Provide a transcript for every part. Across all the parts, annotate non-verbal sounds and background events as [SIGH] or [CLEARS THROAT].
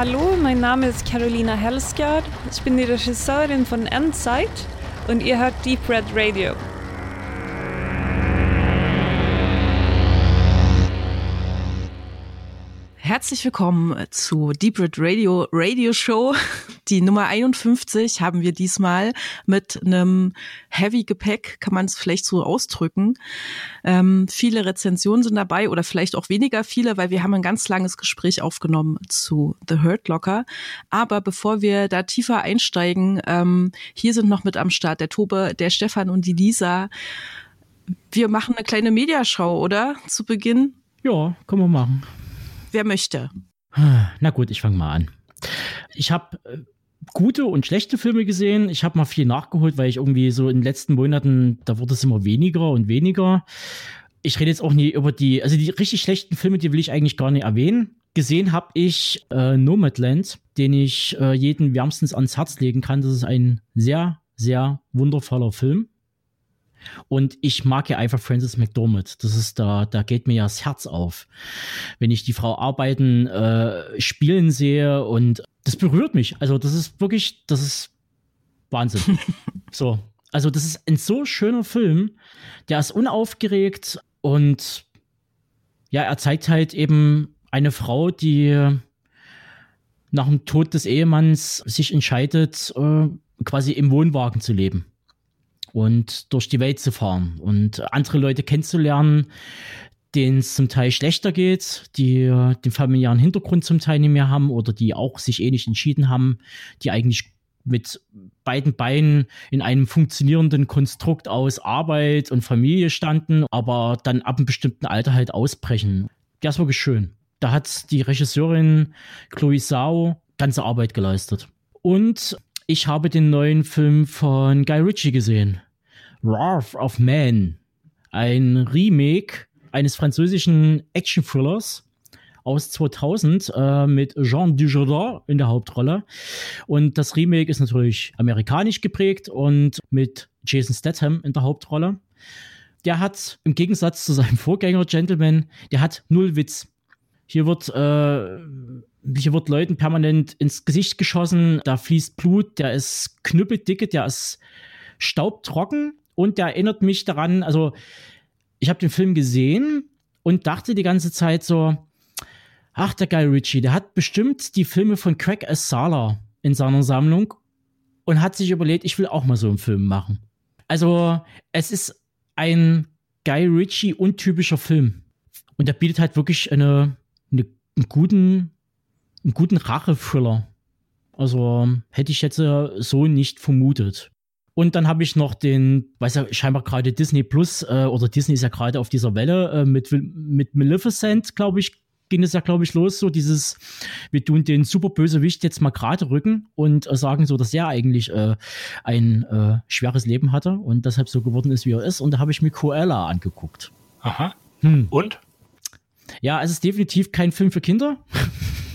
Hallo, mein Name ist Carolina Hellsgaard. Ich bin die Regisseurin von Endzeit und ihr hört Deep Red Radio. Herzlich willkommen zu Deep Red Radio Radio Show. Die Nummer 51 haben wir diesmal mit einem Heavy Gepäck, kann man es vielleicht so ausdrücken. Ähm, viele Rezensionen sind dabei oder vielleicht auch weniger viele, weil wir haben ein ganz langes Gespräch aufgenommen zu The Hurt Locker. Aber bevor wir da tiefer einsteigen, ähm, hier sind noch mit am Start der Tobe, der Stefan und die Lisa. Wir machen eine kleine Mediaschau, oder? Zu Beginn? Ja, können wir machen. Wer möchte? Na gut, ich fange mal an. Ich habe äh, gute und schlechte Filme gesehen. Ich habe mal viel nachgeholt, weil ich irgendwie so in den letzten Monaten, da wurde es immer weniger und weniger. Ich rede jetzt auch nie über die, also die richtig schlechten Filme, die will ich eigentlich gar nicht erwähnen. Gesehen habe ich äh, Nomadland, den ich äh, jeden wärmstens ans Herz legen kann. Das ist ein sehr, sehr wundervoller Film. Und ich mag ja einfach Frances McDormand. Das ist da, da geht mir ja das Herz auf. Wenn ich die Frau arbeiten, äh, spielen sehe und das berührt mich. Also, das ist wirklich, das ist Wahnsinn. [LAUGHS] so. Also, das ist ein so schöner Film. Der ist unaufgeregt und ja, er zeigt halt eben eine Frau, die nach dem Tod des Ehemanns sich entscheidet, äh, quasi im Wohnwagen zu leben und durch die Welt zu fahren und andere Leute kennenzulernen, denen es zum Teil schlechter geht, die den familiären Hintergrund zum Teil nicht mehr haben oder die auch sich ähnlich entschieden haben, die eigentlich mit beiden Beinen in einem funktionierenden Konstrukt aus Arbeit und Familie standen, aber dann ab einem bestimmten Alter halt ausbrechen. Der ist wirklich schön. Da hat die Regisseurin Chloe Zhao ganze Arbeit geleistet. Und ich habe den neuen Film von Guy Ritchie gesehen. Wrath of Man. Ein Remake eines französischen Action-Thrillers aus 2000 äh, mit Jean Dujardin in der Hauptrolle. Und das Remake ist natürlich amerikanisch geprägt und mit Jason Statham in der Hauptrolle. Der hat im Gegensatz zu seinem Vorgänger Gentleman, der hat null Witz. Hier wird äh, hier wird Leuten permanent ins Gesicht geschossen, da fließt Blut, der ist knüppeldicke, der ist staubtrocken und der erinnert mich daran, also ich habe den Film gesehen und dachte die ganze Zeit so, ach, der Guy Ritchie, der hat bestimmt die Filme von Craig S. Sala in seiner Sammlung und hat sich überlegt, ich will auch mal so einen Film machen. Also es ist ein Guy Ritchie untypischer Film. Und er bietet halt wirklich eine, eine einen guten einen guten Rache-Thriller. Also hätte ich jetzt so nicht vermutet. Und dann habe ich noch den, weiß ja, scheinbar gerade Disney Plus äh, oder Disney ist ja gerade auf dieser Welle äh, mit, mit Maleficent, glaube ich, ging es ja, glaube ich, los. So dieses, wir tun den Superbösewicht jetzt mal gerade rücken und äh, sagen so, dass er eigentlich äh, ein äh, schweres Leben hatte und deshalb so geworden ist, wie er ist. Und da habe ich mir Cruella angeguckt. Aha. Hm. Und? Ja, es ist definitiv kein Film für Kinder. [LAUGHS]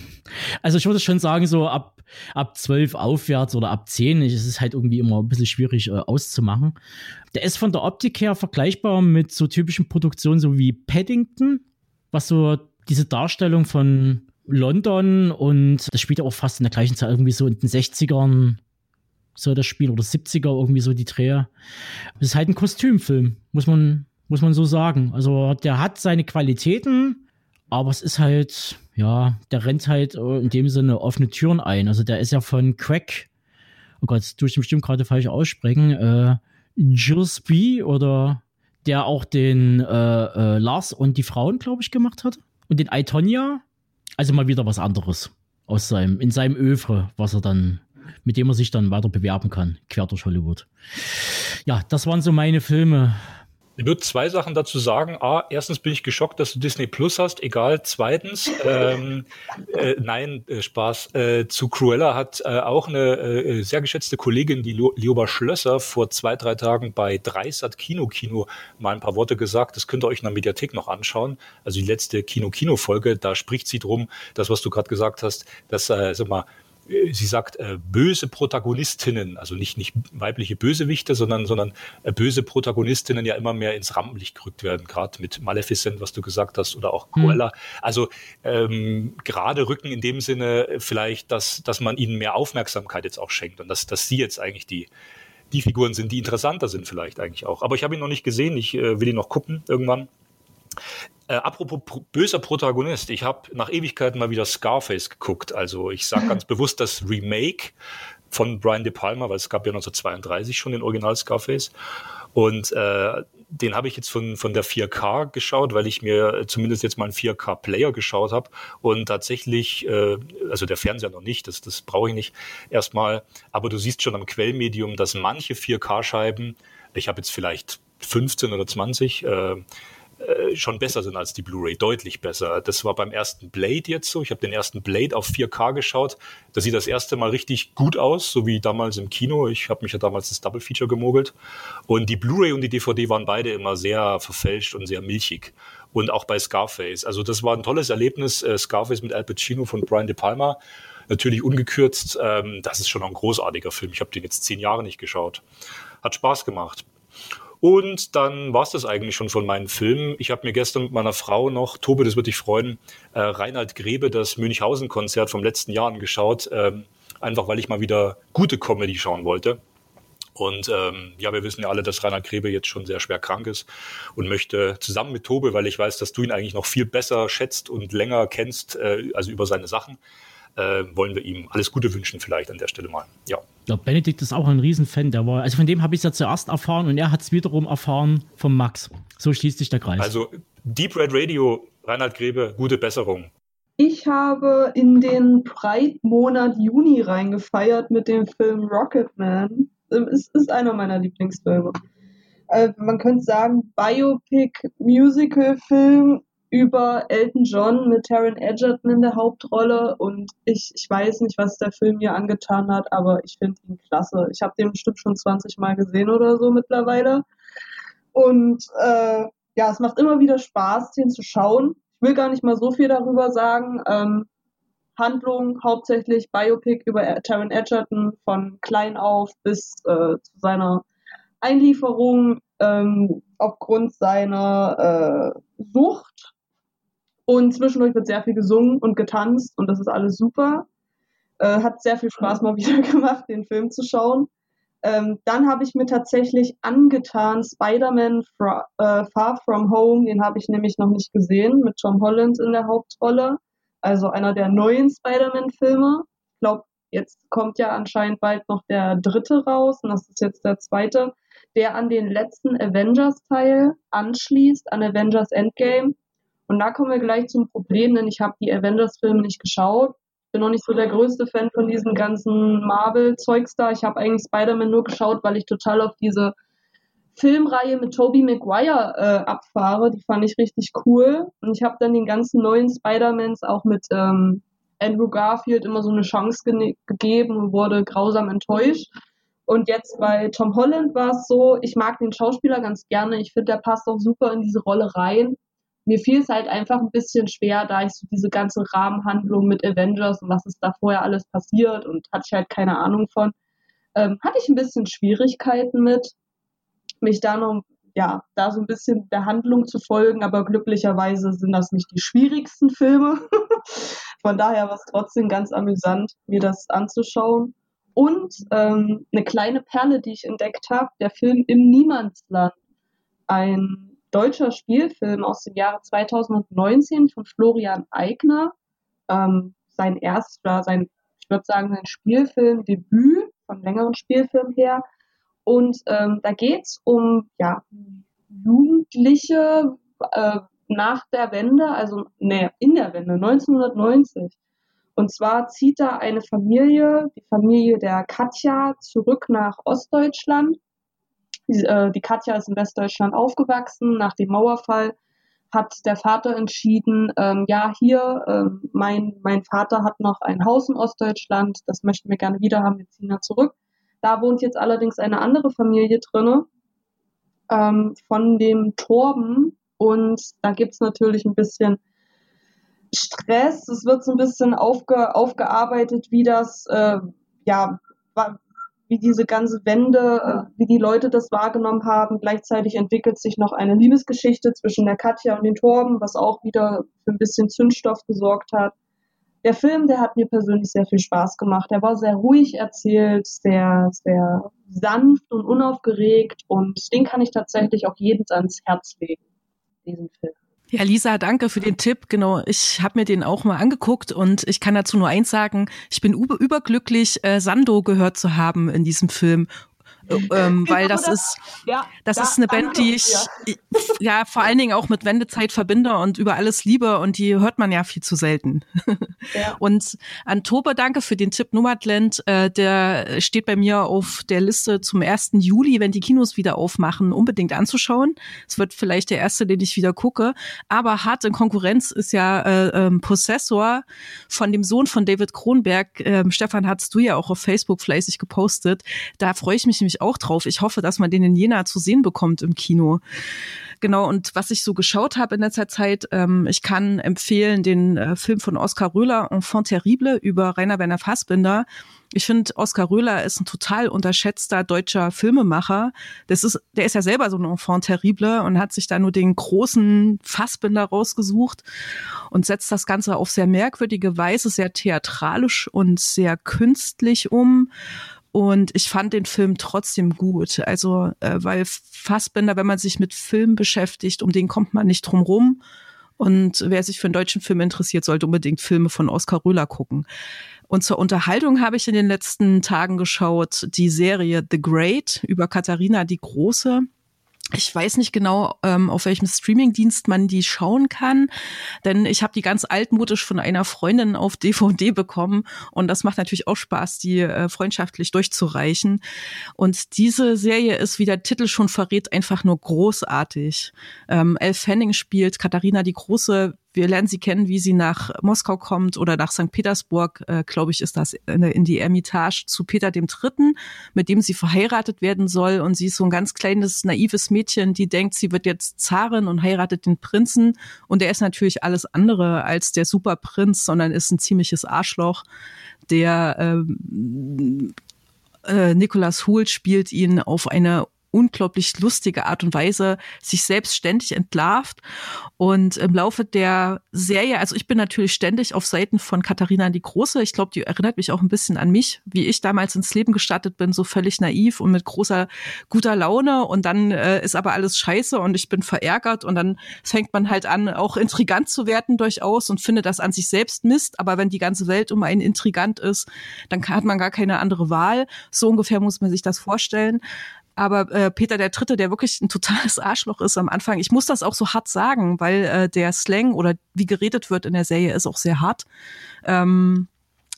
Also ich würde schon sagen, so ab, ab 12 aufwärts oder ab 10, es ist halt irgendwie immer ein bisschen schwierig äh, auszumachen. Der ist von der Optik her vergleichbar mit so typischen Produktionen so wie Paddington, was so diese Darstellung von London und das spielt ja auch fast in der gleichen Zeit irgendwie so in den 60ern so das Spiel oder 70er irgendwie so die Dreher. Es ist halt ein Kostümfilm, muss man, muss man so sagen. Also der hat seine Qualitäten, aber es ist halt, ja, der rennt halt äh, in dem Sinne offene Türen ein. Also der ist ja von Crack, oh Gott, das tue ich bestimmt gerade falsch aussprechen, äh, Gillespie oder der auch den äh, äh, Lars und die Frauen, glaube ich, gemacht hat. Und den Aitonia. Also mal wieder was anderes aus seinem, in seinem Övre, was er dann, mit dem er sich dann weiter bewerben kann, quer durch Hollywood. Ja, das waren so meine Filme. Ich würde zwei Sachen dazu sagen. A, erstens bin ich geschockt, dass du Disney Plus hast, egal. Zweitens, ähm, äh, nein, äh, Spaß. Äh, zu Cruella hat äh, auch eine äh, sehr geschätzte Kollegin, die Lioba Schlösser, vor zwei, drei Tagen bei Dreisat Kino Kino mal ein paar Worte gesagt. Das könnt ihr euch in der Mediathek noch anschauen. Also die letzte Kino-Kino-Folge, da spricht sie drum, das, was du gerade gesagt hast, dass, äh, sag mal, sie sagt, äh, böse Protagonistinnen, also nicht, nicht weibliche Bösewichte, sondern, sondern äh, böse Protagonistinnen ja immer mehr ins Rampenlicht gerückt werden, gerade mit Maleficent, was du gesagt hast, oder auch Cruella. Hm. Also ähm, gerade rücken in dem Sinne vielleicht, dass, dass man ihnen mehr Aufmerksamkeit jetzt auch schenkt und dass, dass sie jetzt eigentlich die, die Figuren sind, die interessanter sind vielleicht eigentlich auch. Aber ich habe ihn noch nicht gesehen, ich äh, will ihn noch gucken irgendwann. Äh, apropos pro böser Protagonist, ich habe nach Ewigkeiten mal wieder Scarface geguckt. Also ich sage ganz bewusst das Remake von Brian De Palma, weil es gab ja 1932 schon den Original Scarface. Und äh, den habe ich jetzt von, von der 4K geschaut, weil ich mir zumindest jetzt mal einen 4K-Player geschaut habe. Und tatsächlich, äh, also der Fernseher noch nicht, das, das brauche ich nicht erstmal. Aber du siehst schon am Quellmedium, dass manche 4K-Scheiben, ich habe jetzt vielleicht 15 oder 20, äh, äh, schon besser sind als die Blu-ray, deutlich besser. Das war beim ersten Blade jetzt so. Ich habe den ersten Blade auf 4K geschaut. Da sieht das erste Mal richtig gut aus, so wie damals im Kino. Ich habe mich ja damals das Double Feature gemogelt. Und die Blu-ray und die DVD waren beide immer sehr verfälscht und sehr milchig. Und auch bei Scarface. Also das war ein tolles Erlebnis. Äh, Scarface mit Al Pacino von Brian De Palma. Natürlich ungekürzt. Ähm, das ist schon ein großartiger Film. Ich habe den jetzt zehn Jahre nicht geschaut. Hat Spaß gemacht. Und dann war es das eigentlich schon von meinen Filmen. Ich habe mir gestern mit meiner Frau noch, Tobe, das würde dich freuen, äh, Reinhard Grebe, das Münchhausen-Konzert vom letzten Jahr angeschaut. Ähm, einfach weil ich mal wieder gute Comedy schauen wollte. Und ähm, ja, wir wissen ja alle, dass Reinhard Grebe jetzt schon sehr schwer krank ist und möchte zusammen mit Tobe, weil ich weiß, dass du ihn eigentlich noch viel besser schätzt und länger kennst, äh, also über seine Sachen, äh, wollen wir ihm alles Gute wünschen, vielleicht an der Stelle mal. Ja. Ja, Benedikt ist auch ein Riesenfan. Der war, also von dem habe ich es ja zuerst erfahren und er hat es wiederum erfahren von Max. So schließt sich der Kreis. Also Deep Red Radio, Reinhard Grebe, gute Besserung. Ich habe in den Breitmonat Juni reingefeiert mit dem Film Rocketman. Es ist einer meiner Lieblingsfilme. Äh, man könnte sagen, Biopic, Musical-Film über Elton John mit Taron Egerton in der Hauptrolle und ich, ich weiß nicht, was der Film mir angetan hat, aber ich finde ihn klasse. Ich habe den bestimmt schon 20 Mal gesehen oder so mittlerweile. Und äh, ja, es macht immer wieder Spaß, den zu schauen. Ich will gar nicht mal so viel darüber sagen. Ähm, Handlung hauptsächlich Biopic über Taron Egerton von klein auf bis äh, zu seiner Einlieferung ähm, aufgrund seiner äh, Sucht und zwischendurch wird sehr viel gesungen und getanzt und das ist alles super. Äh, hat sehr viel Spaß mal [LAUGHS] wieder gemacht, den Film zu schauen. Ähm, dann habe ich mir tatsächlich angetan Spider-Man äh, Far From Home, den habe ich nämlich noch nicht gesehen, mit Tom Holland in der Hauptrolle. Also einer der neuen Spider-Man-Filme. Ich glaube, jetzt kommt ja anscheinend bald noch der dritte raus und das ist jetzt der zweite, der an den letzten Avengers-Teil anschließt, an Avengers Endgame. Und da kommen wir gleich zum Problem, denn ich habe die Avengers-Filme nicht geschaut. Bin noch nicht so der größte Fan von diesem ganzen Marvel-Zeugs da. Ich habe eigentlich Spider-Man nur geschaut, weil ich total auf diese Filmreihe mit Tobey Maguire äh, abfahre. Die fand ich richtig cool. Und ich habe dann den ganzen neuen Spider-Mans auch mit ähm, Andrew Garfield immer so eine Chance ge gegeben und wurde grausam enttäuscht. Und jetzt bei Tom Holland war es so, ich mag den Schauspieler ganz gerne. Ich finde, der passt auch super in diese Rolle rein mir fiel es halt einfach ein bisschen schwer, da ich so diese ganze Rahmenhandlung mit Avengers und was ist da vorher alles passiert und hatte ich halt keine Ahnung von, ähm, hatte ich ein bisschen Schwierigkeiten mit, mich da noch, ja, da so ein bisschen der Handlung zu folgen, aber glücklicherweise sind das nicht die schwierigsten Filme. [LAUGHS] Von daher war es trotzdem ganz amüsant, mir das anzuschauen. Und ähm, eine kleine Perle, die ich entdeckt habe, der Film Im Niemandsland. Ein deutscher Spielfilm aus dem Jahre 2019 von Florian Eigner. Ähm, sein erster, sein, ich würde sagen, sein Spielfilmdebüt von längeren Spielfilm her. Und ähm, da geht es um ja, Jugendliche äh, nach der Wende, also nee, in der Wende, 1990. Und zwar zieht da eine Familie, die Familie der Katja, zurück nach Ostdeutschland die, äh, die Katja ist in Westdeutschland aufgewachsen. Nach dem Mauerfall hat der Vater entschieden, ähm, ja, hier, ähm, mein, mein Vater hat noch ein Haus in Ostdeutschland, das möchten wir gerne wieder haben, wir ziehen da zurück. Da wohnt jetzt allerdings eine andere Familie drinne ähm, von dem Torben und da gibt's natürlich ein bisschen Stress. Es wird so ein bisschen aufge, aufgearbeitet, wie das, äh, ja, wie diese ganze Wende, äh, wie die Leute das wahrgenommen haben. Gleichzeitig entwickelt sich noch eine Liebesgeschichte zwischen der Katja und den Torben, was auch wieder für ein bisschen Zündstoff gesorgt hat. Der Film, der hat mir persönlich sehr viel Spaß gemacht. Der war sehr ruhig erzählt, sehr, sehr sanft und unaufgeregt und den kann ich tatsächlich auch jedem ans Herz legen, diesen Film. Ja, Lisa, danke für den Tipp. Genau, ich habe mir den auch mal angeguckt und ich kann dazu nur eins sagen. Ich bin überglücklich, äh, Sando gehört zu haben in diesem Film ähm, weil das ist, ja, das ist eine Band, die ich ja vor allen Dingen auch mit Wendezeit verbinde und über alles liebe und die hört man ja viel zu selten. Ja. [LAUGHS] Und an Tobe danke für den Tipp Nomadland. Äh, der steht bei mir auf der Liste zum 1. Juli, wenn die Kinos wieder aufmachen, unbedingt anzuschauen. Es wird vielleicht der erste, den ich wieder gucke. Aber hart in Konkurrenz ist ja äh, ähm, Possessor von dem Sohn von David Kronberg. Ähm, Stefan, hast du ja auch auf Facebook fleißig gepostet. Da freue ich mich nämlich auch drauf. Ich hoffe, dass man den in Jena zu sehen bekommt im Kino. Genau, und was ich so geschaut habe in letzter Zeit, ähm, ich kann empfehlen den äh, Film von Oskar Röhler, Enfant terrible, über Rainer Werner Fassbinder. Ich finde, Oskar Röhler ist ein total unterschätzter deutscher Filmemacher. Das ist, der ist ja selber so ein Enfant terrible und hat sich da nur den großen Fassbinder rausgesucht und setzt das Ganze auf sehr merkwürdige Weise, sehr theatralisch und sehr künstlich um. Und ich fand den Film trotzdem gut. Also, äh, weil Fassbender, wenn man sich mit Film beschäftigt, um den kommt man nicht drum rum. Und wer sich für einen deutschen Film interessiert, sollte unbedingt Filme von Oskar Röhler gucken. Und zur Unterhaltung habe ich in den letzten Tagen geschaut die Serie The Great über Katharina die Große. Ich weiß nicht genau, ähm, auf welchem Streamingdienst man die schauen kann, denn ich habe die ganz altmodisch von einer Freundin auf [LAUGHS] DVD bekommen und das macht natürlich auch Spaß, die äh, freundschaftlich durchzureichen. Und diese Serie ist, wie der Titel schon verrät, einfach nur großartig. Ähm, Elle Fanning spielt Katharina die Große wir lernen sie kennen, wie sie nach Moskau kommt oder nach St. Petersburg, äh, glaube ich, ist das in die Ermitage zu Peter dem Dritten, mit dem sie verheiratet werden soll. Und sie ist so ein ganz kleines, naives Mädchen, die denkt, sie wird jetzt Zarin und heiratet den Prinzen. Und er ist natürlich alles andere als der Superprinz, sondern ist ein ziemliches Arschloch, der ähm, äh, Nicolas Hoult spielt ihn auf eine unglaublich lustige Art und Weise sich selbst ständig entlarvt. Und im Laufe der Serie, also ich bin natürlich ständig auf Seiten von Katharina die Große. Ich glaube, die erinnert mich auch ein bisschen an mich, wie ich damals ins Leben gestartet bin, so völlig naiv und mit großer guter Laune. Und dann äh, ist aber alles scheiße und ich bin verärgert und dann fängt man halt an, auch intrigant zu werden durchaus und findet das an sich selbst Mist. Aber wenn die ganze Welt um einen intrigant ist, dann hat man gar keine andere Wahl. So ungefähr muss man sich das vorstellen. Aber äh, Peter der Dritte, der wirklich ein totales Arschloch ist am Anfang, ich muss das auch so hart sagen, weil äh, der Slang oder wie geredet wird in der Serie ist auch sehr hart. Ähm,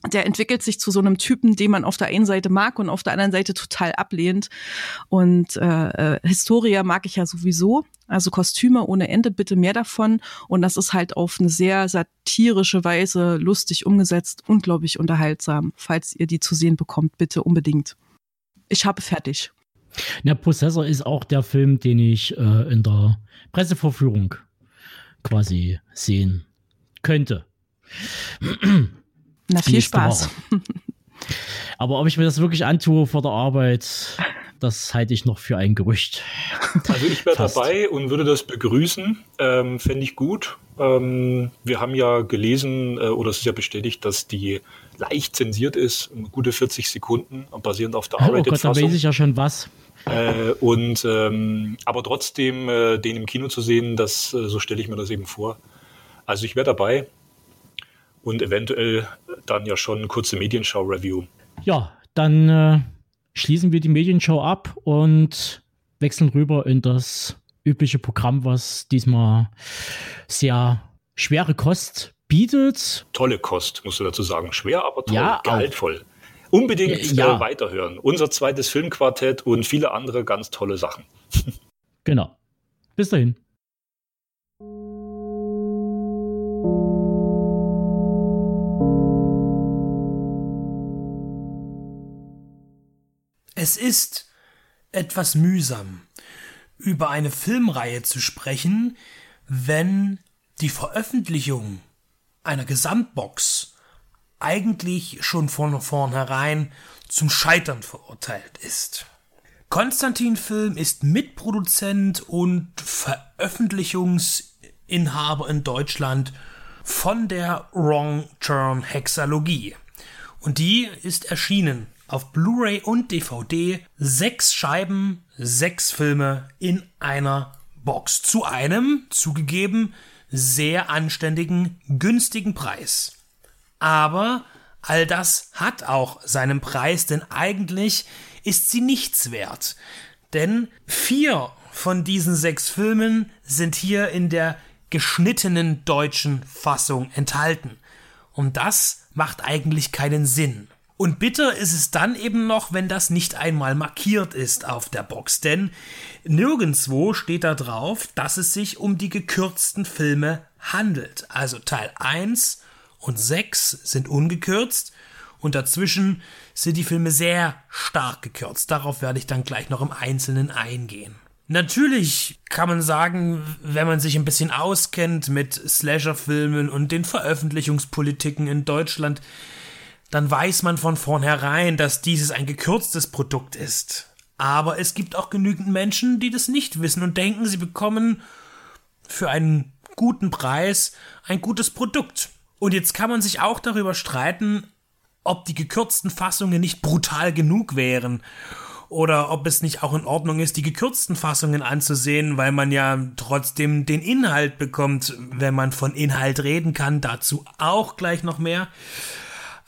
der entwickelt sich zu so einem Typen, den man auf der einen Seite mag und auf der anderen Seite total ablehnt. Und äh, äh, Historia mag ich ja sowieso. Also Kostüme ohne Ende, bitte mehr davon. Und das ist halt auf eine sehr satirische Weise lustig umgesetzt, unglaublich unterhaltsam. Falls ihr die zu sehen bekommt, bitte unbedingt. Ich habe fertig. Na, Possessor ist auch der Film, den ich äh, in der Pressevorführung quasi sehen könnte. [CLEARS THROAT] Na, viel Spaß. Aber ob ich mir das wirklich antue vor der Arbeit, das halte ich noch für ein Gerücht. Also ich wäre dabei und würde das begrüßen. Ähm, Fände ich gut. Ähm, wir haben ja gelesen, äh, oder es ist ja bestätigt, dass die leicht zensiert ist, gute 40 Sekunden, basierend auf der Arbeit. Oh Gott, da weiß ich ja schon was. Äh, und ähm, aber trotzdem äh, den im Kino zu sehen, das äh, so stelle ich mir das eben vor. Also ich wäre dabei und eventuell dann ja schon eine kurze Medienschau-Review. Ja, dann äh, schließen wir die Medienschau ab und wechseln rüber in das übliche Programm, was diesmal sehr schwere Kost bietet. Tolle Kost, musst du dazu sagen. Schwer, aber toll, ja, gehaltvoll. Auch. Unbedingt ja. äh, weiterhören. Unser zweites Filmquartett und viele andere ganz tolle Sachen. [LAUGHS] genau. Bis dahin. Es ist etwas mühsam, über eine Filmreihe zu sprechen, wenn die Veröffentlichung einer Gesamtbox eigentlich schon von vornherein zum Scheitern verurteilt ist. Konstantin Film ist Mitproduzent und Veröffentlichungsinhaber in Deutschland von der Wrong Turn Hexalogie. Und die ist erschienen auf Blu-ray und DVD. Sechs Scheiben, sechs Filme in einer Box. Zu einem, zugegeben, sehr anständigen, günstigen Preis. Aber all das hat auch seinen Preis, denn eigentlich ist sie nichts wert. Denn vier von diesen sechs Filmen sind hier in der geschnittenen deutschen Fassung enthalten. Und das macht eigentlich keinen Sinn. Und bitter ist es dann eben noch, wenn das nicht einmal markiert ist auf der Box, denn nirgendwo steht da drauf, dass es sich um die gekürzten Filme handelt. Also Teil 1 und 6 sind ungekürzt und dazwischen sind die Filme sehr stark gekürzt. Darauf werde ich dann gleich noch im Einzelnen eingehen. Natürlich kann man sagen, wenn man sich ein bisschen auskennt mit Slasher-Filmen und den Veröffentlichungspolitiken in Deutschland, dann weiß man von vornherein, dass dieses ein gekürztes Produkt ist. Aber es gibt auch genügend Menschen, die das nicht wissen und denken, sie bekommen für einen guten Preis ein gutes Produkt. Und jetzt kann man sich auch darüber streiten, ob die gekürzten Fassungen nicht brutal genug wären oder ob es nicht auch in Ordnung ist, die gekürzten Fassungen anzusehen, weil man ja trotzdem den Inhalt bekommt, wenn man von Inhalt reden kann. Dazu auch gleich noch mehr.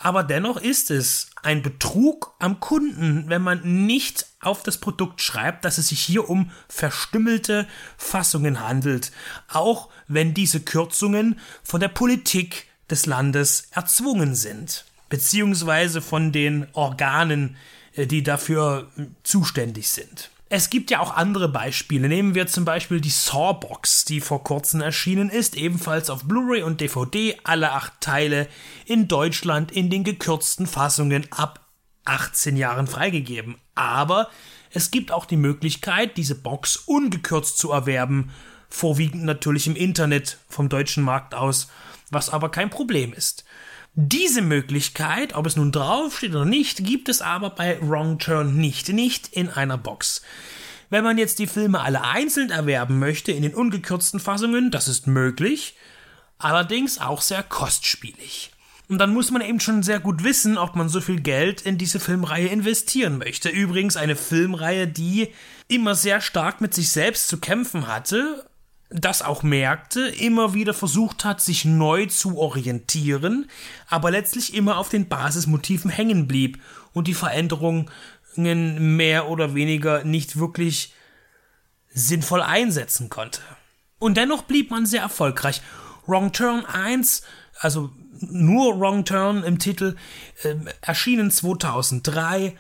Aber dennoch ist es ein Betrug am Kunden, wenn man nicht auf das Produkt schreibt, dass es sich hier um verstümmelte Fassungen handelt, auch wenn diese Kürzungen von der Politik des Landes erzwungen sind, beziehungsweise von den Organen, äh, die dafür äh, zuständig sind. Es gibt ja auch andere Beispiele. Nehmen wir zum Beispiel die Sawbox, die vor kurzem erschienen ist, ebenfalls auf Blu-ray und DVD, alle acht Teile in Deutschland in den gekürzten Fassungen ab 18 Jahren freigegeben. Aber es gibt auch die Möglichkeit, diese Box ungekürzt zu erwerben, vorwiegend natürlich im Internet vom deutschen Markt aus, was aber kein Problem ist. Diese Möglichkeit, ob es nun draufsteht oder nicht, gibt es aber bei Wrong Turn nicht, nicht in einer Box. Wenn man jetzt die Filme alle einzeln erwerben möchte in den ungekürzten Fassungen, das ist möglich, allerdings auch sehr kostspielig. Und dann muss man eben schon sehr gut wissen, ob man so viel Geld in diese Filmreihe investieren möchte. Übrigens eine Filmreihe, die immer sehr stark mit sich selbst zu kämpfen hatte, das auch merkte, immer wieder versucht hat, sich neu zu orientieren, aber letztlich immer auf den Basismotiven hängen blieb und die Veränderungen mehr oder weniger nicht wirklich sinnvoll einsetzen konnte. Und dennoch blieb man sehr erfolgreich. Wrong Turn 1, also nur Wrong Turn im Titel, äh, erschienen 2003,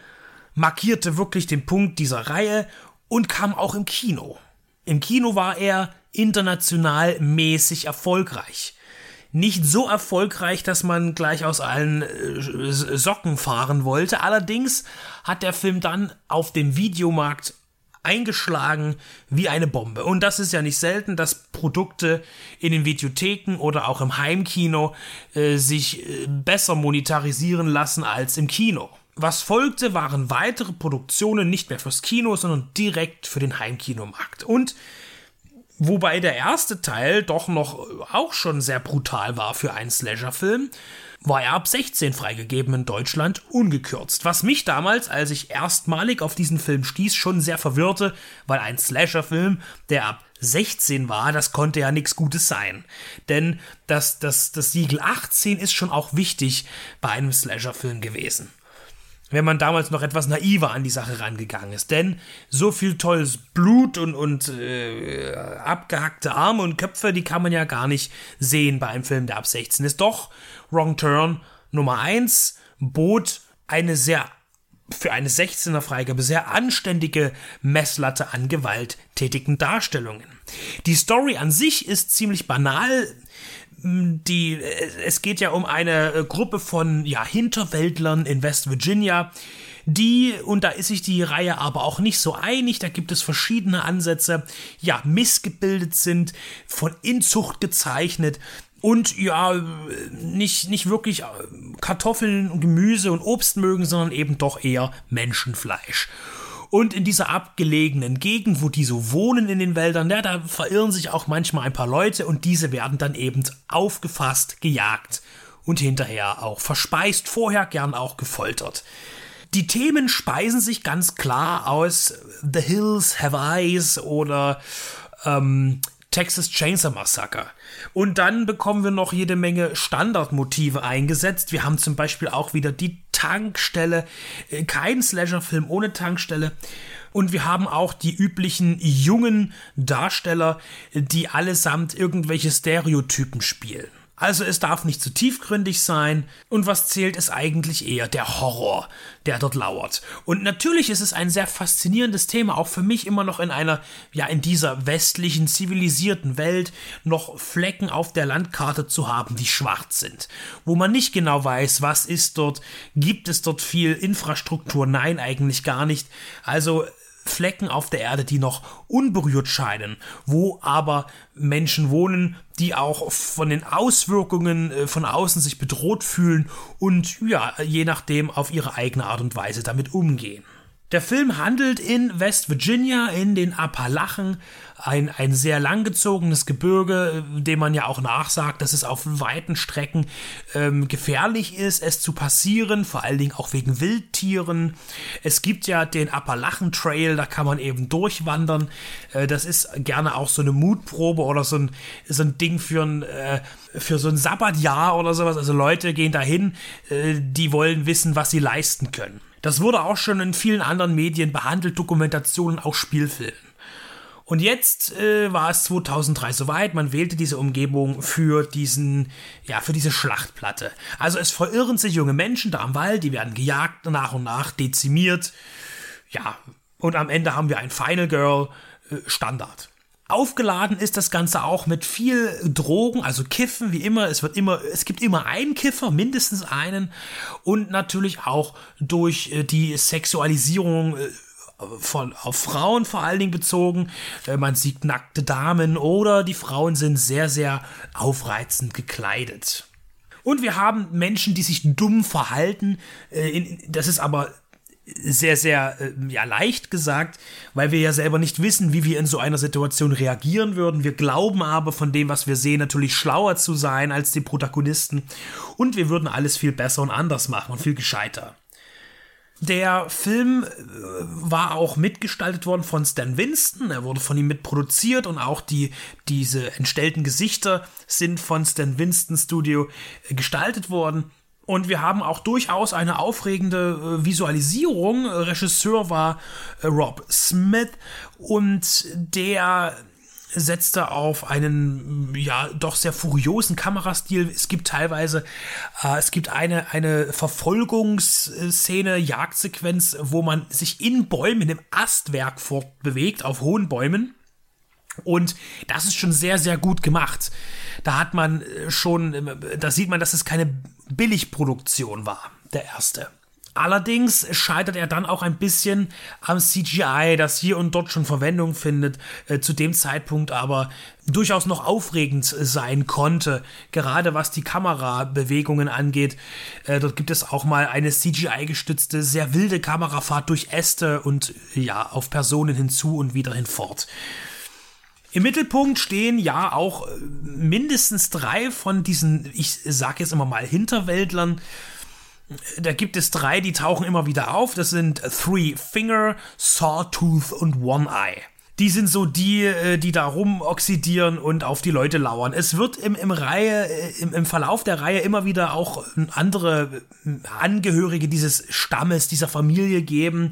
markierte wirklich den Punkt dieser Reihe und kam auch im Kino. Im Kino war er international mäßig erfolgreich. Nicht so erfolgreich, dass man gleich aus allen äh, Socken fahren wollte. Allerdings hat der Film dann auf dem Videomarkt eingeschlagen wie eine Bombe. Und das ist ja nicht selten, dass Produkte in den Videotheken oder auch im Heimkino äh, sich äh, besser monetarisieren lassen als im Kino. Was folgte, waren weitere Produktionen nicht mehr fürs Kino, sondern direkt für den Heimkinomarkt. Und Wobei der erste Teil doch noch auch schon sehr brutal war für einen Slasher-Film, war er ab 16 freigegeben in Deutschland, ungekürzt. Was mich damals, als ich erstmalig auf diesen Film stieß, schon sehr verwirrte, weil ein Slasher-Film, der ab 16 war, das konnte ja nichts Gutes sein. Denn das, das, das Siegel 18 ist schon auch wichtig bei einem Slasher-Film gewesen wenn man damals noch etwas naiver an die Sache rangegangen ist. Denn so viel tolles Blut und, und äh, abgehackte Arme und Köpfe, die kann man ja gar nicht sehen bei einem Film, der ab 16 ist. Doch Wrong Turn Nummer 1 bot eine sehr für eine 16er Freigabe sehr anständige Messlatte an gewalttätigen Darstellungen. Die Story an sich ist ziemlich banal, die, es geht ja um eine äh, Gruppe von ja, Hinterwäldlern in West Virginia, die, und da ist sich die Reihe aber auch nicht so einig, da gibt es verschiedene Ansätze, ja, missgebildet sind, von Inzucht gezeichnet, und ja, nicht, nicht wirklich Kartoffeln, und Gemüse und Obst mögen, sondern eben doch eher Menschenfleisch. Und in dieser abgelegenen Gegend, wo die so wohnen in den Wäldern, ja, da verirren sich auch manchmal ein paar Leute und diese werden dann eben aufgefasst, gejagt und hinterher auch verspeist, vorher gern auch gefoltert. Die Themen speisen sich ganz klar aus The Hills Have Eyes oder ähm, Texas Chainsaw Massacre. Und dann bekommen wir noch jede Menge Standardmotive eingesetzt. Wir haben zum Beispiel auch wieder die Tankstelle. Äh, kein Slasher-Film ohne Tankstelle. Und wir haben auch die üblichen jungen Darsteller, die allesamt irgendwelche Stereotypen spielen. Also es darf nicht zu tiefgründig sein und was zählt ist eigentlich eher der Horror, der dort lauert. Und natürlich ist es ein sehr faszinierendes Thema, auch für mich immer noch in einer, ja, in dieser westlichen, zivilisierten Welt noch Flecken auf der Landkarte zu haben, die schwarz sind, wo man nicht genau weiß, was ist dort, gibt es dort viel Infrastruktur? Nein, eigentlich gar nicht. Also Flecken auf der Erde, die noch unberührt scheinen, wo aber Menschen wohnen, die auch von den Auswirkungen äh, von außen sich bedroht fühlen und ja, je nachdem auf ihre eigene Art und Weise damit umgehen. Der Film handelt in West Virginia in den Appalachen, ein, ein sehr langgezogenes Gebirge, dem man ja auch nachsagt, dass es auf weiten Strecken ähm, gefährlich ist, es zu passieren, vor allen Dingen auch wegen Wildtieren. Es gibt ja den Appalachen Trail, da kann man eben durchwandern. Äh, das ist gerne auch so eine Mutprobe oder so ein, so ein Ding für ein, äh, für so ein Sabbatjahr oder sowas. Also Leute gehen dahin, äh, die wollen wissen, was sie leisten können. Das wurde auch schon in vielen anderen Medien behandelt, Dokumentationen, auch Spielfilmen. Und jetzt äh, war es 2003 soweit, man wählte diese Umgebung für diesen, ja, für diese Schlachtplatte. Also es verirren sich junge Menschen da am Wald, die werden gejagt, nach und nach dezimiert. Ja, und am Ende haben wir ein Final Girl äh, Standard. Aufgeladen ist das Ganze auch mit viel Drogen, also Kiffen, wie immer. Es wird immer, es gibt immer einen Kiffer, mindestens einen. Und natürlich auch durch äh, die Sexualisierung äh, von, auf Frauen vor allen Dingen bezogen. Äh, man sieht nackte Damen oder die Frauen sind sehr, sehr aufreizend gekleidet. Und wir haben Menschen, die sich dumm verhalten. Das ist aber sehr, sehr äh, ja, leicht gesagt, weil wir ja selber nicht wissen, wie wir in so einer Situation reagieren würden. Wir glauben aber von dem, was wir sehen, natürlich schlauer zu sein als die Protagonisten und wir würden alles viel besser und anders machen und viel gescheiter. Der Film äh, war auch mitgestaltet worden von Stan Winston. Er wurde von ihm mitproduziert und auch die, diese entstellten Gesichter sind von Stan Winston Studio gestaltet worden. Und wir haben auch durchaus eine aufregende äh, Visualisierung. Regisseur war äh, Rob Smith und der setzte auf einen ja doch sehr furiosen Kamerastil. Es gibt teilweise äh, es gibt eine eine Verfolgungsszene, Jagdsequenz, wo man sich in Bäumen im Astwerk fortbewegt auf hohen Bäumen. Und das ist schon sehr, sehr gut gemacht. Da hat man äh, schon, äh, da sieht man, dass es keine Billigproduktion war, der erste. Allerdings scheitert er dann auch ein bisschen am CGI, das hier und dort schon Verwendung findet, äh, zu dem Zeitpunkt aber durchaus noch aufregend sein konnte, gerade was die Kamerabewegungen angeht. Äh, dort gibt es auch mal eine CGI-gestützte, sehr wilde Kamerafahrt durch Äste und ja, auf Personen hinzu und wieder hinfort. Im Mittelpunkt stehen ja auch äh, mindestens drei von diesen, ich sage jetzt immer mal Hinterwäldlern. Da gibt es drei, die tauchen immer wieder auf. Das sind Three Finger, Sawtooth und One Eye. Die sind so die, äh, die da rumoxidieren und auf die Leute lauern. Es wird im, im Reihe, äh, im, im Verlauf der Reihe immer wieder auch andere Angehörige dieses Stammes, dieser Familie geben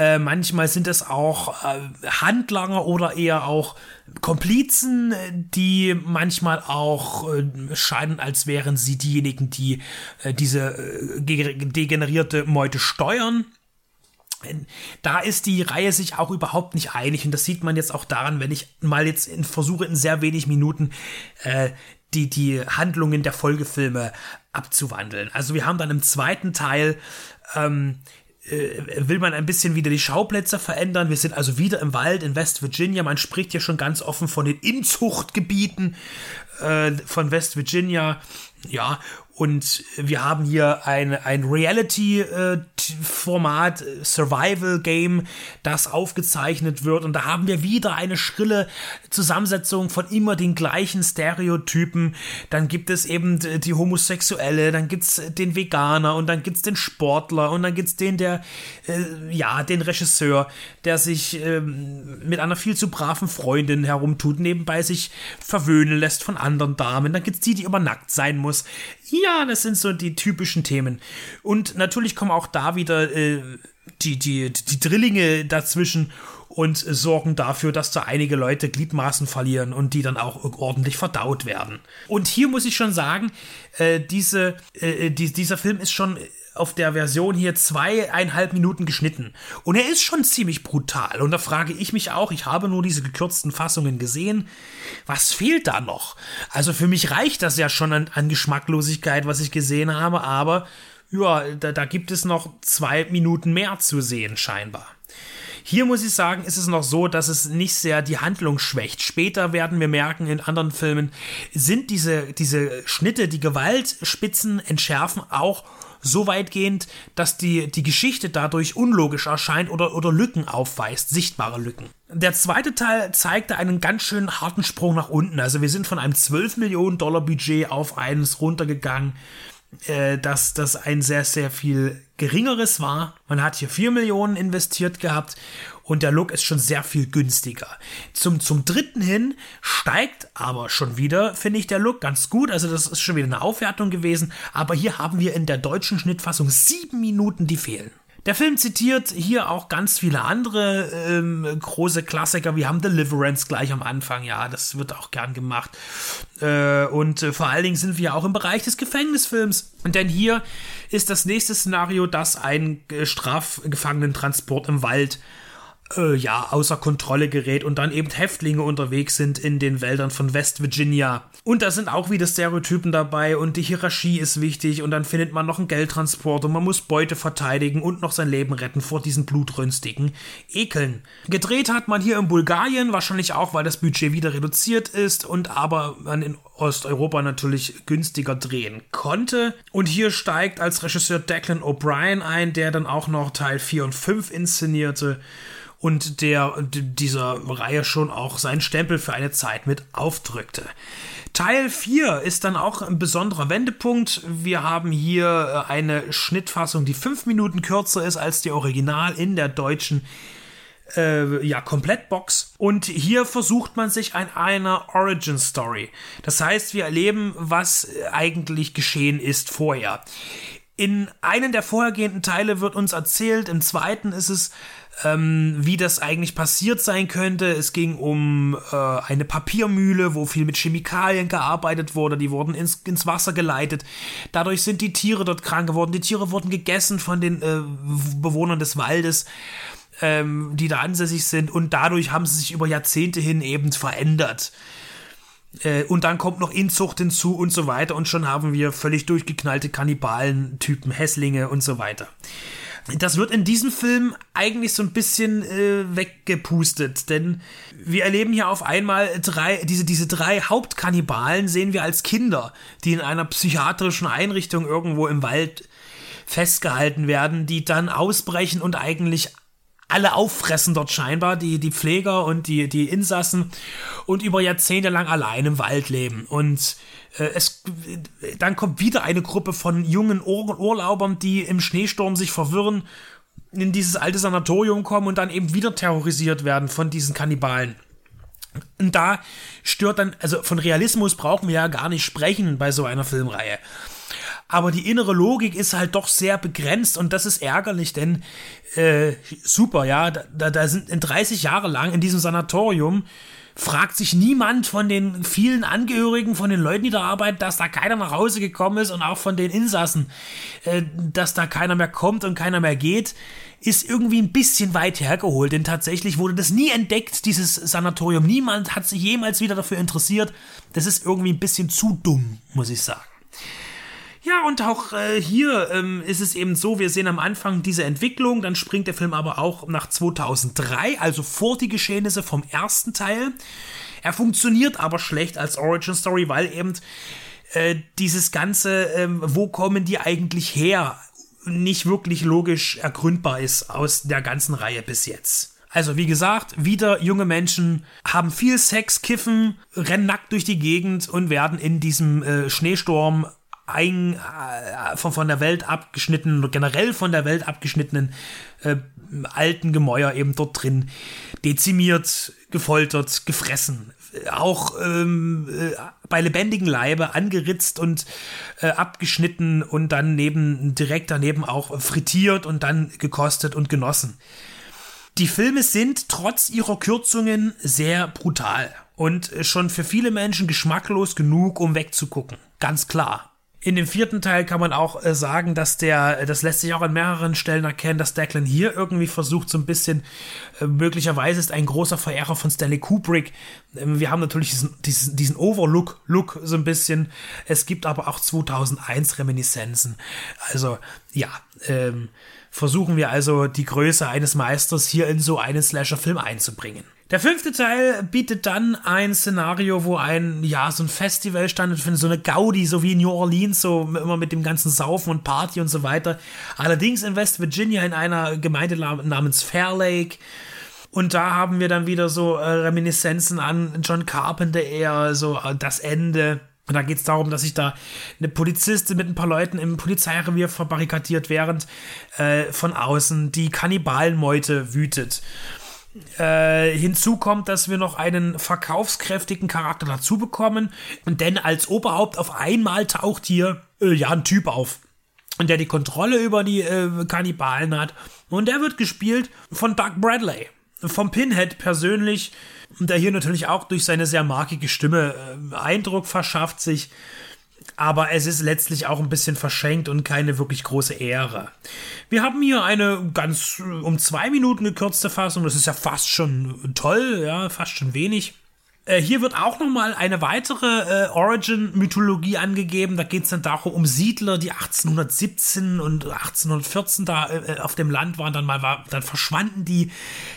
äh, manchmal sind es auch äh, Handlanger oder eher auch Komplizen, die manchmal auch äh, scheinen, als wären sie diejenigen, die äh, diese äh, degenerierte Meute steuern. Da ist die Reihe sich auch überhaupt nicht einig und das sieht man jetzt auch daran, wenn ich mal jetzt in, versuche in sehr wenig Minuten die, die Handlungen der Folgefilme abzuwandeln. Also wir haben dann im zweiten Teil ähm, äh, will man ein bisschen wieder die Schauplätze verändern. Wir sind also wieder im Wald in West Virginia. Man spricht ja schon ganz offen von den Inzuchtgebieten äh, von West Virginia. Ja, und wir haben hier ein, ein Reality-Format, äh, Survival-Game, das aufgezeichnet wird. Und da haben wir wieder eine schrille Zusammensetzung von immer den gleichen Stereotypen. Dann gibt es eben die Homosexuelle, dann gibt es den Veganer und dann gibt es den Sportler und dann gibt es den, der, äh, ja, den Regisseur, der sich äh, mit einer viel zu braven Freundin herumtut, nebenbei sich verwöhnen lässt von anderen Damen. Dann gibt es die, die immer nackt sein muss. Ja, das sind so die typischen Themen. Und natürlich kommen auch da wieder äh, die, die, die Drillinge dazwischen und sorgen dafür, dass da einige Leute Gliedmaßen verlieren und die dann auch ordentlich verdaut werden. Und hier muss ich schon sagen, äh, diese, äh, die, dieser Film ist schon auf der Version hier zweieinhalb Minuten geschnitten. Und er ist schon ziemlich brutal. Und da frage ich mich auch, ich habe nur diese gekürzten Fassungen gesehen, was fehlt da noch? Also für mich reicht das ja schon an, an Geschmacklosigkeit, was ich gesehen habe, aber ja, da, da gibt es noch zwei Minuten mehr zu sehen, scheinbar. Hier muss ich sagen, ist es noch so, dass es nicht sehr die Handlung schwächt. Später werden wir merken, in anderen Filmen sind diese, diese Schnitte, die Gewaltspitzen entschärfen, auch so weitgehend, dass die, die Geschichte dadurch unlogisch erscheint oder, oder Lücken aufweist, sichtbare Lücken. Der zweite Teil zeigte einen ganz schön harten Sprung nach unten. Also wir sind von einem 12 Millionen Dollar Budget auf eines runtergegangen, äh, dass das ein sehr, sehr viel geringeres war. Man hat hier 4 Millionen investiert gehabt und der Look ist schon sehr viel günstiger. Zum, zum dritten hin steigt aber schon wieder, finde ich, der Look ganz gut. Also das ist schon wieder eine Aufwertung gewesen. Aber hier haben wir in der deutschen Schnittfassung sieben Minuten, die fehlen. Der Film zitiert hier auch ganz viele andere ähm, große Klassiker. Wir haben Deliverance gleich am Anfang, ja, das wird auch gern gemacht. Äh, und äh, vor allen Dingen sind wir auch im Bereich des Gefängnisfilms. Denn hier ist das nächste Szenario, dass ein äh, Strafgefangenentransport im Wald äh, ja, außer Kontrolle gerät und dann eben Häftlinge unterwegs sind in den Wäldern von West Virginia. Und da sind auch wieder Stereotypen dabei und die Hierarchie ist wichtig und dann findet man noch einen Geldtransport und man muss Beute verteidigen und noch sein Leben retten vor diesen blutrünstigen Ekeln. Gedreht hat man hier in Bulgarien, wahrscheinlich auch, weil das Budget wieder reduziert ist und aber man in Osteuropa natürlich günstiger drehen konnte. Und hier steigt als Regisseur Declan O'Brien ein, der dann auch noch Teil 4 und 5 inszenierte und der dieser Reihe schon auch seinen Stempel für eine Zeit mit aufdrückte. Teil 4 ist dann auch ein besonderer Wendepunkt. Wir haben hier äh, eine Schnittfassung, die fünf Minuten kürzer ist als die Original in der deutschen äh, ja, Komplettbox. Und hier versucht man sich an einer Origin Story. Das heißt, wir erleben, was eigentlich geschehen ist vorher. In einem der vorhergehenden Teile wird uns erzählt, im zweiten ist es ähm, wie das eigentlich passiert sein könnte. Es ging um äh, eine Papiermühle, wo viel mit Chemikalien gearbeitet wurde. Die wurden ins, ins Wasser geleitet. Dadurch sind die Tiere dort krank geworden. Die Tiere wurden gegessen von den äh, Bewohnern des Waldes ähm, die da ansässig sind und dadurch haben sie sich über Jahrzehnte hin eben verändert. Äh, und dann kommt noch Inzucht hinzu und so weiter und schon haben wir völlig durchgeknallte Kannibalen-Typen, Hässlinge und so weiter. Das wird in diesem Film eigentlich so ein bisschen äh, weggepustet, denn wir erleben hier auf einmal drei, diese, diese drei Hauptkannibalen sehen wir als Kinder, die in einer psychiatrischen Einrichtung irgendwo im Wald festgehalten werden, die dann ausbrechen und eigentlich alle auffressen dort scheinbar, die, die Pfleger und die, die Insassen und über Jahrzehnte lang allein im Wald leben. Und es, dann kommt wieder eine Gruppe von jungen Ur Urlaubern, die im Schneesturm sich verwirren, in dieses alte Sanatorium kommen und dann eben wieder terrorisiert werden von diesen Kannibalen. Und da stört dann, also von Realismus brauchen wir ja gar nicht sprechen bei so einer Filmreihe aber die innere Logik ist halt doch sehr begrenzt und das ist ärgerlich, denn äh, super, ja, da, da sind in 30 Jahre lang in diesem Sanatorium fragt sich niemand von den vielen Angehörigen, von den Leuten, die da arbeiten, dass da keiner nach Hause gekommen ist und auch von den Insassen, äh, dass da keiner mehr kommt und keiner mehr geht, ist irgendwie ein bisschen weit hergeholt, denn tatsächlich wurde das nie entdeckt, dieses Sanatorium. Niemand hat sich jemals wieder dafür interessiert. Das ist irgendwie ein bisschen zu dumm, muss ich sagen. Ja, und auch äh, hier ähm, ist es eben so, wir sehen am Anfang diese Entwicklung, dann springt der Film aber auch nach 2003, also vor die Geschehnisse vom ersten Teil. Er funktioniert aber schlecht als Origin Story, weil eben äh, dieses ganze, ähm, wo kommen die eigentlich her, nicht wirklich logisch ergründbar ist aus der ganzen Reihe bis jetzt. Also wie gesagt, wieder junge Menschen haben viel Sex, kiffen, rennen nackt durch die Gegend und werden in diesem äh, Schneesturm ein, äh, von, von der Welt abgeschnittenen, generell von der Welt abgeschnittenen äh, alten Gemäuer eben dort drin dezimiert, gefoltert, gefressen. Auch ähm, äh, bei lebendigem Leibe angeritzt und äh, abgeschnitten und dann neben, direkt daneben auch frittiert und dann gekostet und genossen. Die Filme sind trotz ihrer Kürzungen sehr brutal und schon für viele Menschen geschmacklos genug, um wegzugucken. Ganz klar. In dem vierten Teil kann man auch äh, sagen, dass der, das lässt sich auch an mehreren Stellen erkennen, dass Declan hier irgendwie versucht, so ein bisschen, äh, möglicherweise ist ein großer Verehrer von Stanley Kubrick. Ähm, wir haben natürlich diesen, diesen, diesen Overlook-Look so ein bisschen. Es gibt aber auch 2001 Reminiszenzen. Also, ja, ähm, versuchen wir also die Größe eines Meisters hier in so einen Slasher-Film einzubringen. Der fünfte Teil bietet dann ein Szenario, wo ein, ja, so ein Festival stattfindet, so eine Gaudi, so wie in New Orleans, so immer mit dem ganzen Saufen und Party und so weiter. Allerdings in West Virginia in einer Gemeinde namens Fair Lake. Und da haben wir dann wieder so äh, Reminiszenzen an John Carpenter eher, so äh, das Ende. Und da geht es darum, dass sich da eine Polizistin mit ein paar Leuten im Polizeirevier verbarrikadiert, während äh, von außen die Kannibalenmeute wütet. Äh, hinzu kommt, dass wir noch einen verkaufskräftigen Charakter dazu bekommen. Denn als Oberhaupt auf einmal taucht hier äh, ja ein Typ auf. Der die Kontrolle über die äh, Kannibalen hat. Und der wird gespielt von Doug Bradley. Vom Pinhead persönlich. Der hier natürlich auch durch seine sehr markige Stimme äh, Eindruck verschafft sich aber es ist letztlich auch ein bisschen verschenkt und keine wirklich große Ehre. Wir haben hier eine ganz äh, um zwei Minuten gekürzte Fassung, das ist ja fast schon toll, ja, fast schon wenig. Äh, hier wird auch nochmal eine weitere äh, Origin-Mythologie angegeben. Da geht es dann darum, um Siedler, die 1817 und 1814 da äh, auf dem Land waren. Dann mal war, dann verschwanden die.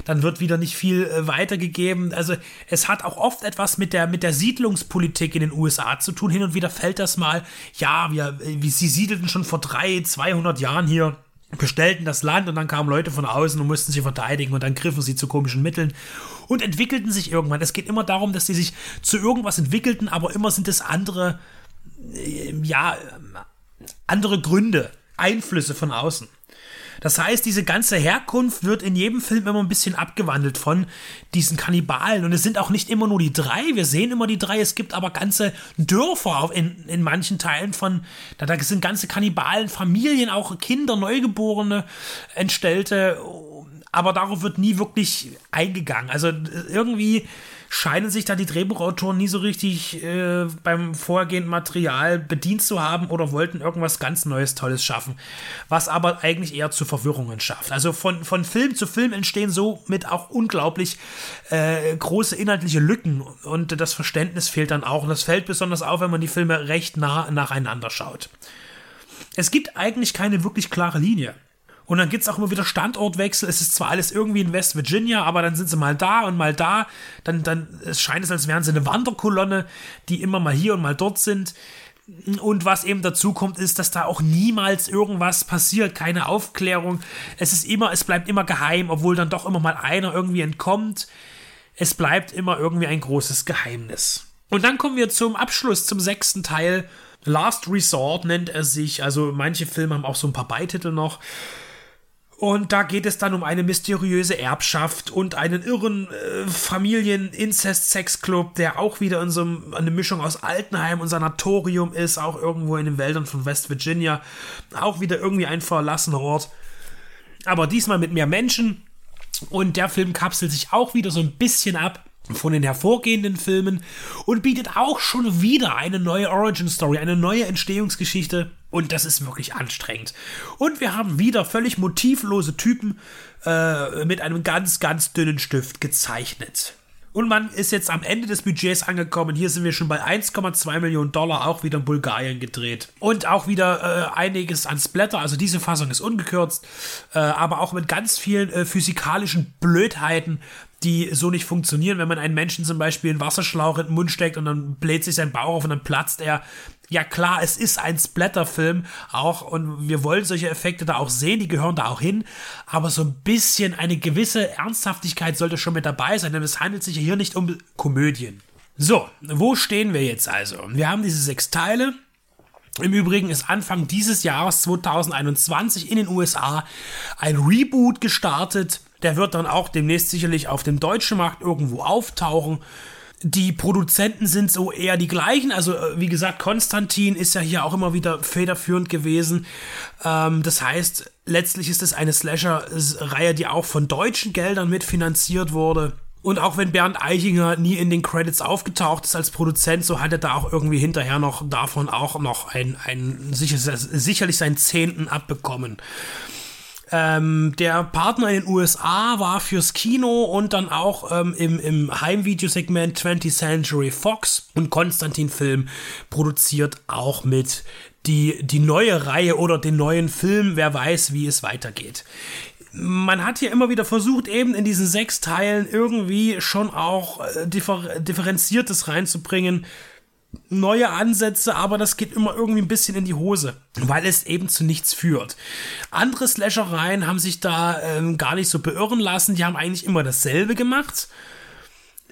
Dann wird wieder nicht viel äh, weitergegeben. Also es hat auch oft etwas mit der, mit der Siedlungspolitik in den USA zu tun. Hin und wieder fällt das mal, ja, wir, wie sie siedelten schon vor drei, 200 Jahren hier bestellten das Land und dann kamen Leute von außen und mussten sie verteidigen und dann griffen sie zu komischen Mitteln und entwickelten sich irgendwann. Es geht immer darum, dass sie sich zu irgendwas entwickelten, aber immer sind es andere, äh, ja, andere Gründe, Einflüsse von außen. Das heißt, diese ganze Herkunft wird in jedem Film immer ein bisschen abgewandelt von diesen Kannibalen. Und es sind auch nicht immer nur die drei. Wir sehen immer die drei. Es gibt aber ganze Dörfer in, in manchen Teilen von, da, da sind ganze Kannibalen, Familien, auch Kinder, Neugeborene, Entstellte. Aber darauf wird nie wirklich eingegangen. Also irgendwie scheinen sich da die Drehbuchautoren nie so richtig äh, beim vorhergehenden Material bedient zu haben oder wollten irgendwas ganz Neues, Tolles schaffen, was aber eigentlich eher zu Verwirrungen schafft. Also von, von Film zu Film entstehen somit auch unglaublich äh, große inhaltliche Lücken und das Verständnis fehlt dann auch. Und das fällt besonders auf, wenn man die Filme recht nah nacheinander schaut. Es gibt eigentlich keine wirklich klare Linie. Und dann gibt es auch immer wieder Standortwechsel. Es ist zwar alles irgendwie in West Virginia, aber dann sind sie mal da und mal da. Dann, dann es scheint es, als wären sie eine Wanderkolonne, die immer mal hier und mal dort sind. Und was eben dazu kommt, ist, dass da auch niemals irgendwas passiert, keine Aufklärung. Es ist immer, es bleibt immer geheim, obwohl dann doch immer mal einer irgendwie entkommt. Es bleibt immer irgendwie ein großes Geheimnis. Und dann kommen wir zum Abschluss, zum sechsten Teil. Last Resort nennt er sich. Also manche Filme haben auch so ein paar Beititel noch. Und da geht es dann um eine mysteriöse Erbschaft und einen irren äh, Familien-Incest-Sex-Club, der auch wieder in so einem, eine Mischung aus Altenheim und Sanatorium ist, auch irgendwo in den Wäldern von West Virginia. Auch wieder irgendwie ein verlassener Ort. Aber diesmal mit mehr Menschen. Und der Film kapselt sich auch wieder so ein bisschen ab von den hervorgehenden Filmen und bietet auch schon wieder eine neue Origin Story, eine neue Entstehungsgeschichte und das ist wirklich anstrengend. Und wir haben wieder völlig motivlose Typen äh, mit einem ganz, ganz dünnen Stift gezeichnet. Und man ist jetzt am Ende des Budgets angekommen. Hier sind wir schon bei 1,2 Millionen Dollar, auch wieder in Bulgarien gedreht. Und auch wieder äh, einiges an Splatter. Also diese Fassung ist ungekürzt, äh, aber auch mit ganz vielen äh, physikalischen Blödheiten, die so nicht funktionieren. Wenn man einen Menschen zum Beispiel einen Wasserschlauch in den Mund steckt und dann bläht sich sein Bauch auf und dann platzt er. Ja klar, es ist ein Splatterfilm auch und wir wollen solche Effekte da auch sehen, die gehören da auch hin, aber so ein bisschen eine gewisse Ernsthaftigkeit sollte schon mit dabei sein, denn es handelt sich hier nicht um Komödien. So, wo stehen wir jetzt also? Wir haben diese sechs Teile. Im Übrigen ist Anfang dieses Jahres 2021 in den USA ein Reboot gestartet der wird dann auch demnächst sicherlich auf dem deutschen Markt irgendwo auftauchen. Die Produzenten sind so eher die gleichen. Also, äh, wie gesagt, Konstantin ist ja hier auch immer wieder federführend gewesen. Ähm, das heißt, letztlich ist es eine Slasher-Reihe, die auch von deutschen Geldern mitfinanziert wurde. Und auch wenn Bernd Eichinger nie in den Credits aufgetaucht ist als Produzent, so hat er da auch irgendwie hinterher noch davon auch noch ein, ein sicher, sicherlich seinen Zehnten abbekommen. Ähm, der Partner in den USA war fürs Kino und dann auch ähm, im, im Heimvideosegment 20th Century Fox. Und Konstantin Film produziert auch mit. Die, die neue Reihe oder den neuen Film, wer weiß, wie es weitergeht. Man hat hier immer wieder versucht, eben in diesen sechs Teilen irgendwie schon auch äh, differ differenziertes reinzubringen neue Ansätze, aber das geht immer irgendwie ein bisschen in die Hose, weil es eben zu nichts führt. Andere Slashereien haben sich da ähm, gar nicht so beirren lassen, die haben eigentlich immer dasselbe gemacht,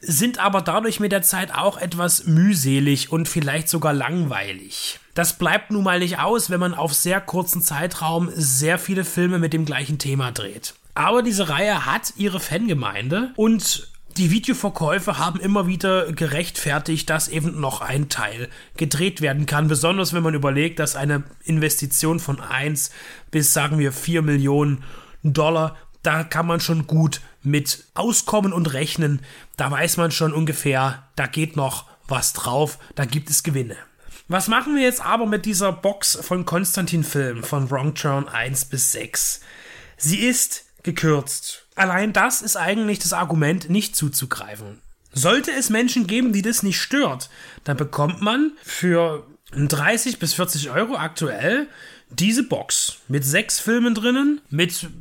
sind aber dadurch mit der Zeit auch etwas mühselig und vielleicht sogar langweilig. Das bleibt nun mal nicht aus, wenn man auf sehr kurzen Zeitraum sehr viele Filme mit dem gleichen Thema dreht. Aber diese Reihe hat ihre Fangemeinde und die Videoverkäufe haben immer wieder gerechtfertigt, dass eben noch ein Teil gedreht werden kann. Besonders wenn man überlegt, dass eine Investition von 1 bis sagen wir 4 Millionen Dollar, da kann man schon gut mit auskommen und rechnen. Da weiß man schon ungefähr, da geht noch was drauf, da gibt es Gewinne. Was machen wir jetzt aber mit dieser Box von Konstantin Film von Wrong Turn 1 bis 6? Sie ist gekürzt. Allein das ist eigentlich das Argument, nicht zuzugreifen. Sollte es Menschen geben, die das nicht stört, dann bekommt man für 30 bis 40 Euro aktuell diese Box mit sechs Filmen drinnen, mit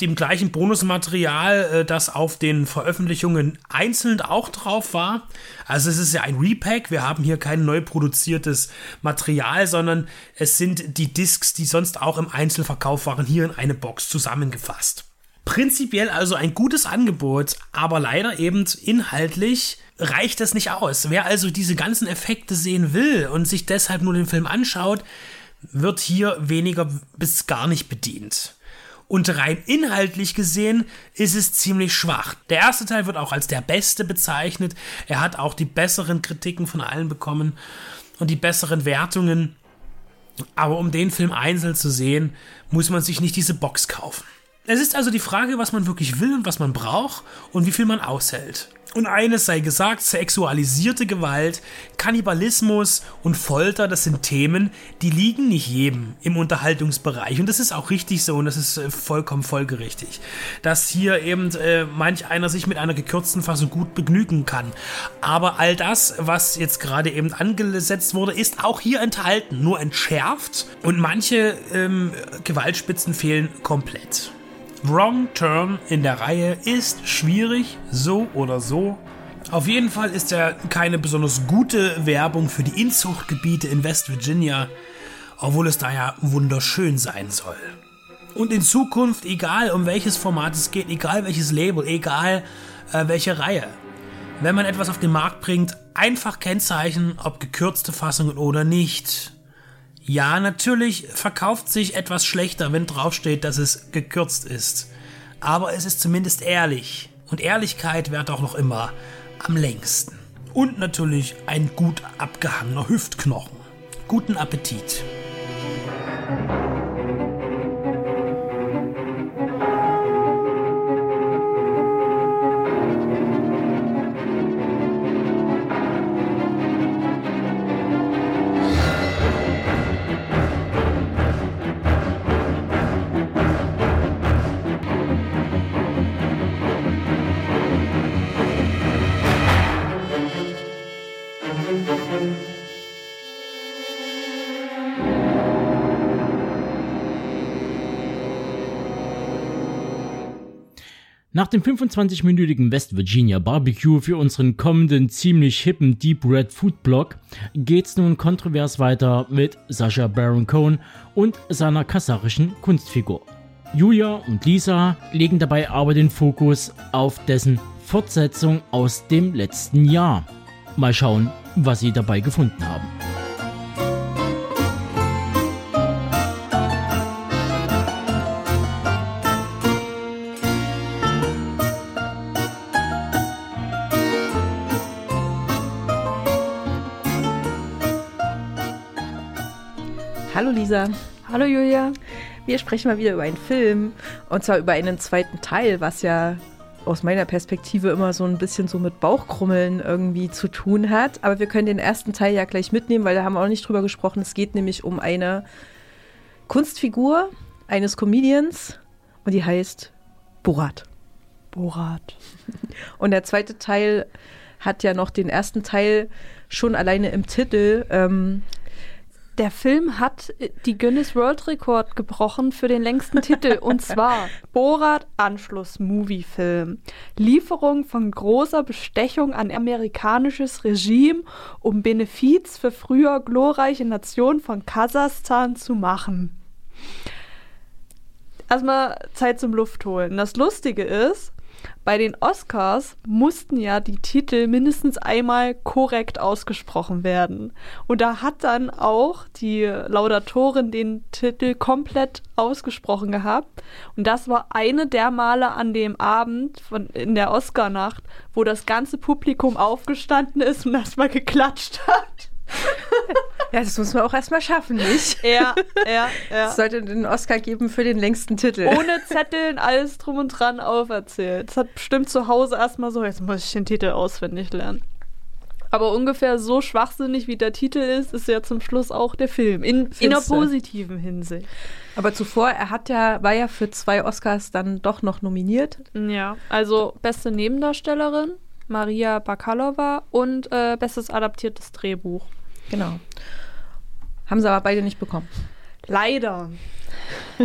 dem gleichen Bonusmaterial, äh, das auf den Veröffentlichungen einzeln auch drauf war. Also es ist ja ein Repack. Wir haben hier kein neu produziertes Material, sondern es sind die Discs, die sonst auch im Einzelverkauf waren, hier in eine Box zusammengefasst. Prinzipiell also ein gutes Angebot, aber leider eben inhaltlich reicht das nicht aus. Wer also diese ganzen Effekte sehen will und sich deshalb nur den Film anschaut, wird hier weniger bis gar nicht bedient. Und rein inhaltlich gesehen ist es ziemlich schwach. Der erste Teil wird auch als der beste bezeichnet. Er hat auch die besseren Kritiken von allen bekommen und die besseren Wertungen. Aber um den Film einzeln zu sehen, muss man sich nicht diese Box kaufen. Es ist also die Frage, was man wirklich will und was man braucht und wie viel man aushält. Und eines sei gesagt, sexualisierte Gewalt, Kannibalismus und Folter, das sind Themen, die liegen nicht jedem im Unterhaltungsbereich. Und das ist auch richtig so und das ist äh, vollkommen folgerichtig. Dass hier eben äh, manch einer sich mit einer gekürzten Fassung gut begnügen kann. Aber all das, was jetzt gerade eben angesetzt wurde, ist auch hier enthalten, nur entschärft und manche ähm, Gewaltspitzen fehlen komplett. Wrong Turn in der Reihe ist schwierig, so oder so. Auf jeden Fall ist er keine besonders gute Werbung für die Inzuchtgebiete in West Virginia, obwohl es da ja wunderschön sein soll. Und in Zukunft, egal um welches Format es geht, egal welches Label, egal äh, welche Reihe, wenn man etwas auf den Markt bringt, einfach kennzeichnen, ob gekürzte Fassungen oder nicht. Ja, natürlich verkauft sich etwas schlechter, wenn draufsteht, dass es gekürzt ist. Aber es ist zumindest ehrlich. Und Ehrlichkeit währt auch noch immer am längsten. Und natürlich ein gut abgehangener Hüftknochen. Guten Appetit. Nach dem 25-minütigen West Virginia Barbecue für unseren kommenden ziemlich hippen Deep Red Food Blog geht's nun kontrovers weiter mit Sascha Baron Cohen und seiner kasachischen Kunstfigur. Julia und Lisa legen dabei aber den Fokus auf dessen Fortsetzung aus dem letzten Jahr. Mal schauen, was sie dabei gefunden haben. Hallo Lisa. Hallo Julia. Wir sprechen mal wieder über einen Film und zwar über einen zweiten Teil, was ja aus meiner Perspektive immer so ein bisschen so mit Bauchkrummeln irgendwie zu tun hat. Aber wir können den ersten Teil ja gleich mitnehmen, weil da haben wir auch nicht drüber gesprochen. Es geht nämlich um eine Kunstfigur eines Comedians und die heißt Borat. Borat. [LAUGHS] Und der zweite Teil hat ja noch den ersten Teil schon alleine im Titel ähm, Der Film hat die Guinness World Rekord gebrochen für den längsten Titel und [LAUGHS] zwar Borat Anschluss Movie Film. Lieferung von großer Bestechung an amerikanisches Regime, um Benefiz für früher glorreiche Nation von Kasachstan zu machen. Erstmal Zeit zum Luft holen. Das Lustige ist, bei den Oscars mussten ja die Titel mindestens einmal korrekt ausgesprochen werden. Und da hat dann auch die Laudatorin den Titel komplett ausgesprochen gehabt. Und das war eine der Male an dem Abend von, in der Oscarnacht, wo das ganze Publikum aufgestanden ist und erstmal geklatscht hat. Ja, das muss man auch erstmal schaffen, nicht? Ja, ja, [LAUGHS] ja. Es sollte den Oscar geben für den längsten Titel. Ohne Zetteln, alles drum und dran auferzählt. Das hat bestimmt zu Hause erstmal so, jetzt muss ich den Titel auswendig lernen. Aber ungefähr so schwachsinnig wie der Titel ist, ist ja zum Schluss auch der Film. In, in einer positiven Hinsicht. Aber zuvor, er hat ja, war ja für zwei Oscars dann doch noch nominiert. Ja, also beste Nebendarstellerin, Maria Bakalova und äh, bestes adaptiertes Drehbuch. Genau. Haben sie aber beide nicht bekommen. Leider.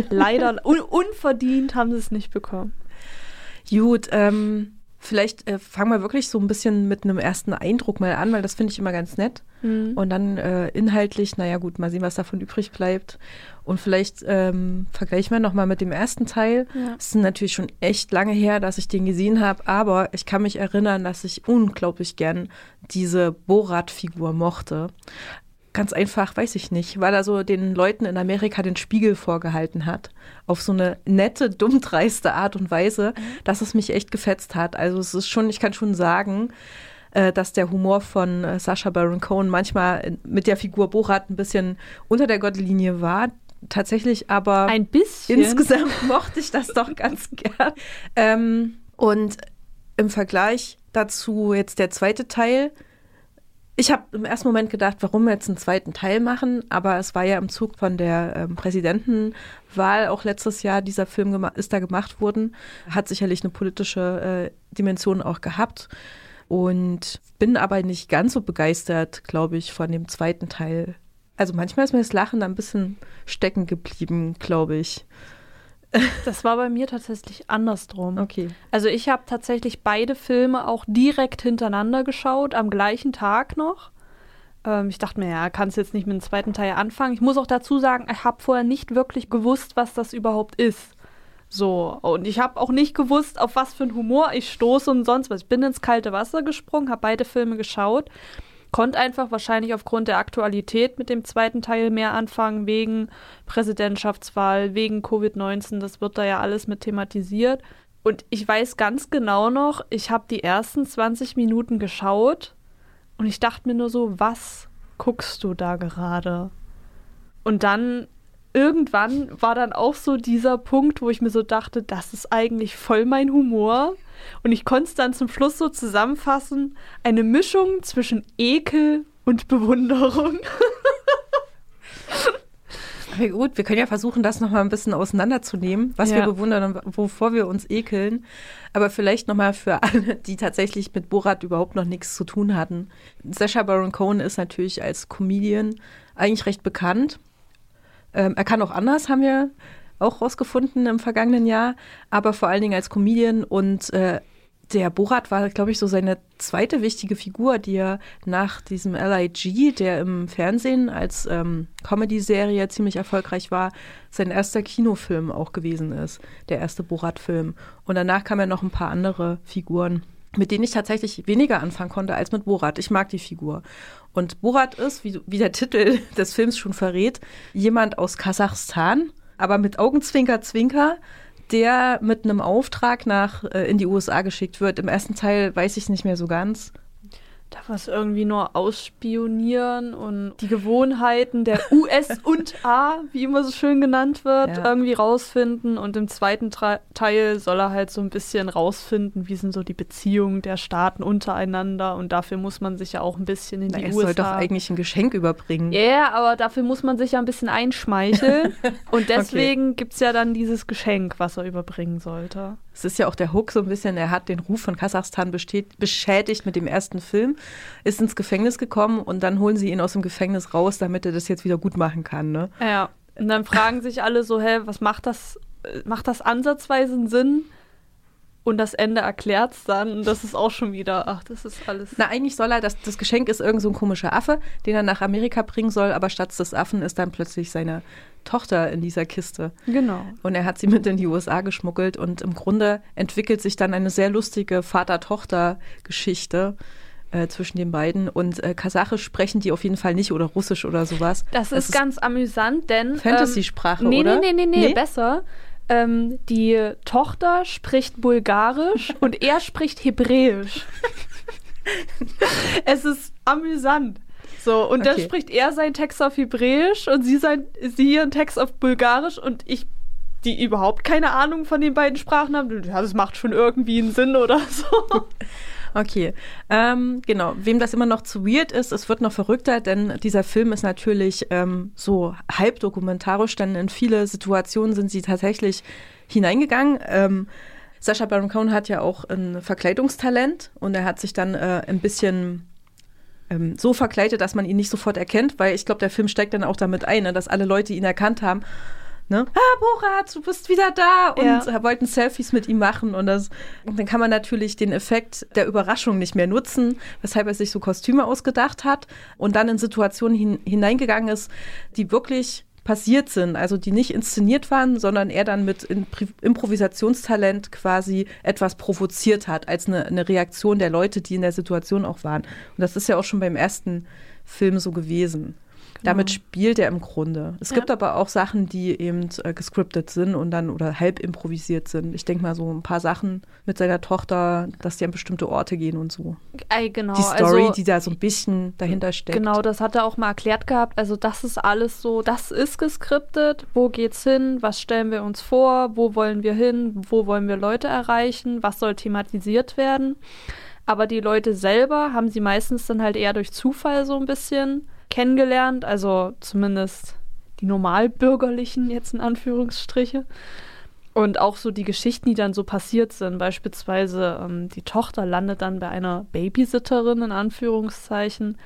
Leider. [LAUGHS] Un unverdient haben sie es nicht bekommen. Gut, ähm, vielleicht äh, fangen wir wirklich so ein bisschen mit einem ersten Eindruck mal an, weil das finde ich immer ganz nett. Mhm. Und dann äh, inhaltlich, naja gut, mal sehen, was davon übrig bleibt. Und vielleicht ähm, vergleichen wir nochmal mit dem ersten Teil. Ja. Es ist natürlich schon echt lange her, dass ich den gesehen habe, aber ich kann mich erinnern, dass ich unglaublich gern diese Borat-Figur mochte. Ganz einfach, weiß ich nicht, weil er so den Leuten in Amerika den Spiegel vorgehalten hat. Auf so eine nette, [LAUGHS] dummdreiste Art und Weise, dass es mich echt gefetzt hat. Also es ist schon, ich kann schon sagen, äh, dass der Humor von äh, Sacha Baron Cohen manchmal mit der Figur Borat ein bisschen unter der Gottlinie war. Tatsächlich aber Ein bisschen. insgesamt [LAUGHS] mochte ich das doch ganz gern. Ähm, und im Vergleich dazu jetzt der zweite Teil. Ich habe im ersten Moment gedacht, warum jetzt einen zweiten Teil machen, aber es war ja im Zug von der ähm, Präsidentenwahl auch letztes Jahr dieser Film ist da gemacht worden, hat sicherlich eine politische äh, Dimension auch gehabt und bin aber nicht ganz so begeistert, glaube ich, von dem zweiten Teil. Also manchmal ist mir das Lachen ein bisschen stecken geblieben, glaube ich. Das war bei mir tatsächlich andersrum. Okay. Also ich habe tatsächlich beide Filme auch direkt hintereinander geschaut, am gleichen Tag noch. Ähm, ich dachte mir, ja, kannst jetzt nicht mit dem zweiten Teil anfangen. Ich muss auch dazu sagen, ich habe vorher nicht wirklich gewusst, was das überhaupt ist. So, und ich habe auch nicht gewusst, auf was für einen Humor ich stoße und sonst was. Ich bin ins kalte Wasser gesprungen, habe beide Filme geschaut, konnte einfach wahrscheinlich aufgrund der Aktualität mit dem zweiten Teil mehr anfangen, wegen Präsidentschaftswahl, wegen Covid-19, das wird da ja alles mit thematisiert. Und ich weiß ganz genau noch, ich habe die ersten 20 Minuten geschaut und ich dachte mir nur so, was guckst du da gerade? Und dann irgendwann war dann auch so dieser Punkt, wo ich mir so dachte, das ist eigentlich voll mein Humor. Und ich konnte es dann zum Schluss so zusammenfassen, eine Mischung zwischen Ekel und Bewunderung. [LAUGHS] Aber gut, wir können ja versuchen, das nochmal ein bisschen auseinanderzunehmen, was Ja. wir bewundern und wovor wir uns ekeln. Aber vielleicht nochmal für alle, die tatsächlich mit Borat überhaupt noch nichts zu tun hatten. Sacha Baron Cohen ist natürlich als Comedian eigentlich recht bekannt. Ähm, er kann auch anders, haben wir auch rausgefunden im vergangenen Jahr, aber vor allen Dingen als Comedian und äh, der Borat war, glaube ich, so seine zweite wichtige Figur, die er nach diesem LIG, der im Fernsehen als ähm, Comedy-Serie ziemlich erfolgreich war, sein erster Kinofilm auch gewesen ist, der erste Borat-Film. Und danach kamen ja noch ein paar andere Figuren, mit denen ich tatsächlich weniger anfangen konnte als mit Borat. Ich mag die Figur. Und Borat ist, wie, wie der Titel des Films schon verrät, jemand aus Kasachstan, aber mit Augenzwinker, Zwinker der mit einem Auftrag nach äh, in die USA geschickt wird. Im ersten Teil weiß ich es nicht mehr so ganz. Darf man es irgendwie nur ausspionieren und die Gewohnheiten der US [LAUGHS] und A, wie immer so schön genannt wird, ja. irgendwie rausfinden. Und im zweiten Tra Teil soll er halt so ein bisschen rausfinden, wie sind so die Beziehungen der Staaten untereinander. Und dafür muss man sich ja auch ein bisschen in Na, die er USA. Er soll doch eigentlich ein Geschenk überbringen. Ja, yeah, aber dafür muss man sich ja ein bisschen einschmeicheln. [LAUGHS] und deswegen okay. gibt es ja dann dieses Geschenk, was er überbringen sollte. Es ist ja auch der Hook so ein bisschen, er hat den Ruf von Kasachstan beschädigt mit dem ersten Film, ist ins Gefängnis gekommen und dann holen sie ihn aus dem Gefängnis raus, damit er das jetzt wieder gut machen kann. Ne? Ja, und dann fragen sich alle so, hä, was macht das, macht das ansatzweise einen Sinn? Und das Ende erklärt es dann und das ist auch schon wieder, ach, das ist alles. Na, eigentlich soll er, das, das Geschenk ist irgend so ein komischer Affe, den er nach Amerika bringen soll, aber statt des Affen ist dann plötzlich seine Tochter in dieser Kiste. Genau. Und er hat sie mit in die USA geschmuggelt und im Grunde entwickelt sich dann eine sehr lustige Vater-Tochter-Geschichte. Äh, zwischen den beiden und äh, Kasachisch sprechen die auf jeden Fall nicht oder Russisch oder sowas. Das ist, ist ganz amüsant, denn Fantasy-Sprache, ähm, nee, oder? Nee, nee, nee, nee, besser. Ähm, die Tochter spricht Bulgarisch [LAUGHS] und er spricht Hebräisch. [LAUGHS] es ist amüsant. So, und okay. dann spricht er seinen Text auf Hebräisch und sie, sein, sie ihren Text auf Bulgarisch und ich, die überhaupt keine Ahnung von den beiden Sprachen haben, ja, das macht schon irgendwie einen Sinn oder so. [LAUGHS] Okay, ähm, genau. Wem das immer noch zu weird ist, es wird noch verrückter, denn dieser Film ist natürlich ähm, so halb dokumentarisch, denn in viele Situationen sind sie tatsächlich hineingegangen. Ähm, Sascha Baron Cohen hat ja auch ein Verkleidungstalent und er hat sich dann äh, ein bisschen ähm, so verkleidet, dass man ihn nicht sofort erkennt, weil ich glaube, der Film steckt dann auch damit ein, ne, dass alle Leute ihn erkannt haben ne? Ah, Borat, du bist wieder da und ja. wollten Selfies mit ihm machen und das und dann kann man natürlich den Effekt der Überraschung nicht mehr nutzen, weshalb er sich so Kostüme ausgedacht hat und dann in Situationen hin, hineingegangen ist, die wirklich passiert sind, also die nicht inszeniert waren, sondern er dann mit Improvisationstalent quasi etwas provoziert hat, als eine, eine Reaktion der Leute, die in der Situation auch waren. Und das ist ja auch schon beim ersten Film so gewesen. Damit spielt er im Grunde. Es ja. gibt aber auch Sachen, die eben äh, gescriptet sind und dann oder halb improvisiert sind. Ich denke mal so ein paar Sachen mit seiner Tochter, dass die an bestimmte Orte gehen und so. Ey, genau. Die Story, also, die da so ein bisschen dahinter steckt. Genau, das hat er auch mal erklärt gehabt. Also das ist alles so, das ist gescriptet. Wo geht's hin? Was stellen wir uns vor? Wo wollen wir hin? Wo wollen wir Leute erreichen? Was soll thematisiert werden? Aber die Leute selber haben sie meistens dann halt eher durch Zufall so ein bisschen kennengelernt, also zumindest die normalbürgerlichen jetzt in Anführungsstriche. Und auch so die Geschichten, die dann so passiert sind. Beispielsweise ähm, die Tochter landet dann bei einer Babysitterin in Anführungszeichen.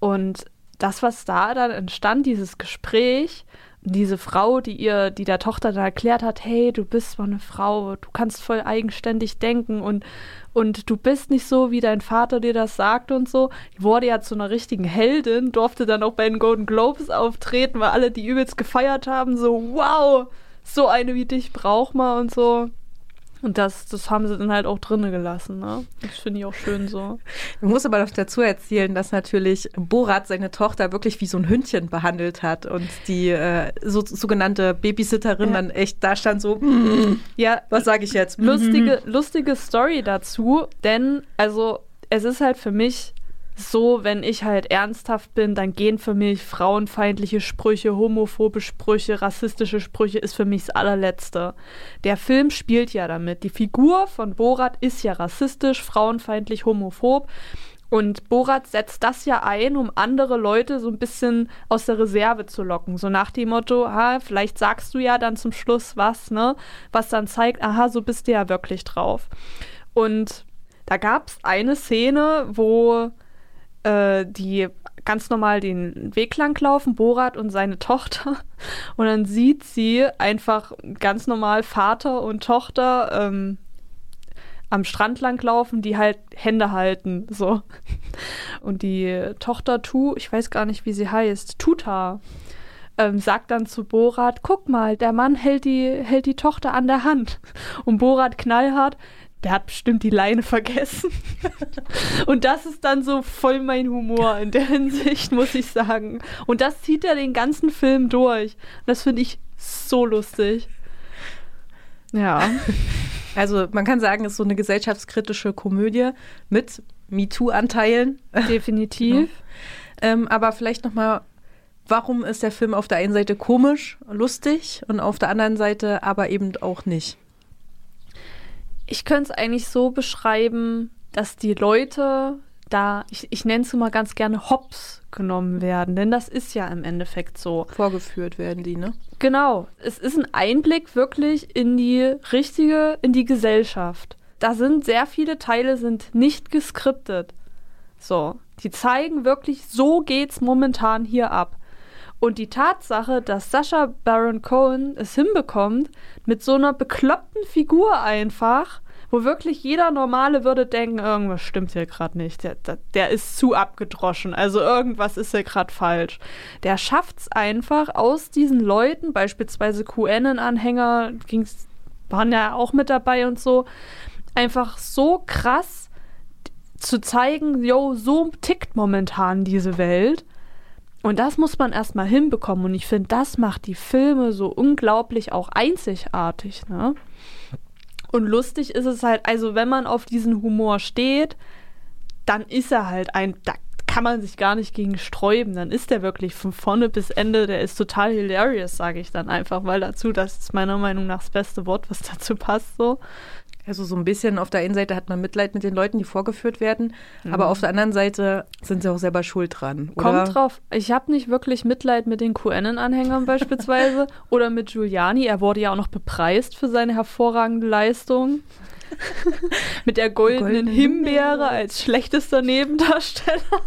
Und das, was da dann entstand, dieses Gespräch, diese Frau, die ihr, die der Tochter dann erklärt hat, hey, du bist zwar eine Frau, du kannst voll eigenständig denken und, und du bist nicht so, wie dein Vater dir das sagt und so. Die wurde ja zu einer richtigen Heldin, durfte dann auch bei den Golden Globes auftreten, weil alle die übelst gefeiert haben, so, wow, so eine wie dich braucht man und so. Und das, das haben sie dann halt auch drinnen gelassen. Ne? Das finde ich auch schön so. [LAUGHS] Ich muss aber noch dazu erzählen, dass natürlich Borat seine Tochter wirklich wie so ein Hündchen behandelt hat und die äh, so, sogenannte Babysitterin ja. dann echt da stand so, mm, ja, was sage ich jetzt? Lustige, lustige Story dazu, denn also es ist halt für mich so, wenn ich halt ernsthaft bin, dann gehen für mich frauenfeindliche Sprüche, homophobe Sprüche, rassistische Sprüche ist für mich das allerletzte. Der Film spielt ja damit. Die Figur von Borat ist ja rassistisch, frauenfeindlich, homophob. Und Borat setzt das ja ein, um andere Leute so ein bisschen aus der Reserve zu locken. So nach dem Motto, ha, vielleicht sagst du ja dann zum Schluss was, ne? Was dann zeigt, aha, so bist du ja wirklich drauf. Und da gab es eine Szene, wo äh, die ganz normal den Weg lang laufen, Borat und seine Tochter. [LAUGHS] Und dann sieht sie einfach ganz normal Vater und Tochter ähm, am Strand lang laufen, die halt Hände halten, so. [LAUGHS] Und die Tochter Tu, ich weiß gar nicht, wie sie heißt, Tuta, ähm, sagt dann zu Borat, guck mal, der Mann hält die, hält die Tochter an der Hand. Und Borat knallhart, der hat bestimmt die Leine vergessen. [LAUGHS] und das ist dann so voll mein Humor in der Hinsicht, muss ich sagen. Und das zieht er den ganzen Film durch. Das finde ich so lustig. Ja. Also man kann sagen, es ist so eine gesellschaftskritische Komödie mit MeToo-Anteilen. Definitiv. [LAUGHS] genau. ähm, aber vielleicht noch mal, warum ist der Film auf der einen Seite komisch, lustig und auf der anderen Seite aber eben auch nicht? Ich könnte es eigentlich so beschreiben, dass die Leute da, ich, ich nenne es immer ganz gerne Hops genommen werden, denn das ist ja im Endeffekt so. Vorgeführt werden die, ne? Genau. Es ist ein Einblick wirklich in die richtige, in die Gesellschaft. Da sind sehr viele Teile sind nicht geskriptet. So. Die zeigen wirklich, so geht's momentan hier ab. Und die Tatsache, dass Sascha Baron Cohen es hinbekommt, mit so einer bekloppten Figur einfach, wo wirklich jeder Normale würde denken, irgendwas stimmt hier gerade nicht. Der, der, der, ist zu abgedroschen. Also irgendwas ist hier gerade falsch. Der schafft es einfach aus diesen Leuten, beispielsweise QAnon-Anhänger, waren ja auch mit dabei und so, einfach so krass zu zeigen, yo, so tickt momentan diese Welt. Und das muss man erstmal hinbekommen. Und ich finde, das macht die Filme so unglaublich auch einzigartig. Ne? Und lustig ist es halt, also wenn man auf diesen Humor steht, dann ist er halt ein, da kann man sich gar nicht gegen sträuben. Dann ist der wirklich von vorne bis Ende, der ist total hilarious, sage ich dann einfach, weil dazu, das ist meiner Meinung nach das beste Wort, was dazu passt so. Also so ein bisschen auf der einen Seite hat man Mitleid mit den Leuten, die vorgeführt werden, mhm. aber auf der anderen Seite sind sie auch selber schuld dran. Oder? Kommt drauf. Ich habe nicht wirklich Mitleid mit den QAnon-Anhängern beispielsweise [LAUGHS] oder mit Giuliani. Er wurde ja auch noch bepreist für seine hervorragende Leistung. [LAUGHS] mit der goldenen Golden Himbeere als schlechtester Nebendarsteller.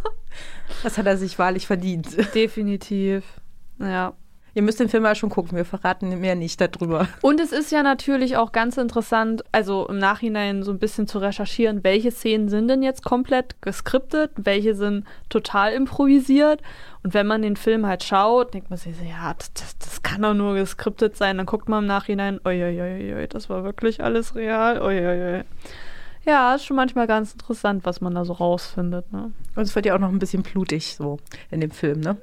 Das hat er sich wahrlich verdient. Definitiv. Ja. Ihr müsst den Film mal schon gucken, wir verraten mehr nicht darüber. Und es ist ja natürlich auch ganz interessant, also im Nachhinein so ein bisschen zu recherchieren, welche Szenen sind denn jetzt komplett geskriptet, welche sind total improvisiert. Und wenn man den Film halt schaut, denkt man sich, ja, das, das kann doch nur geskriptet sein. Dann guckt man im Nachhinein, oi, das war wirklich alles real, oi. Ja, ist schon manchmal ganz interessant, was man da so rausfindet. Ne? Und es wird ja auch noch ein bisschen blutig so in dem Film, ne?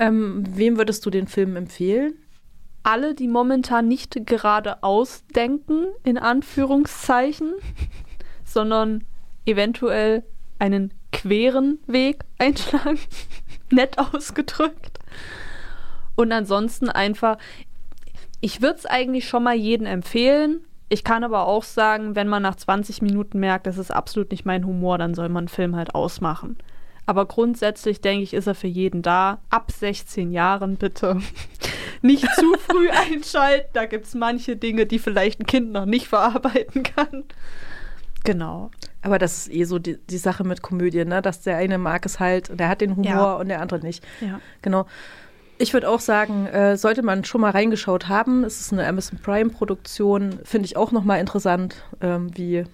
Ähm, wem würdest du den Film empfehlen? Alle, die momentan nicht gerade ausdenken, in Anführungszeichen, [LAUGHS] sondern eventuell einen queren Weg [LAUGHS] einschlagen. Nett ausgedrückt. Und ansonsten einfach, ich würde es eigentlich schon mal jedem empfehlen. Ich kann aber auch sagen, wenn man nach 20 Minuten merkt, das ist absolut nicht mein Humor, dann soll man einen Film halt ausmachen. Aber grundsätzlich denke ich, ist er für jeden da. Ab 16 Jahren bitte. [LAUGHS] nicht zu früh [LAUGHS] einschalten. Da gibt es manche Dinge, die vielleicht ein Kind noch nicht verarbeiten kann. Genau. Aber das ist eh so die, die Sache mit Komödien, ne? dass der eine mag es halt, der hat den Humor ja. und der andere nicht. Ja. Genau. Ich würde auch sagen, äh, sollte man schon mal reingeschaut haben. Es ist eine Amazon Prime-Produktion, finde ich auch nochmal interessant, ähm, wie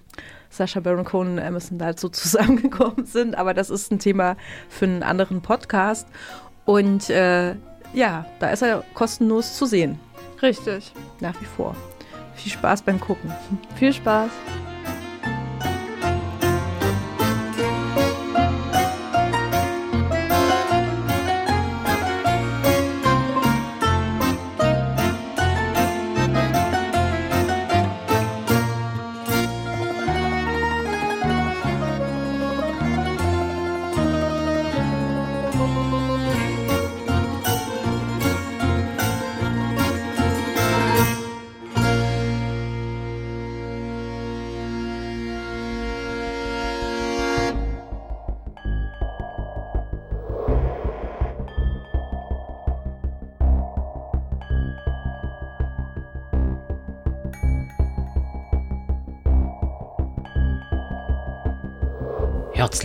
Sascha Baron Cohen und Emerson da so [LAUGHS] zusammengekommen sind. Aber das ist ein Thema für einen anderen Podcast. Und äh, ja, da ist er kostenlos zu sehen. Richtig. Nach wie vor. Viel Spaß beim Gucken. Viel Spaß.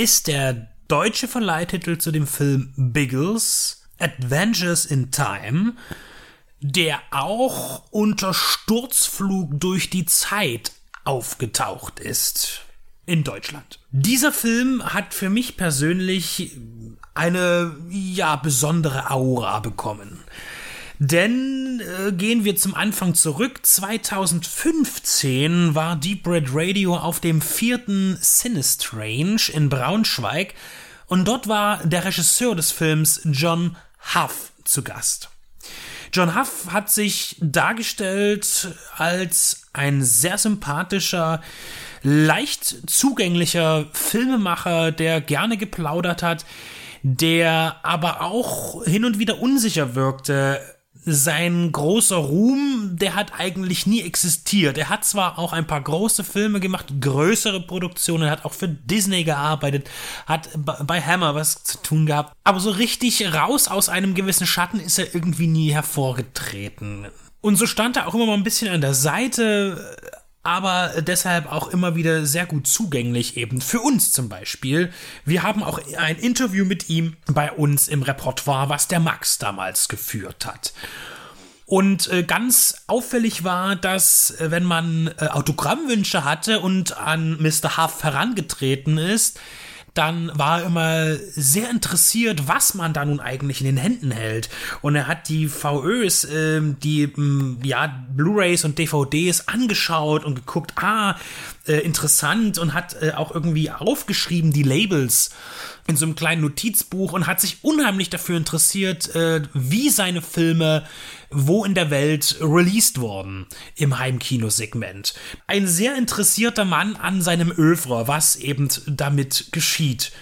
ist der deutsche Verleihtitel zu dem Film Biggles Adventures in Time, der auch unter Sturzflug durch die Zeit aufgetaucht ist in Deutschland. Dieser Film hat für mich persönlich eine ja besondere Aura bekommen. Denn äh, gehen wir zum Anfang zurück. 2015 war Deep Red Radio auf dem vierten Sinistrange in Braunschweig und dort war der Regisseur des Films John Huff zu Gast. John Huff hat sich dargestellt als ein sehr sympathischer, leicht zugänglicher Filmemacher, der gerne geplaudert hat, der aber auch hin und wieder unsicher wirkte, sein großer Ruhm, der hat eigentlich nie existiert. Er hat zwar auch ein paar große Filme gemacht, größere Produktionen, hat auch für Disney gearbeitet, hat bei Hammer was zu tun gehabt, aber so richtig raus aus einem gewissen Schatten ist er irgendwie nie hervorgetreten. Und so stand er auch immer mal ein bisschen an der Seite, aber deshalb auch immer wieder sehr gut zugänglich eben für uns zum Beispiel. Wir haben auch ein Interview mit ihm bei uns im Repertoire, was der Max damals geführt hat. Und äh, ganz auffällig war, dass äh, wenn man äh, Autogrammwünsche hatte und an Mr. Huff herangetreten ist, dann war er immer sehr interessiert, was man da nun eigentlich in den Händen hält. Und er hat die VÖs, äh, die äh, ja, Blu-rays und DVDs angeschaut und geguckt, ah, äh, interessant und hat äh, auch irgendwie aufgeschrieben die Labels in so einem kleinen Notizbuch und hat sich unheimlich dafür interessiert, äh, wie seine Filme wo in der Welt released worden im Heimkinosegment. Ein sehr interessierter Mann an seinem Övre, was eben damit geschieht.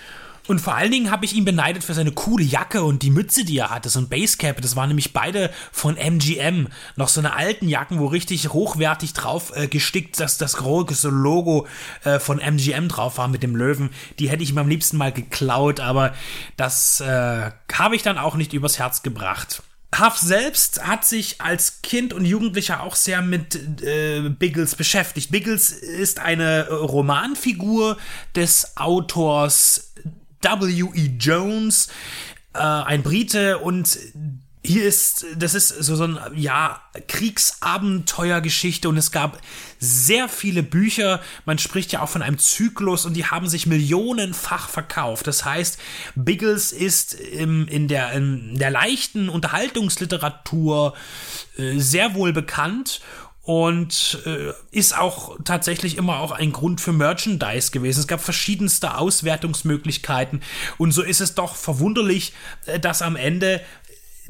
Und vor allen Dingen habe ich ihn beneidet für seine coole Jacke und die Mütze, die er hatte, so ein Basecap. Das waren nämlich beide von MGM. Noch so eine alten Jacken, wo richtig hochwertig drauf äh, gestickt, dass das große Logo äh, von MGM drauf war mit dem Löwen. Die hätte ich ihm am liebsten mal geklaut, aber das äh, habe ich dann auch nicht übers Herz gebracht. Huff selbst hat sich als Kind und Jugendlicher auch sehr mit äh, Biggles beschäftigt. Biggles ist eine Romanfigur des Autors W.E. Jones, äh, ein Brite und hier ist, das ist so, so ein, ja, Kriegsabenteuergeschichte und es gab sehr viele Bücher. Man spricht ja auch von einem Zyklus und die haben sich millionenfach verkauft. Das heißt, Biggles ist im, in, der, in der leichten Unterhaltungsliteratur äh, sehr wohl bekannt und äh, ist auch tatsächlich immer auch ein Grund für Merchandise gewesen. Es gab verschiedenste Auswertungsmöglichkeiten und so ist es doch verwunderlich, äh, dass am Ende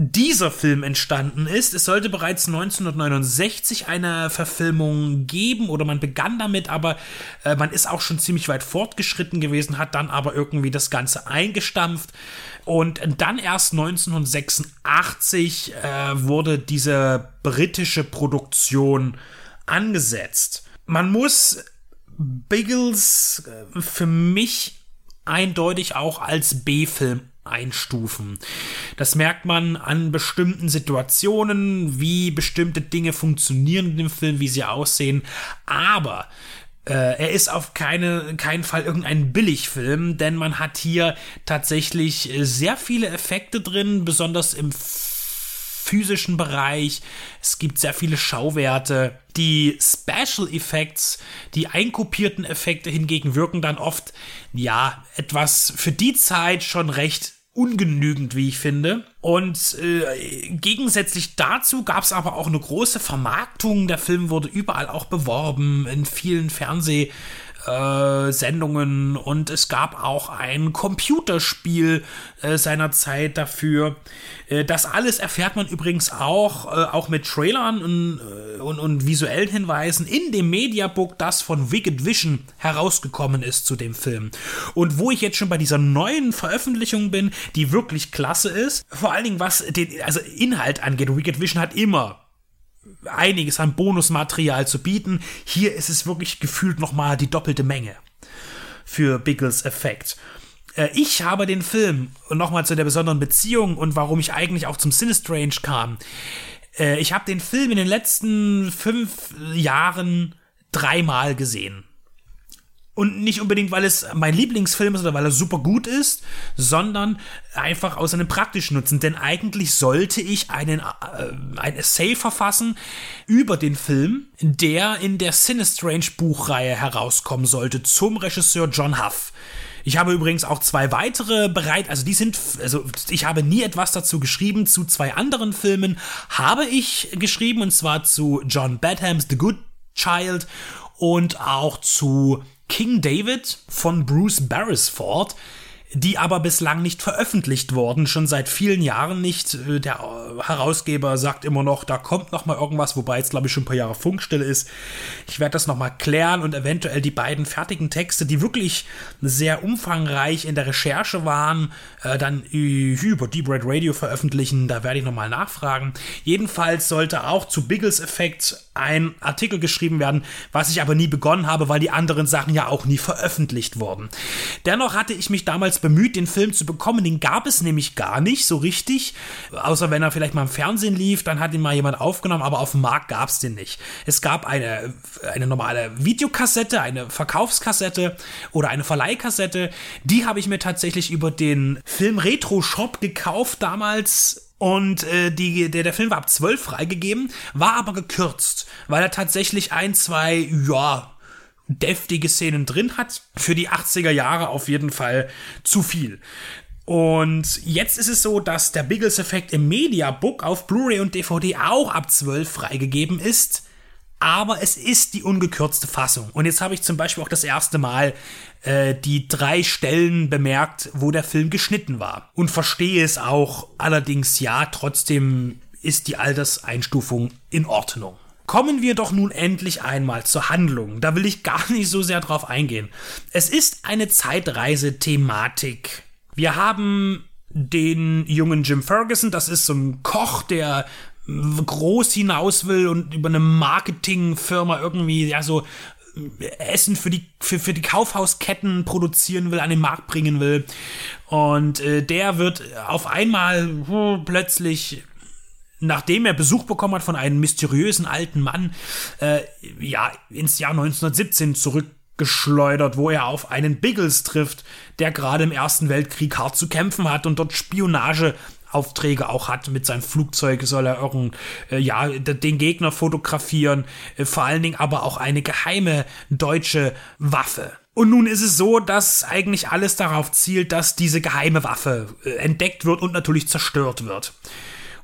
dieser Film entstanden ist. Es sollte bereits 1969 eine Verfilmung geben oder man begann damit, aber äh, man ist auch schon ziemlich weit fortgeschritten gewesen, hat dann aber irgendwie das Ganze eingestampft. Und dann erst 1986 äh, wurde diese britische Produktion angesetzt. Man muss Biggles äh, für mich eindeutig auch als B-Film einstufen. Das merkt man an bestimmten Situationen, wie bestimmte Dinge funktionieren dem Film, wie sie aussehen. Aber äh, er ist auf keine, keinen Fall irgendein Billigfilm, denn man hat hier tatsächlich äh, sehr viele Effekte drin, besonders im physischen Bereich. Es gibt sehr viele Schauwerte. Die Special Effects, die einkopierten Effekte hingegen wirken dann oft, ja, etwas für die Zeit schon recht ungenügend, wie ich finde. Und äh, gegensätzlich dazu gab es aber auch eine große Vermarktung. Der Film wurde überall auch beworben, in vielen Fernseh- äh, Sendungen und es gab auch ein Computerspiel äh, seiner Zeit dafür. Äh, das alles erfährt man übrigens auch, äh, auch mit Trailern und, äh, und, und visuellen Hinweisen in dem Mediabook, das von Wicked Vision herausgekommen ist zu dem Film. Und wo ich jetzt schon bei dieser neuen Veröffentlichung bin, die wirklich klasse ist, vor allen Dingen was den also Inhalt angeht. Wicked Vision hat immer einiges an Bonusmaterial zu bieten. Hier ist es wirklich gefühlt nochmal die doppelte Menge für Biggles Effekt. Äh, ich habe den Film, und nochmal zu der besonderen Beziehung und warum ich eigentlich auch zum Sinistrange kam. Äh, ich habe den Film in den letzten fünf Jahren dreimal gesehen. Und nicht unbedingt, weil es mein Lieblingsfilm ist oder weil er super gut ist, sondern einfach aus einem praktischen Nutzen. Denn eigentlich sollte ich einen, äh, ein Essay verfassen über den Film, der in der Sinistrange Buchreihe herauskommen sollte, zum Regisseur John Huff. Ich habe übrigens auch zwei weitere bereit, also die sind, also ich habe nie etwas dazu geschrieben, zu zwei anderen Filmen habe ich geschrieben, und zwar zu John Badhams The Good Child und auch zu King David von Bruce Beresford, die aber bislang nicht veröffentlicht wurden, schon seit vielen Jahren nicht. Äh, der äh, Herausgeber sagt immer noch, da kommt noch mal irgendwas, wobei jetzt glaube ich schon ein paar Jahre Funkstille ist. Ich werde das noch mal klären und eventuell die beiden fertigen Texte, die wirklich sehr umfangreich in der Recherche waren, äh, dann über Deep Red Radio veröffentlichen. Da werde ich noch mal nachfragen. Jedenfalls sollte auch zu Biggles Effekt ein Artikel geschrieben werden, was ich aber nie begonnen habe, weil die anderen Sachen ja auch nie veröffentlicht wurden. Dennoch hatte ich mich damals bemüht, den Film zu bekommen. Den gab es nämlich gar nicht so richtig, außer wenn er vielleicht mal im Fernsehen lief, dann hat ihn mal jemand aufgenommen, aber auf dem Markt gab es den nicht. Es gab eine, eine normale Videokassette, eine Verkaufskassette oder eine Verleihkassette. Die habe ich mir tatsächlich über den Film Retro Shop gekauft damals und äh, die, der, der Film war ab 12 freigegeben, war aber gekürzt, weil er tatsächlich ein, zwei, ja, deftige Szenen drin hat. Für die 80er Jahre auf jeden Fall zu viel. Und jetzt ist es so, dass der Biggles-Effekt im Mediabook auf Blu-ray und DVD auch ab 12 freigegeben ist aber es ist die ungekürzte Fassung. Und jetzt habe ich zum Beispiel auch das erste Mal äh, die drei Stellen bemerkt, wo der Film geschnitten war. Und verstehe es auch. Allerdings ja, trotzdem ist die Alterseinstufung in Ordnung. Kommen wir doch nun endlich einmal zur Handlung. Da will ich gar [LAUGHS] nicht so sehr drauf eingehen. Es ist eine Zeitreise-Thematik. Wir haben den jungen Jim Ferguson, das ist so ein Koch, der groß hinaus will und über eine Marketingfirma irgendwie ja so äh, Essen für die für, für die Kaufhausketten produzieren will, an den Markt bringen will und äh, der wird auf einmal oh, plötzlich nachdem er Besuch bekommen hat von einem mysteriösen alten Mann äh, ja ins Jahr 1917 zurückgeschleudert, wo er auf einen Biggles trifft, der gerade im Ersten Weltkrieg hart zu kämpfen hat und dort Spionage Aufträge auch hat mit seinem Flugzeug, soll er irgend, äh, ja, den Gegner fotografieren, äh, vor allen Dingen aber auch eine geheime deutsche Waffe. Und nun ist es so, dass eigentlich alles darauf zielt, dass diese geheime Waffe äh, entdeckt wird und natürlich zerstört wird.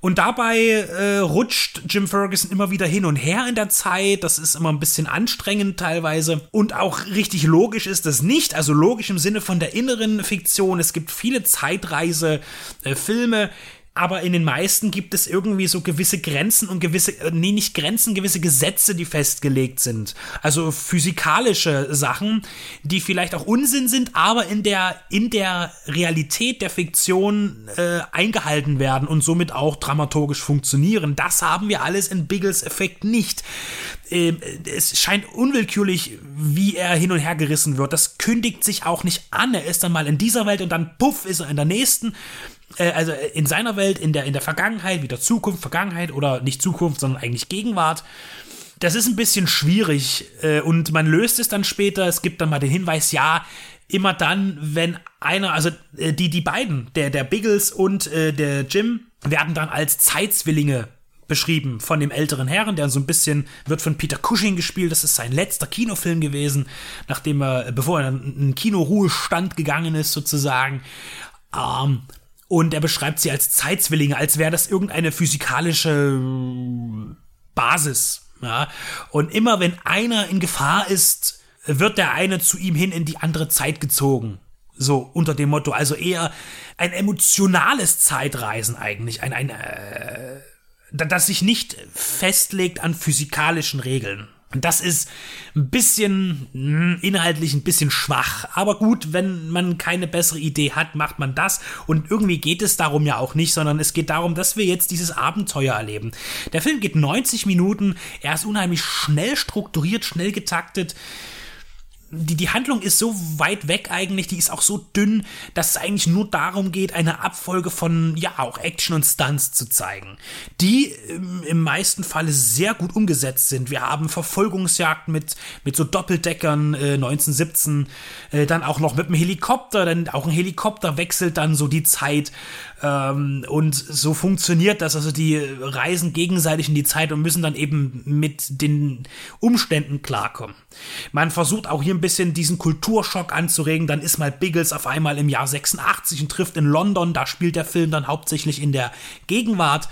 Und dabei äh, rutscht Jim Ferguson immer wieder hin und her in der Zeit. Das ist immer ein bisschen anstrengend teilweise. Und auch richtig logisch ist das nicht. Also logisch im Sinne von der inneren Fiktion. Es gibt viele Zeitreise-Filme, aber in den meisten gibt es irgendwie so gewisse Grenzen und gewisse, äh, nee, nicht Grenzen, gewisse Gesetze, die festgelegt sind. Also physikalische Sachen, die vielleicht auch Unsinn sind, aber in der, in der Realität der Fiktion äh, eingehalten werden und somit auch dramaturgisch funktionieren. Das haben wir alles in Biggles Effekt nicht. Ähm, es scheint unwillkürlich, wie er hin und her gerissen wird. Das kündigt sich auch nicht an. Er ist dann mal in dieser Welt und dann puff ist er in der nächsten also äh, in seiner Welt, in der, in der Vergangenheit, wieder Zukunft, Vergangenheit oder nicht Zukunft, sondern eigentlich Gegenwart. Das ist ein bisschen schwierig äh, und man löst es dann später. Es gibt dann mal den Hinweis, ja, immer dann, wenn einer, also äh, die, die beiden, der, der Biggles und äh, der Jim, werden dann als Zeitzwillinge beschrieben von dem älteren Herren, der so ein bisschen wird von Peter Cushing gespielt. Das ist sein letzter Kinofilm gewesen, nachdem er, bevor er in einen Kinoruhestand gegangen ist, sozusagen. Ähm, und er beschreibt sie als Zeitzwillinge, als wäre das irgendeine physikalische Basis. Ja? Und immer wenn einer in Gefahr ist, wird der eine zu ihm hin in die andere Zeit gezogen. So unter dem Motto, also eher ein emotionales Zeitreisen eigentlich, ein, ein äh, das sich nicht festlegt an physikalischen Regeln. Das ist ein bisschen hm, inhaltlich ein bisschen schwach. Aber gut, wenn man keine bessere Idee hat, macht man das. Und irgendwie geht es darum ja auch nicht, sondern es geht darum, dass wir jetzt dieses Abenteuer erleben. Der Film geht 90 Minuten. Er ist unheimlich schnell strukturiert, schnell getaktet die, die Handlung ist so weit weg eigentlich, die ist auch so dünn, dass es eigentlich nur darum geht, eine Abfolge von, ja, auch Action und Stunts zu zeigen, die im, im meisten Falle sehr gut umgesetzt sind. Wir haben Verfolgungsjagden mit, mit so Doppeldeckern äh, 1917, äh, dann auch noch mit einem Helikopter, denn auch ein Helikopter wechselt dann so die Zeit ähm, und so funktioniert das. Also die reisen gegenseitig in die Zeit und müssen dann eben mit den Umständen klarkommen. Man versucht auch hier ein bisschen diesen Kulturschock anzuregen. Dann ist mal Biggles auf einmal im Jahr 86 und trifft in London. Da spielt der Film dann hauptsächlich in der Gegenwart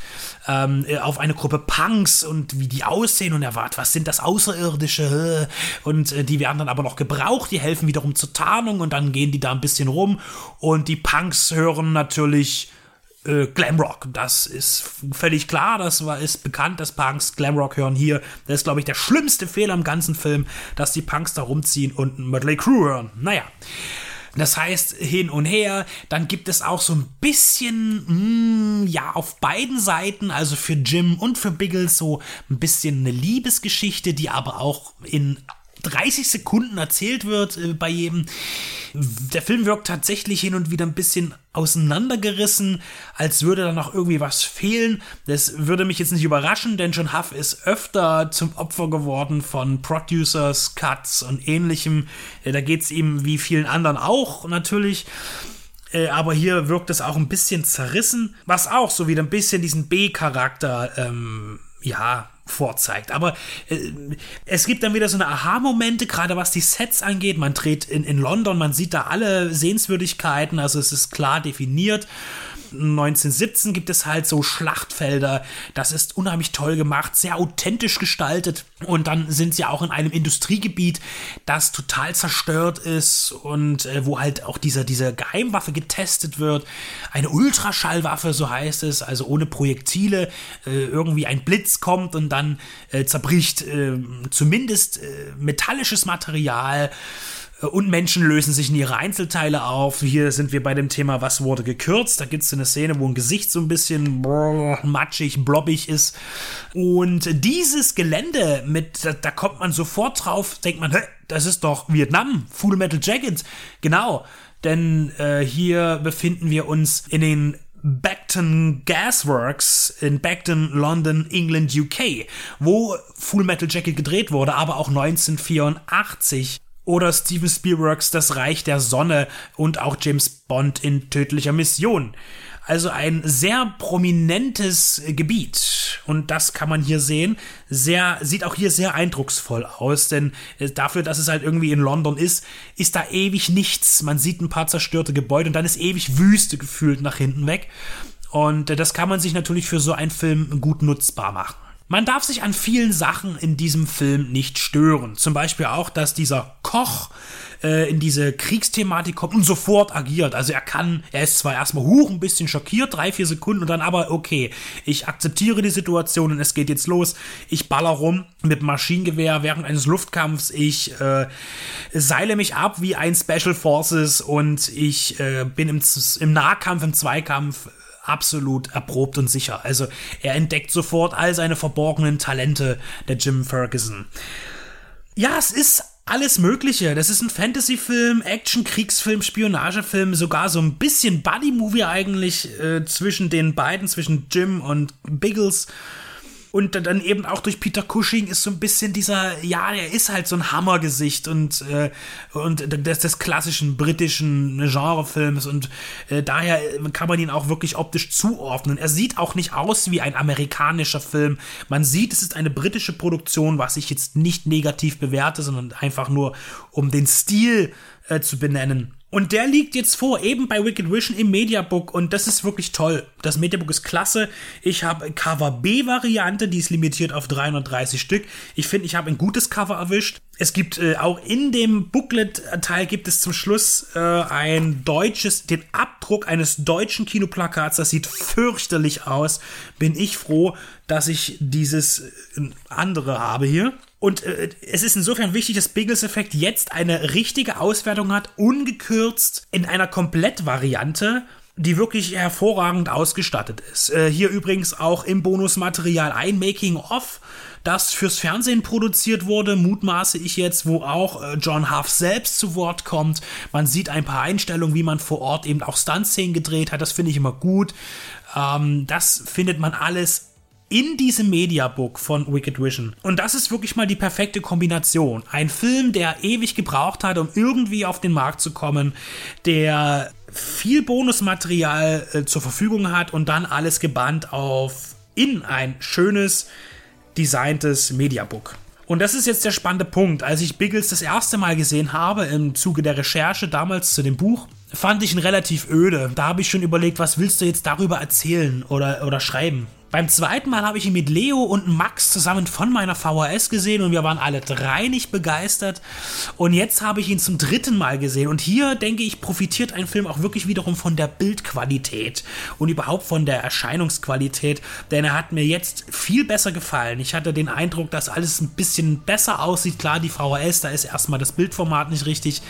ähm, auf eine Gruppe Punks und wie die aussehen und er wartet, was sind das Außerirdische? Und äh, die werden dann aber noch gebraucht. Die helfen wiederum zur Tarnung und dann gehen die da ein bisschen rum und die Punks hören natürlich äh, Glamrock. Das ist völlig klar, das war, ist bekannt, dass Punks Glamrock hören hier. Das ist, glaube ich, der schlimmste Fehler im ganzen Film, dass die Punks da rumziehen und Mötley Crew hören. Naja. Das heißt, hin und her, dann gibt es auch so ein bisschen, mh, mm, ja, auf beiden Seiten, also für Jim und für Biggles, so ein bisschen eine Liebesgeschichte, die aber auch in 30 Sekunden erzählt wird äh, bei jedem. Der Film wirkt tatsächlich hin und wieder ein bisschen auseinandergerissen, als würde da noch irgendwie was fehlen. Das würde mich jetzt nicht überraschen, denn John Huff ist öfter zum Opfer geworden von Producers, Cuts und ähnlichem. Äh, da geht es ihm wie vielen anderen auch natürlich äh, aber hier wirkt es auch ein bisschen zerrissen, was auch so wieder ein bisschen diesen B-Charakter, ähm, ja, vorzeigt. Aber äh, es gibt dann wieder so eine Aha-Momente, gerade was die Sets angeht. Man dreht in, in London, man sieht da alle Sehenswürdigkeiten, also es ist klar definiert. 1917 gibt es halt so Schlachtfelder. Das ist unheimlich toll gemacht, sehr authentisch gestaltet. Und dann sind sie auch in einem Industriegebiet, das total zerstört ist und äh, wo halt auch dieser, diese Geheimwaffe getestet wird. Eine Ultraschallwaffe, so heißt es, also ohne Projektile. Äh, irgendwie ein Blitz kommt und dann äh, zerbricht äh, zumindest äh, metallisches Material. Und Menschen lösen sich in ihre Einzelteile auf. Hier sind wir bei dem Thema, was wurde gekürzt. Da gibt es eine Szene, wo ein Gesicht so ein bisschen matschig, blobbig ist. Und dieses Gelände mit, da, da kommt man sofort drauf, denkt man, das ist doch Vietnam, Full Metal Jacket. Genau. Denn äh, hier befinden wir uns in den Beckton Gasworks in Beckton, London, England, UK, wo Full Metal Jacket gedreht wurde, aber auch 1984 oder Steven Spielbergs Das Reich der Sonne und auch James Bond in Tödlicher Mission. Also ein sehr prominentes Gebiet. Und das kann man hier sehen. Sehr, sieht auch hier sehr eindrucksvoll aus, denn äh, dafür, dass es halt irgendwie in London ist, ist da ewig nichts. Man sieht ein paar zerstörte Gebäude und dann ist ewig Wüste gefühlt nach hinten weg. Und äh, das kann man sich natürlich für so einen Film gut nutzbar machen. Man darf sich an vielen Sachen in diesem Film nicht stören. Zum Beispiel auch, dass dieser Koch äh, in diese Kriegsthematik kommt und sofort agiert. Also er kann, er ist zwar erstmal hoch ein bisschen schockiert, drei, vier Sekunden und dann aber, okay, ich akzeptiere die Situation und es geht jetzt los. Ich baller rum mit Maschinengewehr während eines Luftkampfs. Ich äh, seile mich ab wie ein Special Forces und ich äh, bin im, im Nahkampf, im Zweikampf absolut erprobt und sicher. Also er entdeckt sofort all seine verborgenen Talente, der Jim Ferguson. Ja, es ist alles Mögliche. Das ist ein Fantasy-Film, Action, Kriegsfilm, Spionagefilm, sogar so ein bisschen Buddy-Movie eigentlich äh, zwischen den beiden, zwischen Jim und Biggles. Und dann eben auch durch Peter Cushing ist so ein bisschen dieser, ja, er ist halt so ein Hammergesicht und, äh, und des, des klassischen britischen Genrefilms und äh, daher kann man ihn auch wirklich optisch zuordnen. Er sieht auch nicht aus wie ein amerikanischer Film. Man sieht, es ist eine britische Produktion, was ich jetzt nicht negativ bewerte, sondern einfach nur um den Stil äh, zu benennen. Und der liegt jetzt vor, eben bei Wicked Vision im Mediabook und das ist wirklich toll. Das Mediabook ist klasse. Ich habe Cover B-Variante, die ist limitiert auf 330 Stück. Ich finde, ich habe ein gutes Cover erwischt. Es gibt äh, auch in dem Booklet-Teil gibt es zum Schluss äh, ein deutsches, den Abdruck eines deutschen Kinoplakats. Das sieht fürchterlich aus. Bin ich froh, dass ich dieses äh, andere habe hier. Und äh, es ist insofern wichtig, dass Biggles Effekt jetzt eine richtige Auswertung hat, ungekürzt in einer Komplettvariante, die wirklich hervorragend ausgestattet ist. Äh, hier übrigens auch im Bonusmaterial ein Making-of, das fürs Fernsehen produziert wurde, mutmaße ich jetzt, wo auch äh, John Huff selbst zu Wort kommt. Man sieht ein paar Einstellungen, wie man vor Ort eben auch Stuntszenen gedreht hat. Das finde ich immer gut. Ähm, das findet man alles in diesem Mediabook von Wicked Vision. Und das ist wirklich mal die perfekte Kombination. Ein Film, der ewig gebraucht hat, um irgendwie auf den Markt zu kommen, der viel Bonusmaterial äh, zur Verfügung hat und dann alles gebannt auf in ein schönes, designtes Mediabook. Und das ist jetzt der spannende Punkt. Als ich Biggles das erste Mal gesehen habe, im Zuge der Recherche damals zu dem Buch, fand ich ihn relativ öde. Da habe ich schon überlegt, was willst du jetzt darüber erzählen oder, oder schreiben? Beim zweiten Mal habe ich ihn mit Leo und Max zusammen von meiner VHS gesehen und wir waren alle drei nicht begeistert. Und jetzt habe ich ihn zum dritten Mal gesehen. Und hier, denke ich, profitiert ein Film auch wirklich wiederum von der Bildqualität und überhaupt von der Erscheinungsqualität, denn er hat mir jetzt viel besser gefallen. Ich hatte den Eindruck, dass alles ein bisschen besser aussieht. Klar, die VHS, da ist erstmal das Bildformat nicht richtig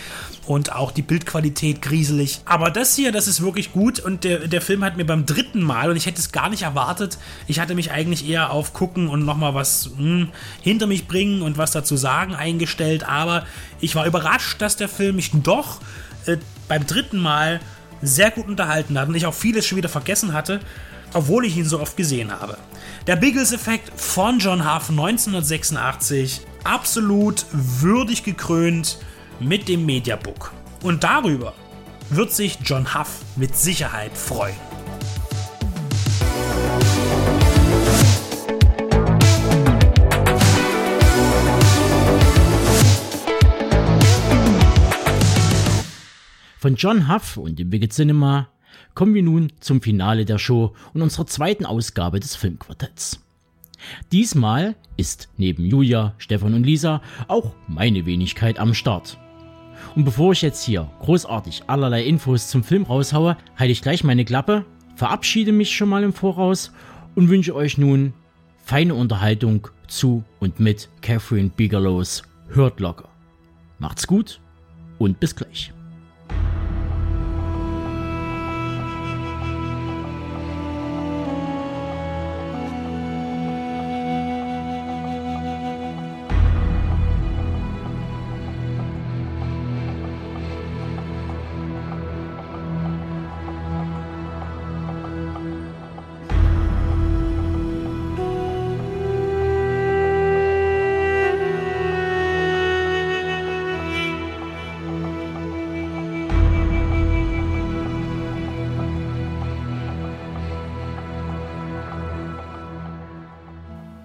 und auch die Bildqualität grieselig. Aber das hier, das ist wirklich gut und der, der Film hat mir beim dritten Mal, und ich hätte es gar nicht erwartet, ich hatte mich eigentlich eher auf gucken und nochmal was hm, hinter mich bringen und was dazu sagen eingestellt, aber ich war überrascht, dass der Film mich doch äh, beim dritten Mal sehr gut unterhalten hat und ich auch vieles schon wieder vergessen hatte, obwohl ich ihn so oft gesehen habe. Der Biggles-Effekt von John Huff 1986, absolut würdig gekrönt mit dem Mediabook. Und darüber wird sich John Huff mit Sicherheit freuen. Von John Huff und dem Wicked Cinema kommen wir nun zum Finale der Show und unserer zweiten Ausgabe des Filmquartetts. Diesmal ist neben Julia, Stefan und Lisa auch meine Wenigkeit am Start. Und bevor ich jetzt hier großartig allerlei Infos zum Film raushaue, halte ich gleich meine Klappe, verabschiede mich schon mal im Voraus und wünsche euch nun feine Unterhaltung zu und mit Catherine Bigelows Hört Locker. Macht's gut und bis gleich.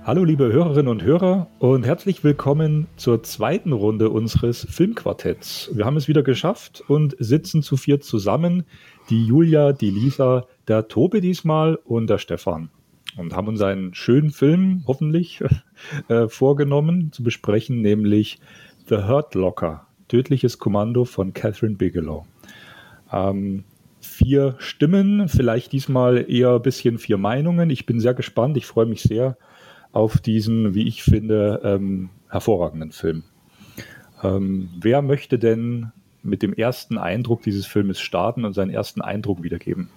Hallo liebe Hörerinnen und Hörer und herzlich willkommen zur zweiten Runde unseres Filmquartetts. Wir haben es wieder geschafft und sitzen zu viert zusammen. Die Julia, die Lisa, der Tobi diesmal und der Stefan. Und haben uns einen schönen Film hoffentlich [LAUGHS] äh, vorgenommen zu besprechen, nämlich The Hurt Locker, tödliches Kommando von Catherine Bigelow. Ähm, vier Stimmen, vielleicht diesmal eher ein bisschen vier Meinungen. Ich bin sehr gespannt, ich freue mich sehr auf diesen, wie ich finde, ähm, hervorragenden Film. Ähm, wer möchte denn mit dem ersten Eindruck dieses Filmes starten und seinen ersten Eindruck wiedergeben?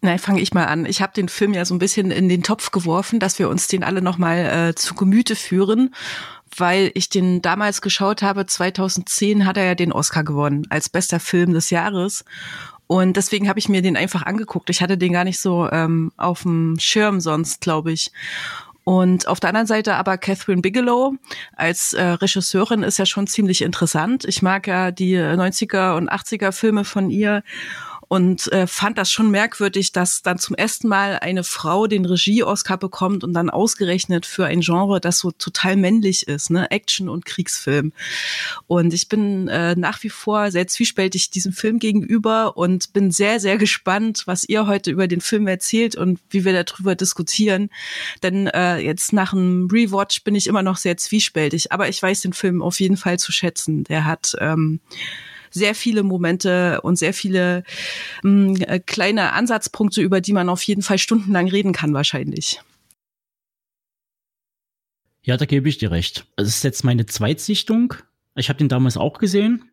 Nein, fange ich mal an. Ich habe den Film ja so ein bisschen in den Topf geworfen, dass wir uns den alle nochmal äh, zu Gemüte führen, weil ich den damals geschaut habe, 2010 hat er ja den Oscar gewonnen als bester Film des Jahres. Und deswegen habe ich mir den einfach angeguckt. Ich hatte den gar nicht so ähm, auf dem Schirm sonst, glaube ich. Und auf der anderen Seite aber Catherine Bigelow als äh, Regisseurin ist ja schon ziemlich interessant. Ich mag ja die 90er und 80er Filme von ihr und äh, fand das schon merkwürdig, dass dann zum ersten Mal eine Frau den Regie-Oscar bekommt und dann ausgerechnet für ein Genre, das so total männlich ist, ne, Action und Kriegsfilm. Und ich bin äh, nach wie vor sehr zwiespältig diesem Film gegenüber und bin sehr sehr gespannt, was ihr heute über den Film erzählt und wie wir darüber diskutieren. Denn äh, jetzt nach einem Rewatch bin ich immer noch sehr zwiespältig, aber ich weiß den Film auf jeden Fall zu schätzen. Der hat ähm, sehr viele Momente und sehr viele mh, äh, kleine Ansatzpunkte, über die man auf jeden Fall stundenlang reden kann wahrscheinlich. Ja, da gebe ich dir recht. Es ist jetzt meine Zweitsichtung. Ich habe den damals auch gesehen,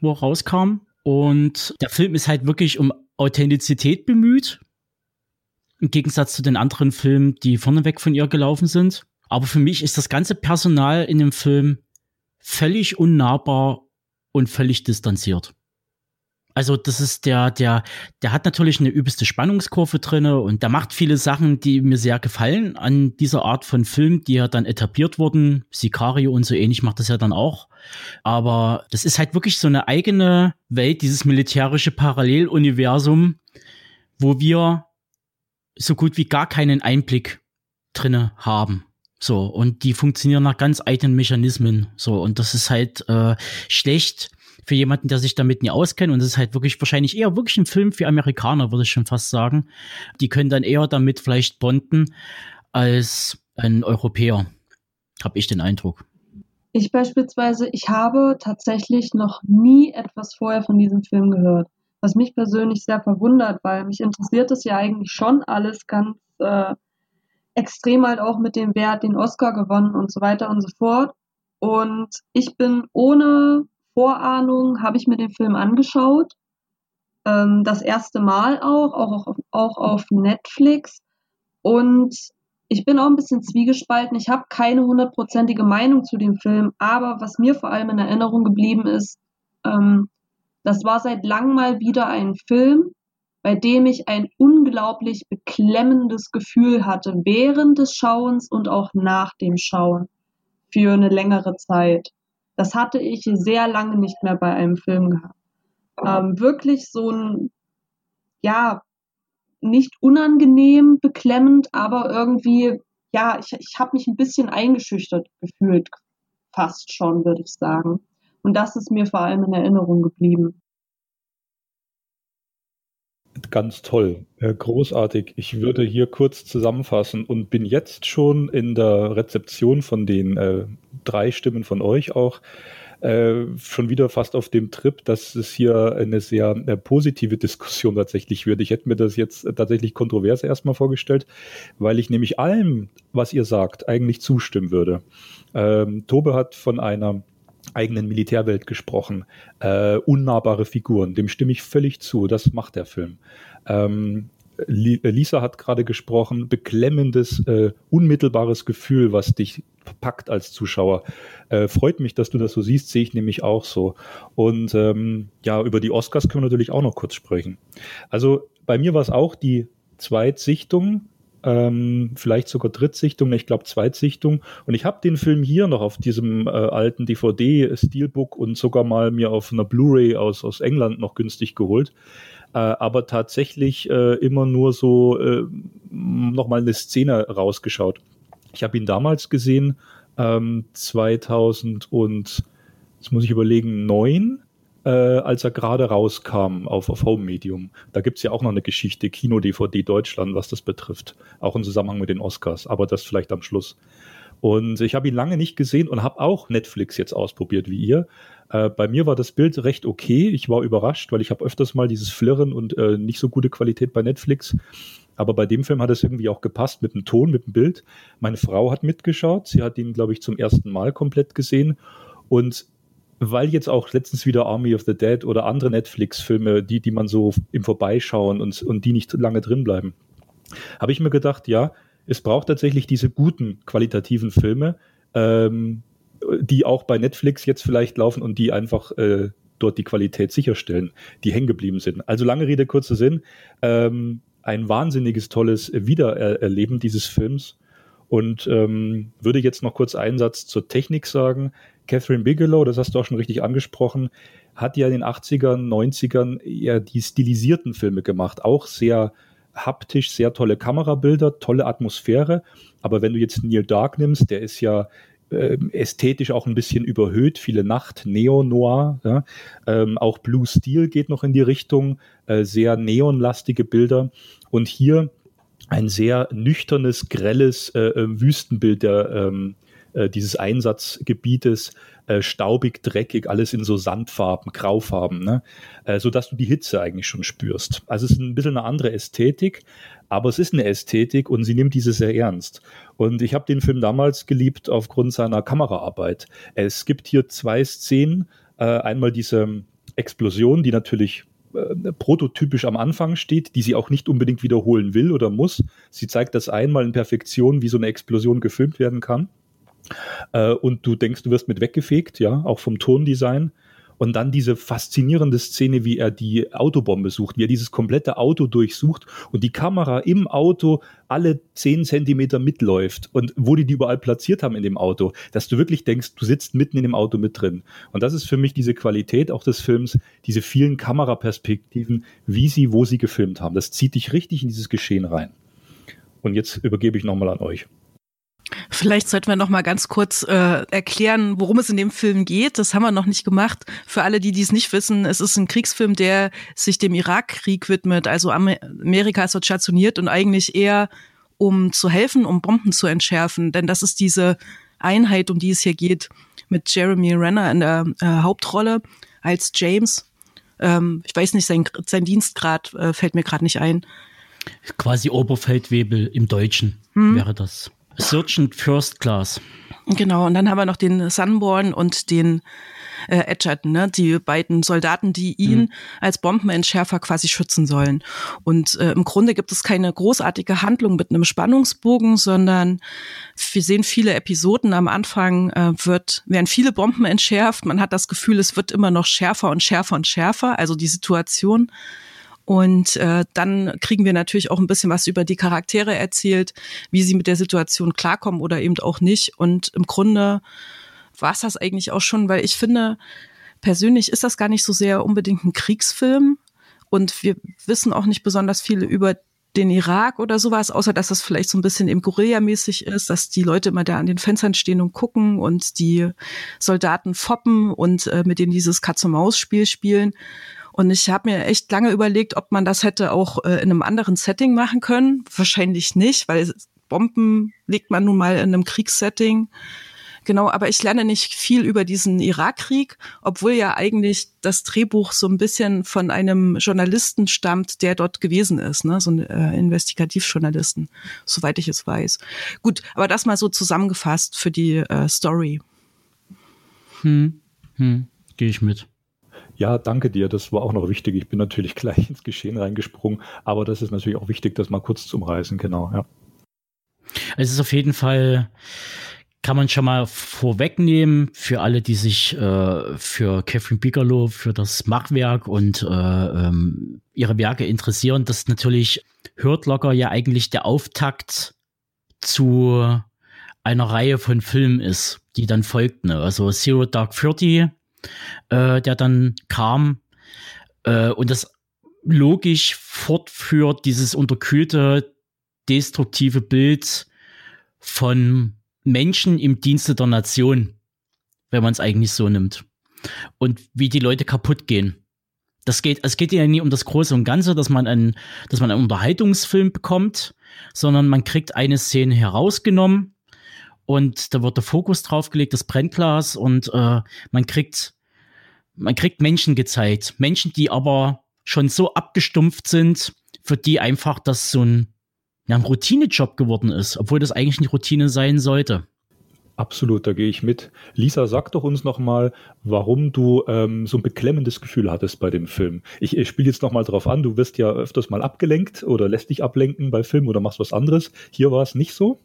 wo er rauskam. Und der Film ist halt wirklich um Authentizität bemüht. Im Gegensatz zu den anderen Filmen, die vorneweg von ihr gelaufen sind. Aber für mich ist das ganze Personal in dem Film völlig unnahbar und völlig distanziert. Also das ist der, der, der hat natürlich eine übelste Spannungskurve drinne und der macht viele Sachen, die mir sehr gefallen an dieser Art von Film, die ja dann etabliert wurden. Sicario und so ähnlich macht das ja dann auch. Aber das ist halt wirklich so eine eigene Welt, dieses militärische Paralleluniversum, wo wir so gut wie gar keinen Einblick drinne haben. So, und die funktionieren nach ganz eigenen Mechanismen. So, und das ist halt äh, schlecht für jemanden, der sich damit nie auskennt. Und das ist halt wirklich wahrscheinlich eher wirklich ein Film für Amerikaner, würde ich schon fast sagen. Die können dann eher damit vielleicht bonden als ein Europäer, habe ich den Eindruck. Ich beispielsweise, ich habe tatsächlich noch nie etwas vorher von diesem Film gehört. Was mich persönlich sehr verwundert, weil mich interessiert es ja eigentlich schon alles ganz äh, extrem halt auch mit dem Wert den Oscar gewonnen und so weiter und so fort. Und ich bin ohne Vorahnung, habe ich mir den Film angeschaut. Ähm, das erste Mal auch, auch, auch, auch auf Netflix. Und ich bin auch ein bisschen zwiegespalten. Ich habe keine hundertprozentige Meinung zu dem Film, aber was mir vor allem in Erinnerung geblieben ist, ähm, das war seit langem mal wieder ein Film, bei dem ich ein unglaublich beklemmendes Gefühl hatte während des Schauens und auch nach dem Schauen für eine längere Zeit. Das hatte ich sehr lange nicht mehr bei einem Film gehabt. Ähm, wirklich so ein, ja, nicht unangenehm, beklemmend, aber irgendwie, ja, ich, ich habe mich ein bisschen eingeschüchtert gefühlt, fast schon, würde ich sagen. Und das ist mir vor allem in Erinnerung geblieben. Ganz toll, äh, großartig. Ich würde hier kurz zusammenfassen und bin jetzt schon in der Rezeption von den äh, drei Stimmen von euch auch äh, schon wieder fast auf dem Trip, dass es hier eine sehr äh, positive Diskussion tatsächlich wird. Ich hätte mir das jetzt tatsächlich kontrovers erstmal vorgestellt, weil ich nämlich allem, was ihr sagt, eigentlich zustimmen würde. Ähm, Tobe hat von einer eigenen Militärwelt gesprochen. Äh, unnahbare Figuren, dem stimme ich völlig zu. Das macht der Film. Ähm, Lisa hat gerade gesprochen, beklemmendes, äh, unmittelbares Gefühl, was dich packt als Zuschauer. Äh, freut mich, dass du das so siehst, sehe ich nämlich auch so. Und ähm, ja, über die Oscars können wir natürlich auch noch kurz sprechen. Also bei mir war es auch die Zweitsichtung ähm, vielleicht sogar Drittsichtung, ich glaube Zweitsichtung. Und ich habe den Film hier noch auf diesem äh, alten DVD-Steelbook und sogar mal mir auf einer Blu-ray aus, aus England noch günstig geholt. Äh, aber tatsächlich äh, immer nur so äh, nochmal eine Szene rausgeschaut. Ich habe ihn damals gesehen, ähm, 2000 und, jetzt muss ich überlegen, neun äh, als er gerade rauskam auf, auf Home Medium. Da gibt es ja auch noch eine Geschichte, Kino-DVD Deutschland, was das betrifft. Auch im Zusammenhang mit den Oscars, aber das vielleicht am Schluss. Und ich habe ihn lange nicht gesehen und habe auch Netflix jetzt ausprobiert wie ihr. Äh, bei mir war das Bild recht okay. Ich war überrascht, weil ich habe öfters mal dieses Flirren und äh, nicht so gute Qualität bei Netflix. Aber bei dem Film hat es irgendwie auch gepasst mit dem Ton, mit dem Bild. Meine Frau hat mitgeschaut. Sie hat ihn, glaube ich, zum ersten Mal komplett gesehen. Und weil jetzt auch letztens wieder Army of the Dead oder andere Netflix-Filme, die, die man so im Vorbeischauen und, und die nicht lange drin bleiben, habe ich mir gedacht, ja, es braucht tatsächlich diese guten qualitativen Filme, ähm, die auch bei Netflix jetzt vielleicht laufen und die einfach äh, dort die Qualität sicherstellen, die hängen geblieben sind. Also lange Rede, kurzer Sinn. Ähm, ein wahnsinniges, tolles Wiedererleben dieses Films Und ähm, würde jetzt noch kurz einen Satz zur Technik sagen. Catherine Bigelow, das hast du auch schon richtig angesprochen, hat ja in den 80ern, 90ern eher die stilisierten Filme gemacht. Auch sehr haptisch, sehr tolle Kamerabilder, tolle Atmosphäre. Aber wenn du jetzt Neil Dark nimmst, der ist ja äh, ästhetisch auch ein bisschen überhöht, viele Nacht, Neo-Noir, ja. ähm, auch Blue Steel geht noch in die Richtung, äh, sehr neonlastige Bilder und hier ein sehr nüchternes, grelles äh, äh Wüstenbild der, ähm, äh, dieses Einsatzgebietes, äh, staubig, dreckig, alles in so Sandfarben, Graufarben, ne? äh, sodass du die Hitze eigentlich schon spürst. Also es ist ein bisschen eine andere Ästhetik, aber es ist eine Ästhetik und sie nimmt diese sehr ernst. Und ich habe den Film damals geliebt aufgrund seiner Kameraarbeit. Es gibt hier zwei Szenen. Äh, einmal diese Explosion, die natürlich äh, prototypisch am Anfang steht, die sie auch nicht unbedingt wiederholen will oder muss. Sie zeigt das einmal in Perfektion, wie so eine Explosion gefilmt werden kann. Äh, und du denkst, du wirst mit weggefegt, ja, auch vom Tondesign. Und dann diese faszinierende Szene, wie er die Autobombe sucht, wie er dieses komplette Auto durchsucht und die Kamera im Auto alle zehn Zentimeter mitläuft und wo die die überall platziert haben in dem Auto, dass du wirklich denkst, du sitzt mitten in dem Auto mit drin. Und das ist für mich diese Qualität auch des Films, diese vielen Kameraperspektiven, wie sie, wo sie gefilmt haben. Das zieht dich richtig in dieses Geschehen rein. Und jetzt übergebe ich nochmal an euch. Vielleicht sollten wir noch mal ganz kurz äh, erklären, worum es in dem Film geht. Das haben wir noch nicht gemacht. Für alle, die dies nicht wissen, es ist ein Kriegsfilm, der sich dem Irakkrieg widmet. Also Amerika ist dort stationiert und eigentlich eher um zu helfen, um Bomben zu entschärfen. Denn das ist diese Einheit, um die es hier geht, mit Jeremy Renner in der äh, Hauptrolle als James. Ähm, ich weiß nicht, sein, sein Dienstgrad äh, fällt mir gerade nicht ein. Quasi Oberfeldwebel im Deutschen hm. wäre das. Sergeant First Class. Genau, und dann haben wir noch den Sunborn und den äh, Edgerton, ne? die beiden Soldaten, die ihn mhm. als Bombenentschärfer quasi schützen sollen. Und äh, im Grunde gibt es keine großartige Handlung mit einem Spannungsbogen, sondern wir sehen viele Episoden. Am Anfang äh, wird, werden viele Bomben entschärft. Man hat das Gefühl, es wird immer noch schärfer und schärfer und schärfer, also die Situation. Und äh, dann kriegen wir natürlich auch ein bisschen was über die Charaktere erzählt, wie sie mit der Situation klarkommen oder eben auch nicht. Und im Grunde war es das eigentlich auch schon, weil ich finde, persönlich ist das gar nicht so sehr unbedingt ein Kriegsfilm. Und wir wissen auch nicht besonders viel über den Irak oder sowas, außer dass das vielleicht so ein bisschen im Guerilla-mäßig ist, dass die Leute immer da an den Fenstern stehen und gucken und die Soldaten foppen und äh, mit denen dieses Katz-und-Maus-Spiel spielen. Und ich habe mir echt lange überlegt, ob man das hätte auch äh, in einem anderen Setting machen können. Wahrscheinlich nicht, weil Bomben legt man nun mal in einem Kriegssetting. Genau, aber ich lerne nicht viel über diesen Irakkrieg, obwohl ja eigentlich das Drehbuch so ein bisschen von einem Journalisten stammt, der dort gewesen ist, ne? so ein äh, Investigativjournalisten, soweit ich es weiß. Gut, aber das mal so zusammengefasst für die äh, Story. Hm, hm, gehe ich mit. Ja, danke dir. Das war auch noch wichtig. Ich bin natürlich [LAUGHS] gleich ins Geschehen reingesprungen, aber das ist natürlich auch wichtig, das mal kurz zu umreißen, genau, ja. Es ist auf jeden Fall, kann man schon mal vorwegnehmen, für alle, die sich äh, für Catherine Bigelow, für das Machwerk und äh, ähm, ihre Werke interessieren, dass natürlich Hurt Locker ja eigentlich der Auftakt zu einer Reihe von Filmen ist, die dann folgten. Also Zero Dark Thirty äh, der dann kam äh, und das logisch fortführt, dieses unterkühlte, destruktive Bild von Menschen im Dienste der Nation, wenn man es eigentlich so nimmt. Und wie die Leute kaputt gehen. Das geht, es geht ja nie um das Große und Ganze, dass man einen, dass man einen Unterhaltungsfilm bekommt, sondern man kriegt eine Szene herausgenommen und da wird der Fokus draufgelegt, das Brennglas und äh, man kriegt man kriegt Menschen gezeigt, Menschen, die aber schon so abgestumpft sind, für die einfach das so ein, ja, ein Routinejob geworden ist, obwohl das eigentlich eine Routine sein sollte. Absolut, da gehe ich mit. Lisa, sag doch uns nochmal, warum du ähm, so ein beklemmendes Gefühl hattest bei dem Film. Ich, ich spiele jetzt nochmal drauf an, du wirst ja öfters mal abgelenkt oder lässt dich ablenken bei Filmen oder machst was anderes. Hier war es nicht so.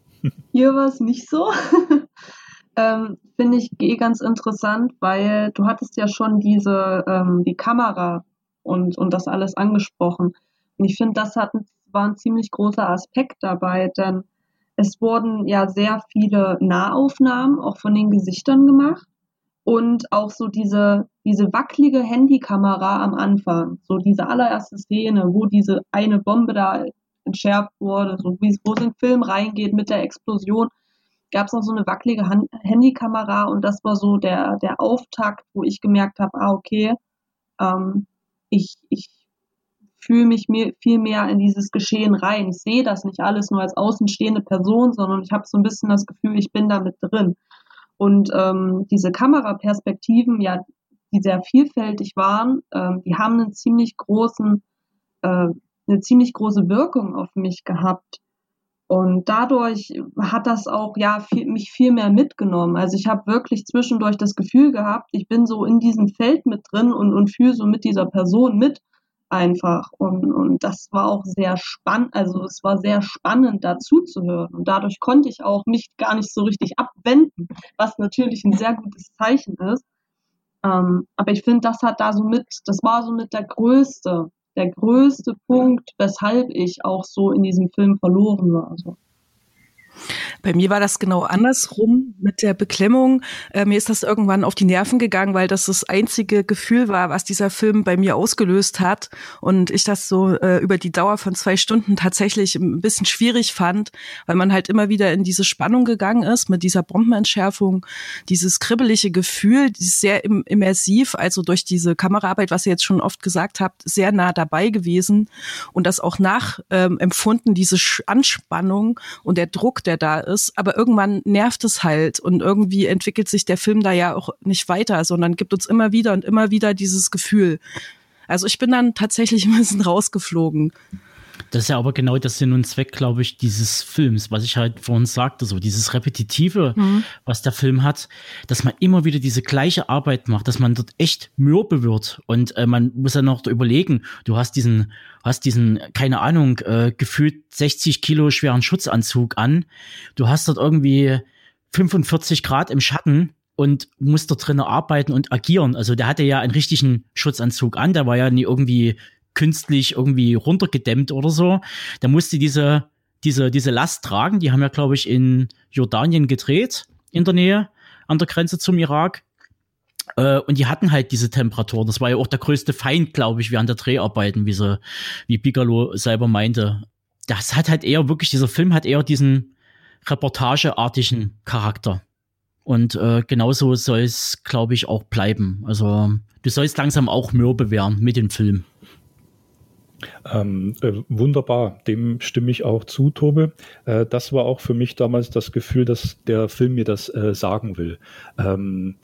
Hier war es nicht so. [LAUGHS] ähm, finde ich eh ganz interessant, weil du hattest ja schon diese, ähm, die Kamera und, und das alles angesprochen. Und ich finde, das hat, war ein ziemlich großer Aspekt dabei, denn es wurden ja sehr viele Nahaufnahmen auch von den Gesichtern gemacht und auch so diese, diese wackelige Handykamera am Anfang, so diese allererste Szene, wo diese eine Bombe da entschärft wurde, so wie es, wo es in den Film reingeht mit der Explosion, gab es noch so eine wackelige Hand Handykamera und das war so der, der Auftakt, wo ich gemerkt habe, ah, okay, ähm, ich, ich fühle mich mir viel mehr in dieses Geschehen rein. Ich sehe das nicht alles nur als außenstehende Person, sondern ich habe so ein bisschen das Gefühl, ich bin da mit drin. Und ähm, diese Kameraperspektiven, ja, die sehr vielfältig waren, ähm, die haben einen ziemlich großen, äh, eine ziemlich große Wirkung auf mich gehabt. Und dadurch hat das auch ja viel, mich viel mehr mitgenommen. Also ich habe wirklich zwischendurch das Gefühl gehabt, ich bin so in diesem Feld mit drin und, und fühle so mit dieser Person mit einfach. Und, und das war auch sehr spannend, also es war sehr spannend dazu zu hören. Und dadurch konnte ich auch mich gar nicht so richtig abwenden, was natürlich ein sehr gutes Zeichen ist. Ähm, aber ich finde, das hat da so mit, das war so mit der größte, der größte Punkt, weshalb ich auch so in diesem Film verloren war. So. Bei mir war das genau andersrum mit der Beklemmung. Äh, mir ist das irgendwann auf die Nerven gegangen, weil das das einzige Gefühl war, was dieser Film bei mir ausgelöst hat. Und ich das so äh, über die Dauer von zwei Stunden tatsächlich ein bisschen schwierig fand, weil man halt immer wieder in diese Spannung gegangen ist mit dieser Bombenentschärfung, dieses kribbelige Gefühl, dieses sehr im immersiv, also durch diese Kameraarbeit, was ihr jetzt schon oft gesagt habt, sehr nah dabei gewesen und das auch nachempfunden, ähm, diese Anspannung und der Druck, der da ist. Aber irgendwann nervt es halt und irgendwie entwickelt sich der Film da ja auch nicht weiter, sondern gibt uns immer wieder und immer wieder dieses Gefühl. Also ich bin dann tatsächlich [LAUGHS] ein bisschen rausgeflogen. Das ist ja aber genau der Sinn und Zweck, glaube ich, dieses Films, was ich halt vorhin sagte, so dieses Repetitive, mhm. was der Film hat, dass man immer wieder diese gleiche Arbeit macht, dass man dort echt mürbe wird und äh, man muss ja noch überlegen, du hast diesen, hast diesen, keine Ahnung, äh, gefühlt 60 Kilo schweren Schutzanzug an, du hast dort irgendwie 45 Grad im Schatten, und musst dort drinnen arbeiten und agieren. Also der hatte ja einen richtigen Schutzanzug an, der war ja nie irgendwie künstlich irgendwie runtergedämmt oder so. Der musste diese, diese, diese Last tragen. Die haben ja, glaube ich, in Jordanien gedreht, in der Nähe, an der Grenze zum Irak. Äh, und die hatten halt diese Temperatur. Das war ja auch der größte Feind, glaube ich, während der Dreharbeiten, wie, sie, wie Bigelow selber meinte. Das hat halt eher wirklich, dieser Film hat eher diesen reportageartigen Charakter. Und äh, genauso soll es, glaube ich, auch bleiben. Also du sollst langsam auch mürbe werden mit dem Film. Ähm, äh, wunderbar, dem stimme ich auch zu, Tobe. Äh, das war auch für mich damals das Gefühl, dass der Film mir das äh, sagen will. Ähm,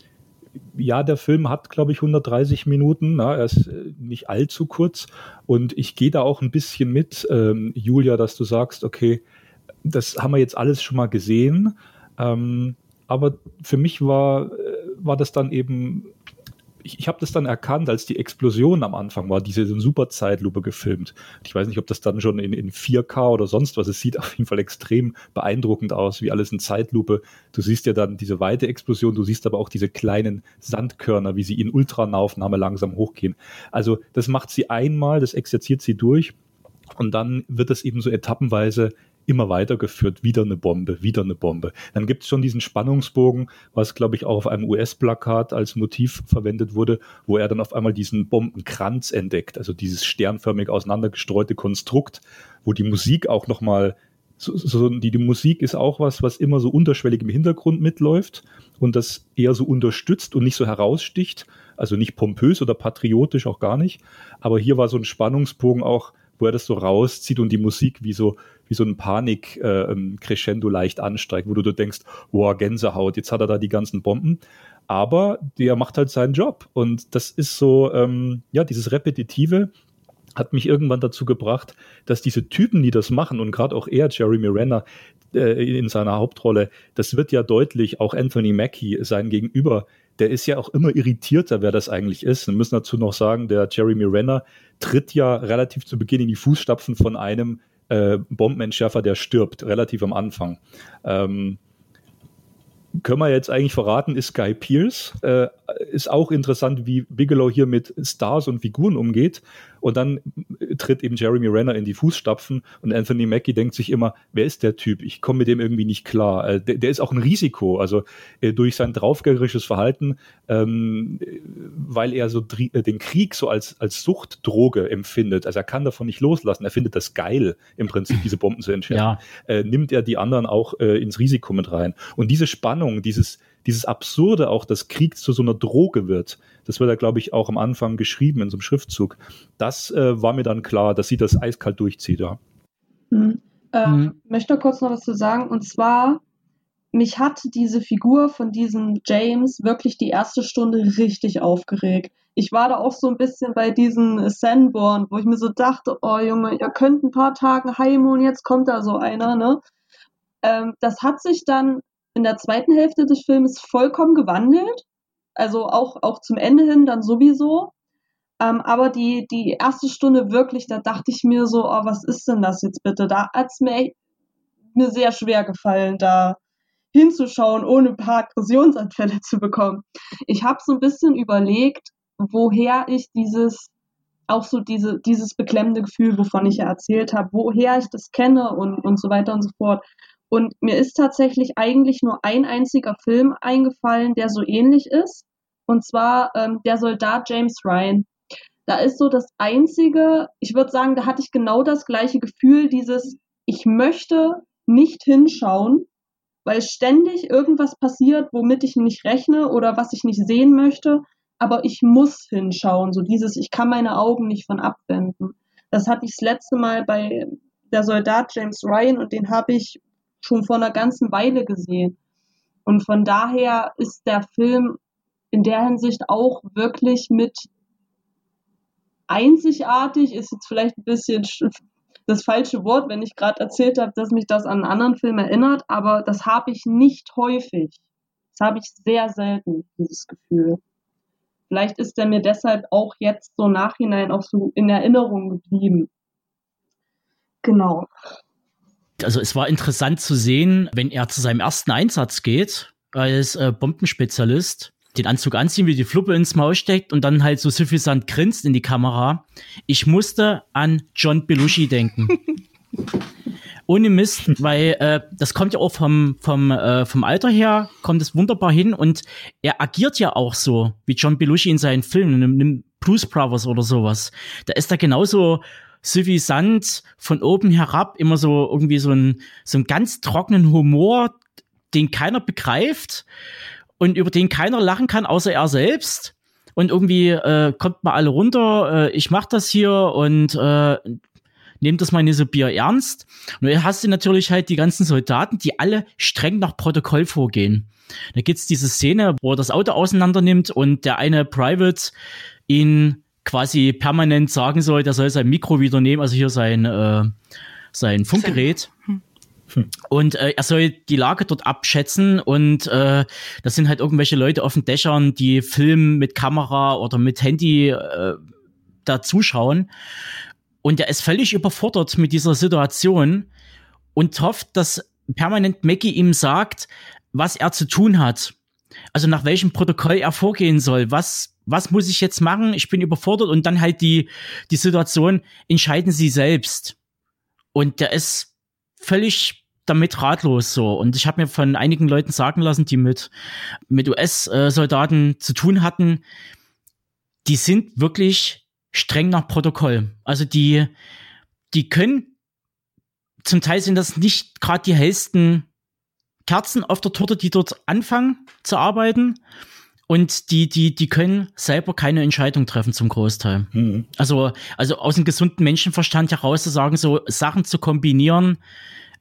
ja, der Film hat, glaube ich, 130 Minuten. Na, er ist äh, nicht allzu kurz. Und ich gehe da auch ein bisschen mit, ähm, Julia, dass du sagst, okay, das haben wir jetzt alles schon mal gesehen. Ähm, aber für mich war, äh, war das dann eben ich, ich habe das dann erkannt, als die Explosion am Anfang war, diese super Zeitlupe gefilmt. Ich weiß nicht, ob das dann schon in, in 4K oder sonst was. Es sieht [LAUGHS] auf jeden Fall extrem beeindruckend aus, wie alles in Zeitlupe. Du siehst ja dann diese weite Explosion, du siehst aber auch diese kleinen Sandkörner, wie sie in Ultranaufnahme langsam hochgehen. Also das macht sie einmal, das exerziert sie durch und dann wird es eben so etappenweise immer weitergeführt, wieder eine Bombe, wieder eine Bombe. Dann gibt es schon diesen Spannungsbogen, was, glaube ich, auch auf einem US-Plakat als Motiv verwendet wurde, wo er dann auf einmal diesen Bombenkranz entdeckt, also dieses sternförmig auseinandergestreute Konstrukt, wo die Musik auch nochmal so, so, die, die Musik ist auch was, was immer so unterschwellig im Hintergrund mitläuft und das eher so unterstützt und nicht so heraussticht, also nicht pompös oder patriotisch auch gar nicht. Aber hier war so ein Spannungsbogen auch, wo er das so rauszieht und die Musik wie so wie so ein Panik-Crescendo äh, leicht ansteigt, wo du, du denkst, boah, Gänsehaut, jetzt hat er da die ganzen Bomben. Aber der macht halt seinen Job. Und das ist so, ähm, ja, dieses Repetitive, hat mich irgendwann dazu gebracht, dass diese Typen, die das machen, und gerade auch er, Jeremy Renner, äh, in seiner Hauptrolle, das wird ja deutlich, auch Anthony Mackie, sein Gegenüber, der ist ja auch immer irritierter, wer das eigentlich ist. Wir müssen dazu noch sagen, der Jeremy Renner tritt ja relativ zu Beginn in die Fußstapfen von einem, äh, Bombenentschärfer, der stirbt, relativ am Anfang. Ähm, können wir jetzt eigentlich verraten, ist Guy Pierce. Äh, ist auch interessant, wie Bigelow hier mit Stars und Figuren umgeht. Und dann tritt eben Jeremy Renner in die Fußstapfen und Anthony Mackie denkt sich immer, wer ist der Typ? Ich komme mit dem irgendwie nicht klar. Äh, der, der, ist auch ein Risiko, also äh, durch sein draufgängerisches Verhalten, ähm, weil er so äh, den Krieg so als, als Suchtdroge empfindet. Also er kann davon nicht loslassen. Er findet das geil, im Prinzip diese Bomben zu entschärfen. Ja. Äh, nimmt er die anderen auch äh, ins Risiko mit rein. Und diese Spannung, dieses, dieses Absurde auch, dass Krieg zu so einer Droge wird, das wird ja, glaube ich, auch am Anfang geschrieben in so einem Schriftzug. Das äh, war mir dann klar, dass sie das eiskalt durchzieht, ja. Mhm. Ähm, mhm. Möchte kurz noch was zu sagen. Und zwar, mich hat diese Figur von diesem James wirklich die erste Stunde richtig aufgeregt. Ich war da auch so ein bisschen bei diesen Sanborn, wo ich mir so dachte, oh Junge, ihr könnt ein paar Tage heim und jetzt kommt da so einer, ne? Ähm, das hat sich dann in der zweiten Hälfte des Films vollkommen gewandelt. Also auch, auch zum Ende hin dann sowieso. Ähm, aber die, die erste Stunde wirklich, da dachte ich mir so, oh, was ist denn das jetzt bitte? Da hat es mir, mir sehr schwer gefallen, da hinzuschauen, ohne ein paar Aggressionsanfälle zu bekommen. Ich habe so ein bisschen überlegt, woher ich dieses, auch so diese, dieses beklemmende Gefühl, wovon ich ja erzählt habe, woher ich das kenne und, und so weiter und so fort. Und mir ist tatsächlich eigentlich nur ein einziger Film eingefallen, der so ähnlich ist. Und zwar ähm, der Soldat James Ryan. Da ist so das einzige, ich würde sagen, da hatte ich genau das gleiche Gefühl, dieses, ich möchte nicht hinschauen, weil ständig irgendwas passiert, womit ich nicht rechne oder was ich nicht sehen möchte, aber ich muss hinschauen. So dieses, ich kann meine Augen nicht von abwenden. Das hatte ich das letzte Mal bei der Soldat James Ryan und den habe ich schon vor einer ganzen Weile gesehen. Und von daher ist der Film in der Hinsicht auch wirklich mit einzigartig, ist jetzt vielleicht ein bisschen das falsche Wort, wenn ich gerade erzählt habe, dass mich das an einen anderen Film erinnert, aber das habe ich nicht häufig. Das habe ich sehr selten, dieses Gefühl. Vielleicht ist er mir deshalb auch jetzt so nachhinein auch so in Erinnerung geblieben. Genau also es war interessant zu sehen, wenn er zu seinem ersten Einsatz geht als äh, Bombenspezialist, den Anzug anziehen, wie die Fluppe ins Maul steckt und dann halt so suffisant grinst in die Kamera. Ich musste an John Belushi denken. [LAUGHS] Ohne Mist, weil äh, das kommt ja auch vom, vom, äh, vom Alter her, kommt es wunderbar hin und er agiert ja auch so, wie John Belushi in seinen Filmen, nimm Blues Brothers oder sowas. Da ist er genauso suffisant von oben herab immer so irgendwie so ein so einen ganz trockenen Humor, den keiner begreift und über den keiner lachen kann, außer er selbst. Und irgendwie äh, kommt mal alle runter, äh, ich mach das hier und äh, nehmt das mal nicht so Bier ernst. Und dann hast du natürlich halt die ganzen Soldaten, die alle streng nach Protokoll vorgehen. Da gibt's diese Szene, wo er das Auto auseinander nimmt und der eine Private ihn quasi permanent sagen soll, der soll sein Mikro wieder nehmen, also hier sein, äh, sein Funkgerät. Hm. Und äh, er soll die Lage dort abschätzen und äh, das sind halt irgendwelche Leute auf den Dächern, die filmen mit Kamera oder mit Handy äh, da zuschauen. Und er ist völlig überfordert mit dieser Situation und hofft, dass permanent Mackie ihm sagt, was er zu tun hat. Also nach welchem Protokoll er vorgehen soll, was was muss ich jetzt machen? Ich bin überfordert und dann halt die, die Situation, entscheiden sie selbst. Und der ist völlig damit ratlos so. Und ich habe mir von einigen Leuten sagen lassen, die mit, mit US-Soldaten zu tun hatten, die sind wirklich streng nach Protokoll. Also die, die können, zum Teil sind das nicht gerade die hellsten Kerzen auf der Torte, die dort anfangen zu arbeiten. Und die, die, die können selber keine Entscheidung treffen zum Großteil. Mhm. Also, also aus dem gesunden Menschenverstand heraus zu sagen, so Sachen zu kombinieren,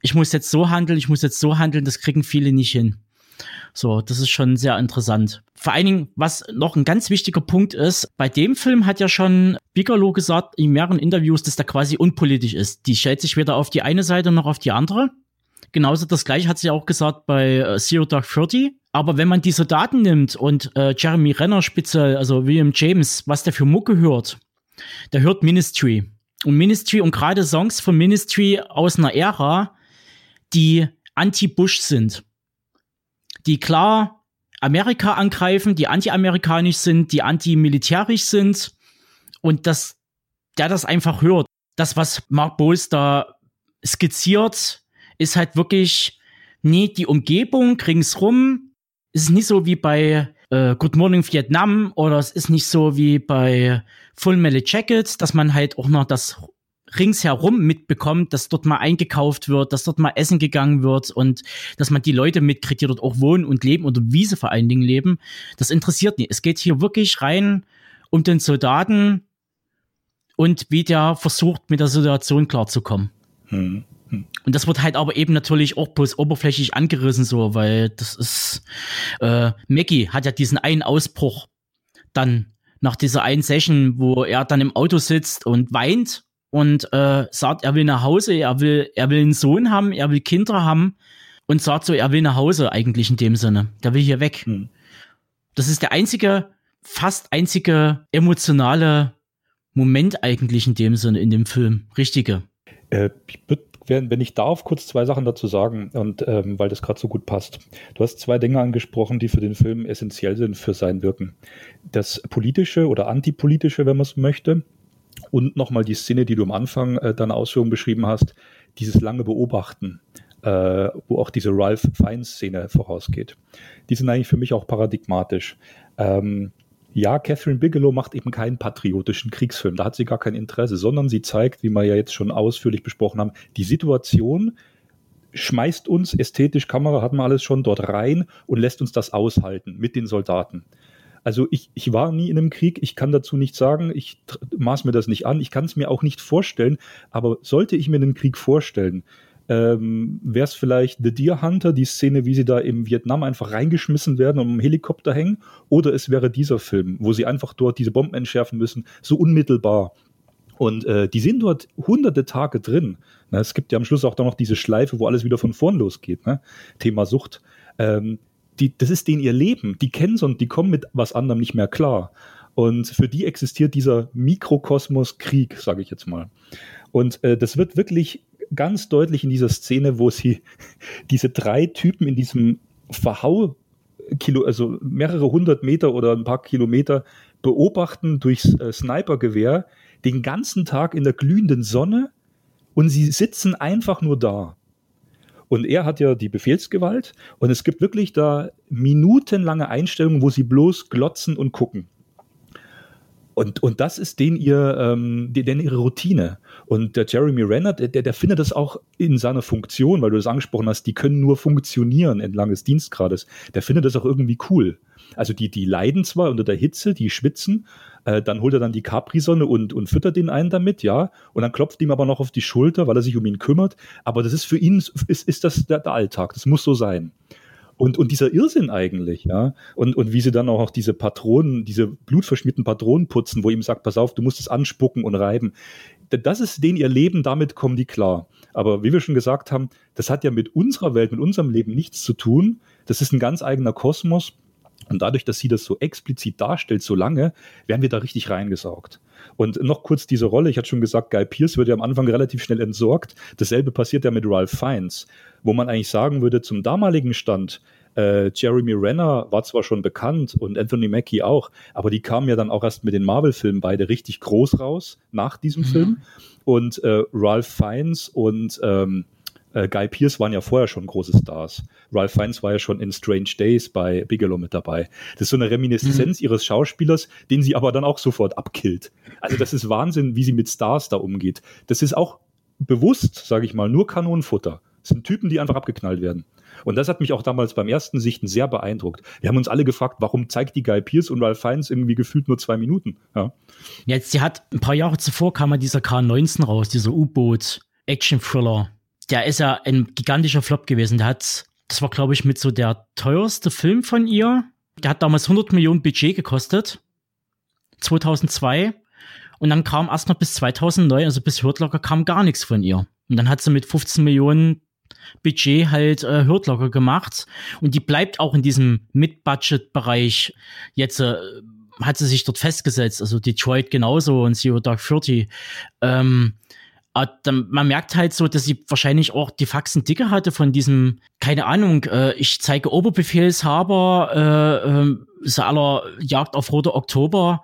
ich muss jetzt so handeln, ich muss jetzt so handeln, das kriegen viele nicht hin. So, das ist schon sehr interessant. Vor allen Dingen, was noch ein ganz wichtiger Punkt ist, bei dem Film hat ja schon Bigelow gesagt in mehreren Interviews, dass der quasi unpolitisch ist. Die stellt sich weder auf die eine Seite noch auf die andere. Genauso das gleiche hat sie auch gesagt bei äh, Zero Dark Thirty. Aber wenn man diese Daten nimmt und äh, Jeremy Renner speziell, also William James, was der für Mucke hört, der hört Ministry. Und Ministry und gerade Songs von Ministry aus einer Ära, die anti-Bush sind. Die klar Amerika angreifen, die anti-amerikanisch sind, die anti-militärisch sind. Und dass der das einfach hört, das, was Mark Bowles da skizziert, ist halt wirklich nie die Umgebung ringsrum. Es ist nicht so wie bei äh, Good Morning Vietnam oder es ist nicht so wie bei Full Metal Jackets, dass man halt auch noch das ringsherum mitbekommt, dass dort mal eingekauft wird, dass dort mal essen gegangen wird und dass man die Leute mitkriegt, die dort auch wohnen und leben oder wie sie vor allen Dingen leben. Das interessiert nicht. Es geht hier wirklich rein um den Soldaten und wie der versucht, mit der Situation klarzukommen. Hm. Und das wird halt aber eben natürlich auch bloß oberflächlich angerissen, so, weil das ist, äh, Maggie hat ja diesen einen Ausbruch dann nach dieser einen Session, wo er dann im Auto sitzt und weint und äh, sagt, er will nach Hause, er will, er will einen Sohn haben, er will Kinder haben und sagt so, er will nach Hause eigentlich in dem Sinne. Der will hier weg. Hm. Das ist der einzige, fast einzige emotionale Moment eigentlich in dem Sinne in dem Film. Richtige. Äh, ich würde wenn, wenn ich darf, kurz zwei Sachen dazu sagen, und ähm, weil das gerade so gut passt. Du hast zwei Dinge angesprochen, die für den Film essentiell sind für sein Wirken. Das politische oder antipolitische, wenn man es möchte, und nochmal die Szene, die du am Anfang äh, deiner Ausführung beschrieben hast, dieses lange Beobachten, äh, wo auch diese Ralph Fiennes-Szene vorausgeht. Die sind eigentlich für mich auch paradigmatisch. Ähm, ja, Catherine Bigelow macht eben keinen patriotischen Kriegsfilm, da hat sie gar kein Interesse, sondern sie zeigt, wie wir ja jetzt schon ausführlich besprochen haben, die Situation, schmeißt uns ästhetisch, Kamera hat man alles schon dort rein und lässt uns das aushalten mit den Soldaten. Also ich, ich war nie in einem Krieg, ich kann dazu nichts sagen, ich maß mir das nicht an, ich kann es mir auch nicht vorstellen, aber sollte ich mir einen Krieg vorstellen, ähm, wäre es vielleicht The Deer Hunter, die Szene, wie sie da im Vietnam einfach reingeschmissen werden und im Helikopter hängen, oder es wäre dieser Film, wo sie einfach dort diese Bomben entschärfen müssen, so unmittelbar. Und äh, die sind dort hunderte Tage drin. Na, es gibt ja am Schluss auch dann noch diese Schleife, wo alles wieder von vorn losgeht. Ne? Thema Sucht. Ähm, die, das ist denen ihr Leben. Die kennen es und die kommen mit was anderem nicht mehr klar. Und für die existiert dieser Mikrokosmos Krieg, sage ich jetzt mal. Und äh, das wird wirklich ganz deutlich in dieser Szene, wo sie [LAUGHS] diese drei Typen in diesem Verhau, Kilo, also mehrere hundert Meter oder ein paar Kilometer beobachten durchs äh, Snipergewehr den ganzen Tag in der glühenden Sonne und sie sitzen einfach nur da. Und er hat ja die Befehlsgewalt und es gibt wirklich da minutenlange Einstellungen, wo sie bloß glotzen und gucken. Und, und das ist den ihr, ähm, den ihre Routine. Und der Jeremy Renner, der, der findet das auch in seiner Funktion, weil du das angesprochen hast, die können nur funktionieren entlang des Dienstgrades. Der findet das auch irgendwie cool. Also die, die leiden zwar unter der Hitze, die schwitzen, äh, dann holt er dann die Capri-Sonne und, und füttert den einen damit, ja, und dann klopft ihm aber noch auf die Schulter, weil er sich um ihn kümmert. Aber das ist für ihn, ist, ist das der, der Alltag, das muss so sein. Und, und dieser Irrsinn eigentlich, ja. Und, und wie sie dann auch diese Patronen, diese blutverschmierten Patronen putzen, wo ihm sagt, pass auf, du musst es anspucken und reiben. Das ist denen ihr Leben, damit kommen die klar. Aber wie wir schon gesagt haben, das hat ja mit unserer Welt, mit unserem Leben nichts zu tun. Das ist ein ganz eigener Kosmos. Und dadurch, dass sie das so explizit darstellt, so lange, werden wir da richtig reingesaugt. Und noch kurz diese Rolle, ich hatte schon gesagt, Guy Pierce wird ja am Anfang relativ schnell entsorgt. Dasselbe passiert ja mit Ralph Fiennes, wo man eigentlich sagen würde, zum damaligen Stand, äh, Jeremy Renner war zwar schon bekannt und Anthony Mackie auch, aber die kamen ja dann auch erst mit den Marvel-Filmen beide richtig groß raus nach diesem mhm. Film. Und äh, Ralph Fiennes und ähm, äh, Guy Pierce waren ja vorher schon große Stars. Ralph Fiennes war ja schon in Strange Days bei Bigelow mit dabei. Das ist so eine Reminiszenz mhm. ihres Schauspielers, den sie aber dann auch sofort abkillt. Also das ist Wahnsinn, wie sie mit Stars da umgeht. Das ist auch bewusst, sage ich mal, nur Kanonenfutter. Das sind Typen, die einfach abgeknallt werden. Und das hat mich auch damals beim ersten Sichten sehr beeindruckt. Wir haben uns alle gefragt, warum zeigt die Guy Pierce und Ralph Fiennes irgendwie gefühlt nur zwei Minuten? Ja. Jetzt, sie hat ein paar Jahre zuvor kam ja dieser K19 raus, dieser U-Boot-Action-Thriller der ist ja ein gigantischer Flop gewesen. Der hat, das war glaube ich mit so der teuerste Film von ihr. Der hat damals 100 Millionen Budget gekostet. 2002. Und dann kam erst noch bis 2009, also bis Hurtlocker, kam gar nichts von ihr. Und dann hat sie mit 15 Millionen Budget halt äh, Hurtlocker gemacht. Und die bleibt auch in diesem Mid-Budget-Bereich. Jetzt äh, hat sie sich dort festgesetzt. Also Detroit genauso und Zero Dark Thirty. Ähm, man merkt halt so, dass sie wahrscheinlich auch die Faxen dicke hatte von diesem, keine Ahnung, äh, ich zeige Oberbefehlshaber, äh, äh, aller Jagd auf Roter Oktober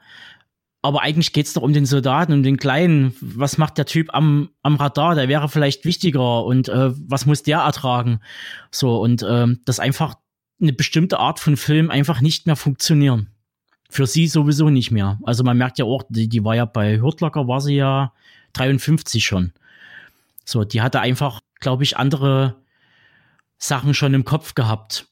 aber eigentlich geht's doch um den Soldaten, um den Kleinen. Was macht der Typ am, am Radar? Der wäre vielleicht wichtiger und äh, was muss der ertragen? So, und ähm, das einfach eine bestimmte Art von Film einfach nicht mehr funktionieren. Für sie sowieso nicht mehr. Also man merkt ja auch, die, die war ja bei Hurtlocker, war sie ja 53 schon. So, die hatte einfach, glaube ich, andere Sachen schon im Kopf gehabt.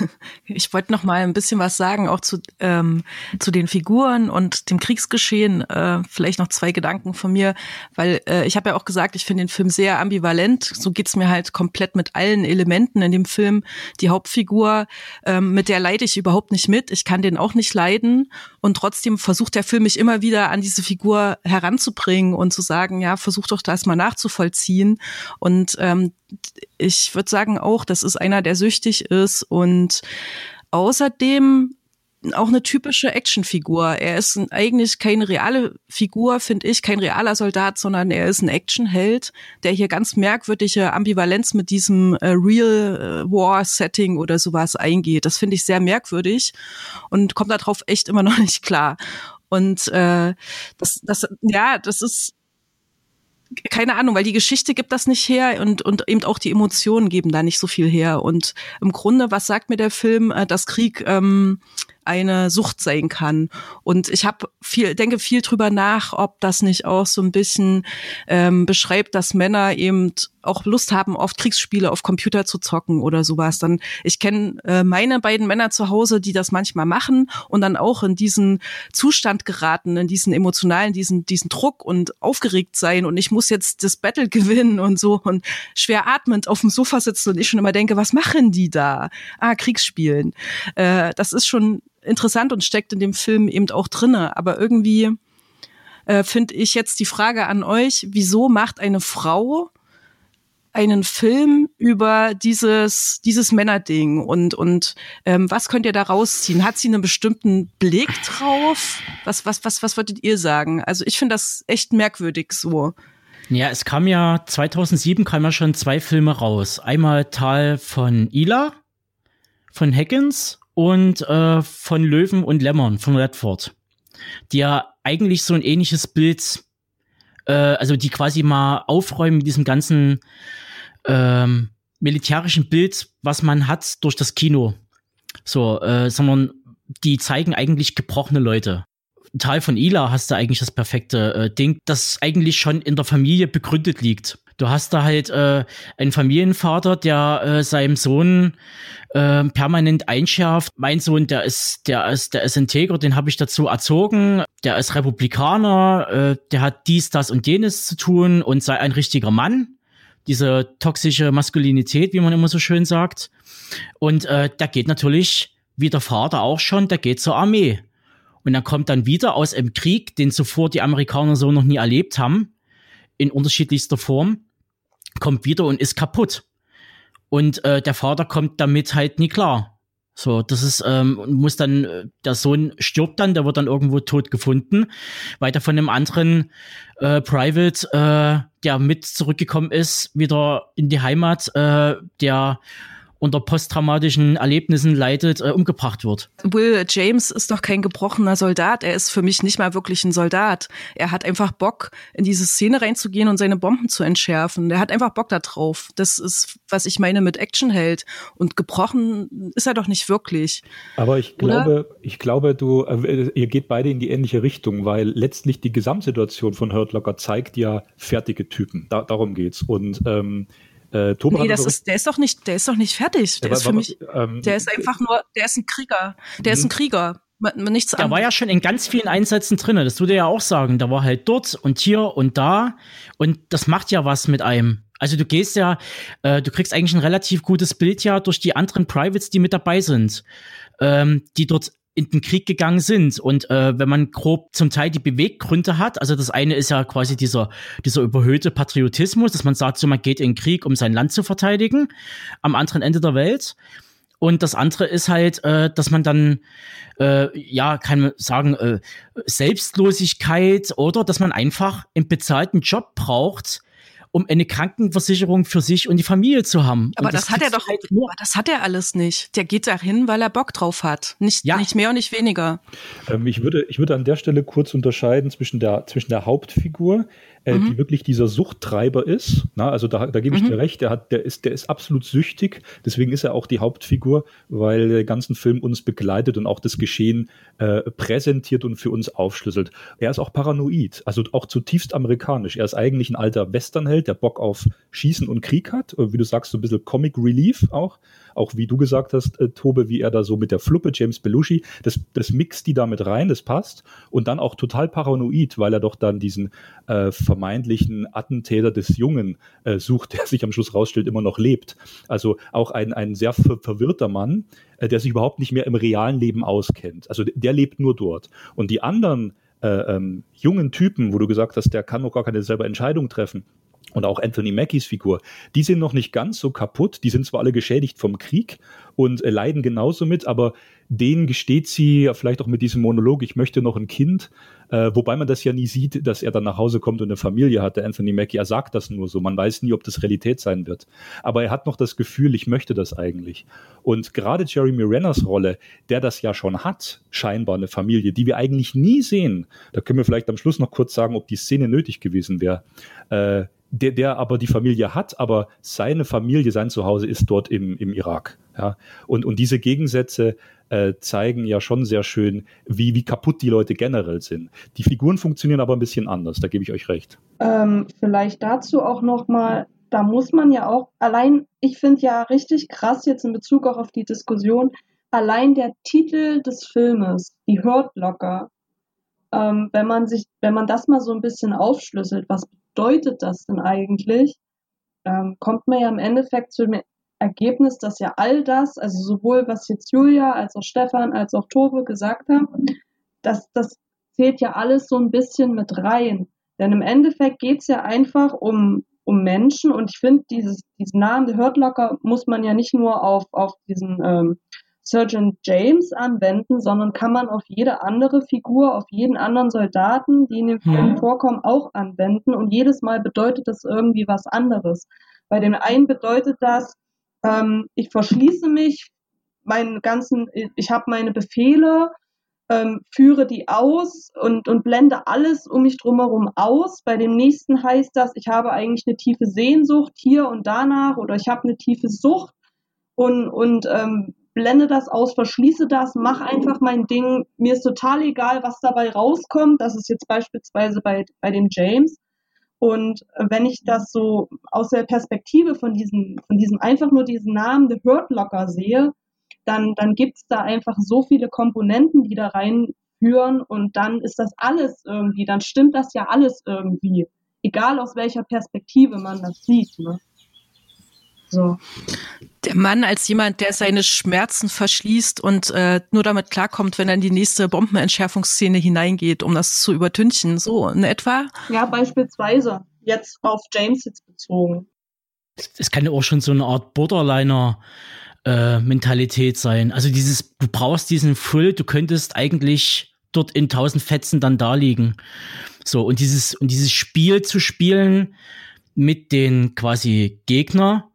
[LAUGHS] Ich wollte noch mal ein bisschen was sagen, auch zu, ähm, zu den Figuren und dem Kriegsgeschehen. Äh, vielleicht noch zwei Gedanken von mir, weil äh, ich habe ja auch gesagt, ich finde den Film sehr ambivalent. So geht's mir halt komplett mit allen Elementen in dem Film. Die Hauptfigur, ähm, mit der leide ich überhaupt nicht mit. Ich kann den auch nicht leiden. Und trotzdem versucht der Film mich immer wieder an diese Figur heranzubringen und zu sagen, ja, versuch doch das mal nachzuvollziehen. Und ähm, ich würde sagen auch, das ist einer, der süchtig ist und außerdem auch eine typische Actionfigur. Er ist eigentlich keine reale Figur, finde ich, kein realer Soldat, sondern er ist ein Actionheld, der hier ganz merkwürdige Ambivalenz mit diesem äh, Real äh, War Setting oder sowas eingeht. Das finde ich sehr merkwürdig und kommt darauf echt immer noch nicht klar. Und äh, das, das, ja, das ist keine Ahnung, weil die Geschichte gibt das nicht her und, und eben auch die Emotionen geben da nicht so viel her. Und im Grunde, was sagt mir der Film, äh, dass Krieg ähm, eine Sucht sein kann. Und ich habe viel, denke viel drüber nach, ob das nicht auch so ein bisschen ähm, beschreibt, dass Männer eben auch Lust haben, oft Kriegsspiele auf Computer zu zocken oder sowas. Dann ich kenne äh, meine beiden Männer zu Hause, die das manchmal machen und dann auch in diesen Zustand geraten, in diesen emotionalen, diesen diesen Druck und aufgeregt sein und ich muss jetzt das Battle gewinnen und so und schwer atmend auf dem Sofa sitzen und ich schon immer denke, was machen die da? Ah, Kriegsspielen. Äh, das ist schon interessant und steckt in dem Film eben auch drinne. Aber irgendwie äh, finde ich jetzt die Frage an euch, wieso macht eine Frau einen Film über dieses dieses Männerding und und ähm, was könnt ihr da rausziehen? Hat sie einen bestimmten Blick drauf? Was was was was würdet ihr sagen? Also ich finde das echt merkwürdig so. Ja, es kam ja 2007 kam ja schon zwei Filme raus. Einmal Tal von Ila von Hackens und äh, von Löwen und Lämmern von Redford, die ja eigentlich so ein ähnliches Bild, äh, also die quasi mal aufräumen mit diesem ganzen ähm, militärischen Bild, was man hat durch das Kino. So, äh, sondern die zeigen eigentlich gebrochene Leute. Teil von Ila hast du eigentlich das perfekte äh, Ding, das eigentlich schon in der Familie begründet liegt. Du hast da halt äh, einen Familienvater, der äh, seinem Sohn äh, permanent einschärft. Mein Sohn, der ist, der ist, der ist integer, den habe ich dazu erzogen. Der ist Republikaner, äh, der hat dies, das und jenes zu tun und sei ein richtiger Mann. Diese toxische Maskulinität, wie man immer so schön sagt. Und äh, der geht natürlich, wie der Vater auch schon, der geht zur Armee. Und er kommt dann wieder aus einem Krieg, den zuvor die Amerikaner so noch nie erlebt haben, in unterschiedlichster Form kommt wieder und ist kaputt. Und äh, der Vater kommt damit halt nie klar. So, das ist, ähm, muss dann, äh, der Sohn stirbt dann, der wird dann irgendwo tot gefunden, weil der von einem anderen äh, Private, äh, der mit zurückgekommen ist, wieder in die Heimat, äh, der unter posttraumatischen Erlebnissen leidet, äh, umgebracht wird. Will James ist doch kein gebrochener Soldat. Er ist für mich nicht mal wirklich ein Soldat. Er hat einfach Bock, in diese Szene reinzugehen und seine Bomben zu entschärfen. Er hat einfach Bock da drauf. Das ist, was ich meine mit Actionheld. Und gebrochen ist er doch nicht wirklich. Aber ich glaube, Oder? ich glaube, du, äh, ihr geht beide in die ähnliche Richtung, weil letztlich die Gesamtsituation von Hurt Locker zeigt ja fertige Typen. Da, darum geht's. Und ähm, äh, Tobi nee, das ist, der ist doch nicht, der ist doch nicht fertig. Der ja, ist für mich, ähm, der ist einfach nur, der ist ein Krieger. Der ist ein mhm. Krieger. Nichts der war ja schon in ganz vielen Einsätzen drin, das würde ja auch sagen. Der war halt dort und hier und da. Und das macht ja was mit einem. Also du gehst ja, äh, du kriegst eigentlich ein relativ gutes Bild ja durch die anderen Privates, die mit dabei sind, ähm, die dort in den Krieg gegangen sind. Und äh, wenn man grob zum Teil die Beweggründe hat, also das eine ist ja quasi dieser, dieser überhöhte Patriotismus, dass man sagt, so man geht in den Krieg, um sein Land zu verteidigen, am anderen Ende der Welt. Und das andere ist halt, äh, dass man dann, äh, ja, kann man sagen, äh, Selbstlosigkeit oder dass man einfach einen bezahlten Job braucht, um eine Krankenversicherung für sich und die Familie zu haben. Aber das, das hat er doch, halt nur. das hat er alles nicht. Der geht dahin, weil er Bock drauf hat. Nicht, ja. nicht mehr und nicht weniger. Ähm, ich würde, ich würde an der Stelle kurz unterscheiden zwischen der, zwischen der Hauptfigur, äh, mhm. die wirklich dieser Suchttreiber ist. Na, also da, da gebe ich mhm. dir recht, der, hat, der, ist, der ist absolut süchtig, deswegen ist er auch die Hauptfigur, weil der ganzen Film uns begleitet und auch das Geschehen äh, präsentiert und für uns aufschlüsselt. Er ist auch paranoid, also auch zutiefst amerikanisch. Er ist eigentlich ein alter Westernheld, der Bock auf Schießen und Krieg hat, wie du sagst, so ein bisschen Comic Relief auch auch wie du gesagt hast, äh, Tobe, wie er da so mit der Fluppe, James Belushi, das, das mixt die da mit rein, das passt. Und dann auch total paranoid, weil er doch dann diesen äh, vermeintlichen Attentäter des Jungen äh, sucht, [LAUGHS] der sich am Schluss rausstellt, immer noch lebt. Also auch ein, ein sehr ver verwirrter Mann, äh, der sich überhaupt nicht mehr im realen Leben auskennt. Also der lebt nur dort. Und die anderen äh, ähm, jungen Typen, wo du gesagt hast, der kann noch gar keine selber Entscheidung treffen, und auch Anthony Mackies Figur, die sind noch nicht ganz so kaputt. Die sind zwar alle geschädigt vom Krieg und äh, leiden genauso mit, aber denen gesteht sie vielleicht auch mit diesem Monolog, ich möchte noch ein Kind, äh, wobei man das ja nie sieht, dass er dann nach Hause kommt und eine Familie hat. Der Anthony Mackie, er sagt das nur so. Man weiß nie, ob das Realität sein wird. Aber er hat noch das Gefühl, ich möchte das eigentlich. Und gerade Jeremy Renners Rolle, der das ja schon hat, scheinbar eine Familie, die wir eigentlich nie sehen, da können wir vielleicht am Schluss noch kurz sagen, ob die Szene nötig gewesen wäre. Äh, der, der aber die Familie hat, aber seine Familie, sein Zuhause ist dort im, im Irak. Ja? Und, und diese Gegensätze äh, zeigen ja schon sehr schön, wie, wie kaputt die Leute generell sind. Die Figuren funktionieren aber ein bisschen anders, da gebe ich euch recht. Ähm, vielleicht dazu auch nochmal, da muss man ja auch, allein, ich finde ja richtig krass jetzt in Bezug auch auf die Diskussion, allein der Titel des Filmes, die hört locker, ähm, wenn man sich, wenn man das mal so ein bisschen aufschlüsselt, was bedeutet das denn eigentlich, ähm, kommt man ja im Endeffekt zu dem Ergebnis, dass ja all das, also sowohl was jetzt Julia als auch Stefan als auch Tove gesagt haben, dass das zählt ja alles so ein bisschen mit rein. Denn im Endeffekt geht es ja einfach um, um Menschen und ich finde, diesen Namen, der Hurt Locker, muss man ja nicht nur auf, auf diesen ähm, Surgeon James anwenden, sondern kann man auf jede andere Figur, auf jeden anderen Soldaten, die in dem Film mhm. vorkommen, auch anwenden. Und jedes Mal bedeutet das irgendwie was anderes. Bei den einen bedeutet das, ähm, ich verschließe mich, meinen ganzen, ich habe meine Befehle, ähm, führe die aus und, und blende alles um mich drumherum aus. Bei dem nächsten heißt das, ich habe eigentlich eine tiefe Sehnsucht hier und danach oder ich habe eine tiefe Sucht und, und ähm, blende das aus, verschließe das, mach einfach mein Ding. Mir ist total egal, was dabei rauskommt. Das ist jetzt beispielsweise bei, bei dem James. Und wenn ich das so aus der Perspektive von diesem, von diesem einfach nur diesen Namen The Hurt Locker sehe, dann, dann gibt es da einfach so viele Komponenten, die da reinführen und dann ist das alles irgendwie, dann stimmt das ja alles irgendwie. Egal aus welcher Perspektive man das sieht. Ne? So. Der Mann als jemand, der seine Schmerzen verschließt und äh, nur damit klarkommt, wenn er in die nächste Bombenentschärfungsszene hineingeht, um das zu übertünchen, so in etwa? Ja, beispielsweise. Jetzt auf James jetzt bezogen. Es kann ja auch schon so eine Art Borderliner äh, Mentalität sein. Also dieses, du brauchst diesen Full, du könntest eigentlich dort in tausend Fetzen dann da liegen. So, und dieses, und dieses Spiel zu spielen mit den quasi Gegner,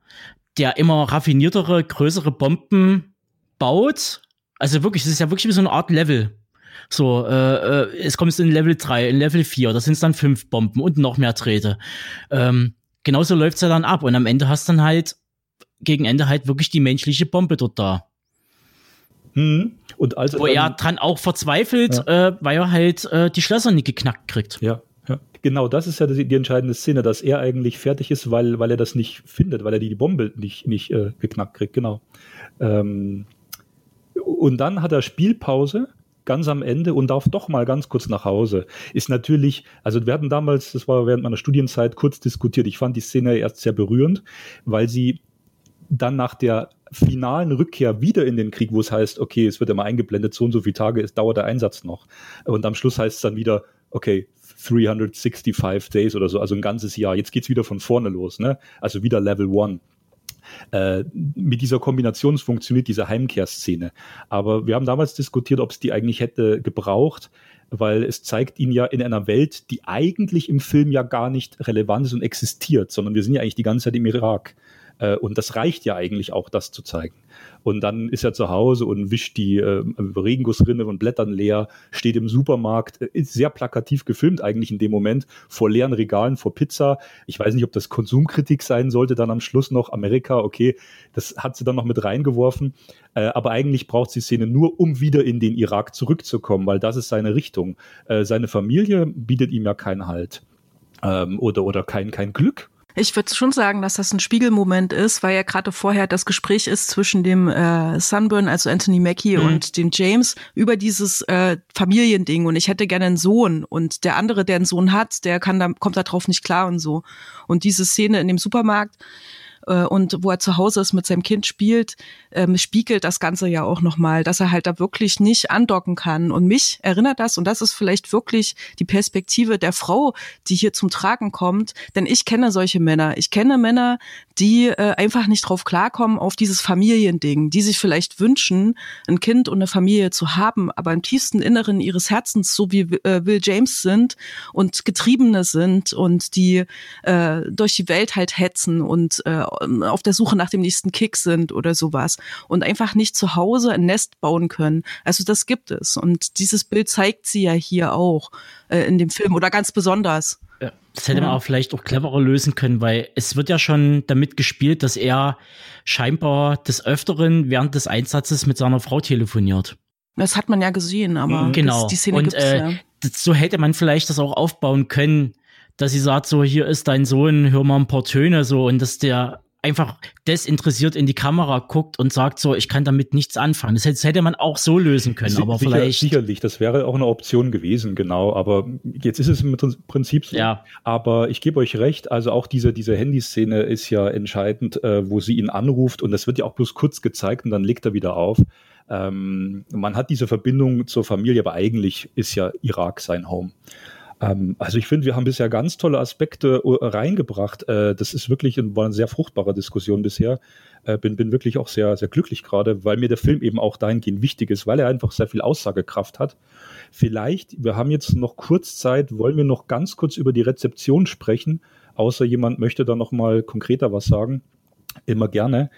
der immer raffiniertere, größere Bomben baut. Also wirklich, es ist ja wirklich wie so eine Art Level. So, äh, äh, es kommt in Level 3, in Level 4, da sind es dann fünf Bomben und noch mehr Drähte. Ähm, genauso läuft's ja dann ab. Und am Ende hast dann halt, gegen Ende halt wirklich die menschliche Bombe dort da. Hm. Und also Wo er dran auch verzweifelt, ja. äh, weil er halt äh, die Schlösser nicht geknackt kriegt. Ja. Genau, das ist ja die, die, entscheidende Szene, dass er eigentlich fertig ist, weil, weil er das nicht findet, weil er die, die Bombe nicht, nicht äh, geknackt kriegt, genau. Ähm, und dann hat er Spielpause ganz am Ende und darf doch mal ganz kurz nach Hause. Ist natürlich, also wir hatten damals, das war während meiner Studienzeit, kurz diskutiert. Ich fand die Szene erst sehr berührend, weil sie dann nach der finalen Rückkehr wieder in den Krieg, wo es heißt, okay, es wird immer eingeblendet, so und so viele Tage, es dauert der Einsatz noch. Und am Schluss heißt es dann wieder, okay, 365 Days oder so, also ein ganzes Jahr. Jetzt geht's wieder von vorne los, ne? Also wieder Level One. Äh, mit dieser Kombination funktioniert diese Heimkehrszene. Aber wir haben damals diskutiert, ob es die eigentlich hätte gebraucht, weil es zeigt ihn ja in einer Welt, die eigentlich im Film ja gar nicht relevant ist und existiert, sondern wir sind ja eigentlich die ganze Zeit im Irak. Äh, und das reicht ja eigentlich auch, das zu zeigen. Und dann ist er zu Hause und wischt die äh, Regengussrinne von Blättern leer, steht im Supermarkt, äh, ist sehr plakativ gefilmt eigentlich in dem Moment, vor leeren Regalen, vor Pizza. Ich weiß nicht, ob das Konsumkritik sein sollte, dann am Schluss noch Amerika, okay, das hat sie dann noch mit reingeworfen. Äh, aber eigentlich braucht sie Szene nur, um wieder in den Irak zurückzukommen, weil das ist seine Richtung. Äh, seine Familie bietet ihm ja keinen Halt. Ähm, oder, oder kein, kein Glück ich würde schon sagen, dass das ein Spiegelmoment ist, weil ja gerade vorher das Gespräch ist zwischen dem äh, Sunburn, also Anthony Mackie mhm. und dem James über dieses äh, Familiending und ich hätte gerne einen Sohn und der andere, der einen Sohn hat, der kann da kommt da drauf nicht klar und so. Und diese Szene in dem Supermarkt, äh, und wo er zu Hause ist mit seinem Kind spielt, ähm, spiegelt das Ganze ja auch nochmal, dass er halt da wirklich nicht andocken kann. Und mich erinnert das, und das ist vielleicht wirklich die Perspektive der Frau, die hier zum Tragen kommt, denn ich kenne solche Männer. Ich kenne Männer, die äh, einfach nicht drauf klarkommen auf dieses Familiending, die sich vielleicht wünschen, ein Kind und eine Familie zu haben, aber im tiefsten Inneren ihres Herzens so wie äh, Will James sind und Getriebene sind und die äh, durch die Welt halt hetzen und äh, auf der Suche nach dem nächsten Kick sind oder sowas und einfach nicht zu Hause ein Nest bauen können. Also das gibt es und dieses Bild zeigt sie ja hier auch äh, in dem Film oder ganz besonders. Das hätte man auch vielleicht auch cleverer lösen können, weil es wird ja schon damit gespielt, dass er scheinbar des Öfteren während des Einsatzes mit seiner Frau telefoniert. Das hat man ja gesehen, aber mhm. genau. Das, die Szene und gibt's, äh, ja. so hätte man vielleicht das auch aufbauen können, dass sie sagt so, hier ist dein Sohn, hör mal ein paar Töne so und dass der einfach desinteressiert in die Kamera guckt und sagt so, ich kann damit nichts anfangen. Das hätte, man auch so lösen können, aber Sicher, vielleicht. Sicherlich, das wäre auch eine Option gewesen, genau. Aber jetzt ist es im Prinzip so. Ja. Aber ich gebe euch recht, also auch diese, diese Handyszene ist ja entscheidend, äh, wo sie ihn anruft und das wird ja auch bloß kurz gezeigt und dann legt er wieder auf. Ähm, man hat diese Verbindung zur Familie, aber eigentlich ist ja Irak sein Home. Ähm, also ich finde, wir haben bisher ganz tolle Aspekte äh, reingebracht. Äh, das ist wirklich ein, war eine sehr fruchtbare Diskussion bisher. Äh, bin, bin wirklich auch sehr, sehr glücklich gerade, weil mir der Film eben auch dahingehend wichtig ist, weil er einfach sehr viel Aussagekraft hat. Vielleicht, wir haben jetzt noch kurz Zeit, wollen wir noch ganz kurz über die Rezeption sprechen, außer jemand möchte da noch mal konkreter was sagen. Immer gerne.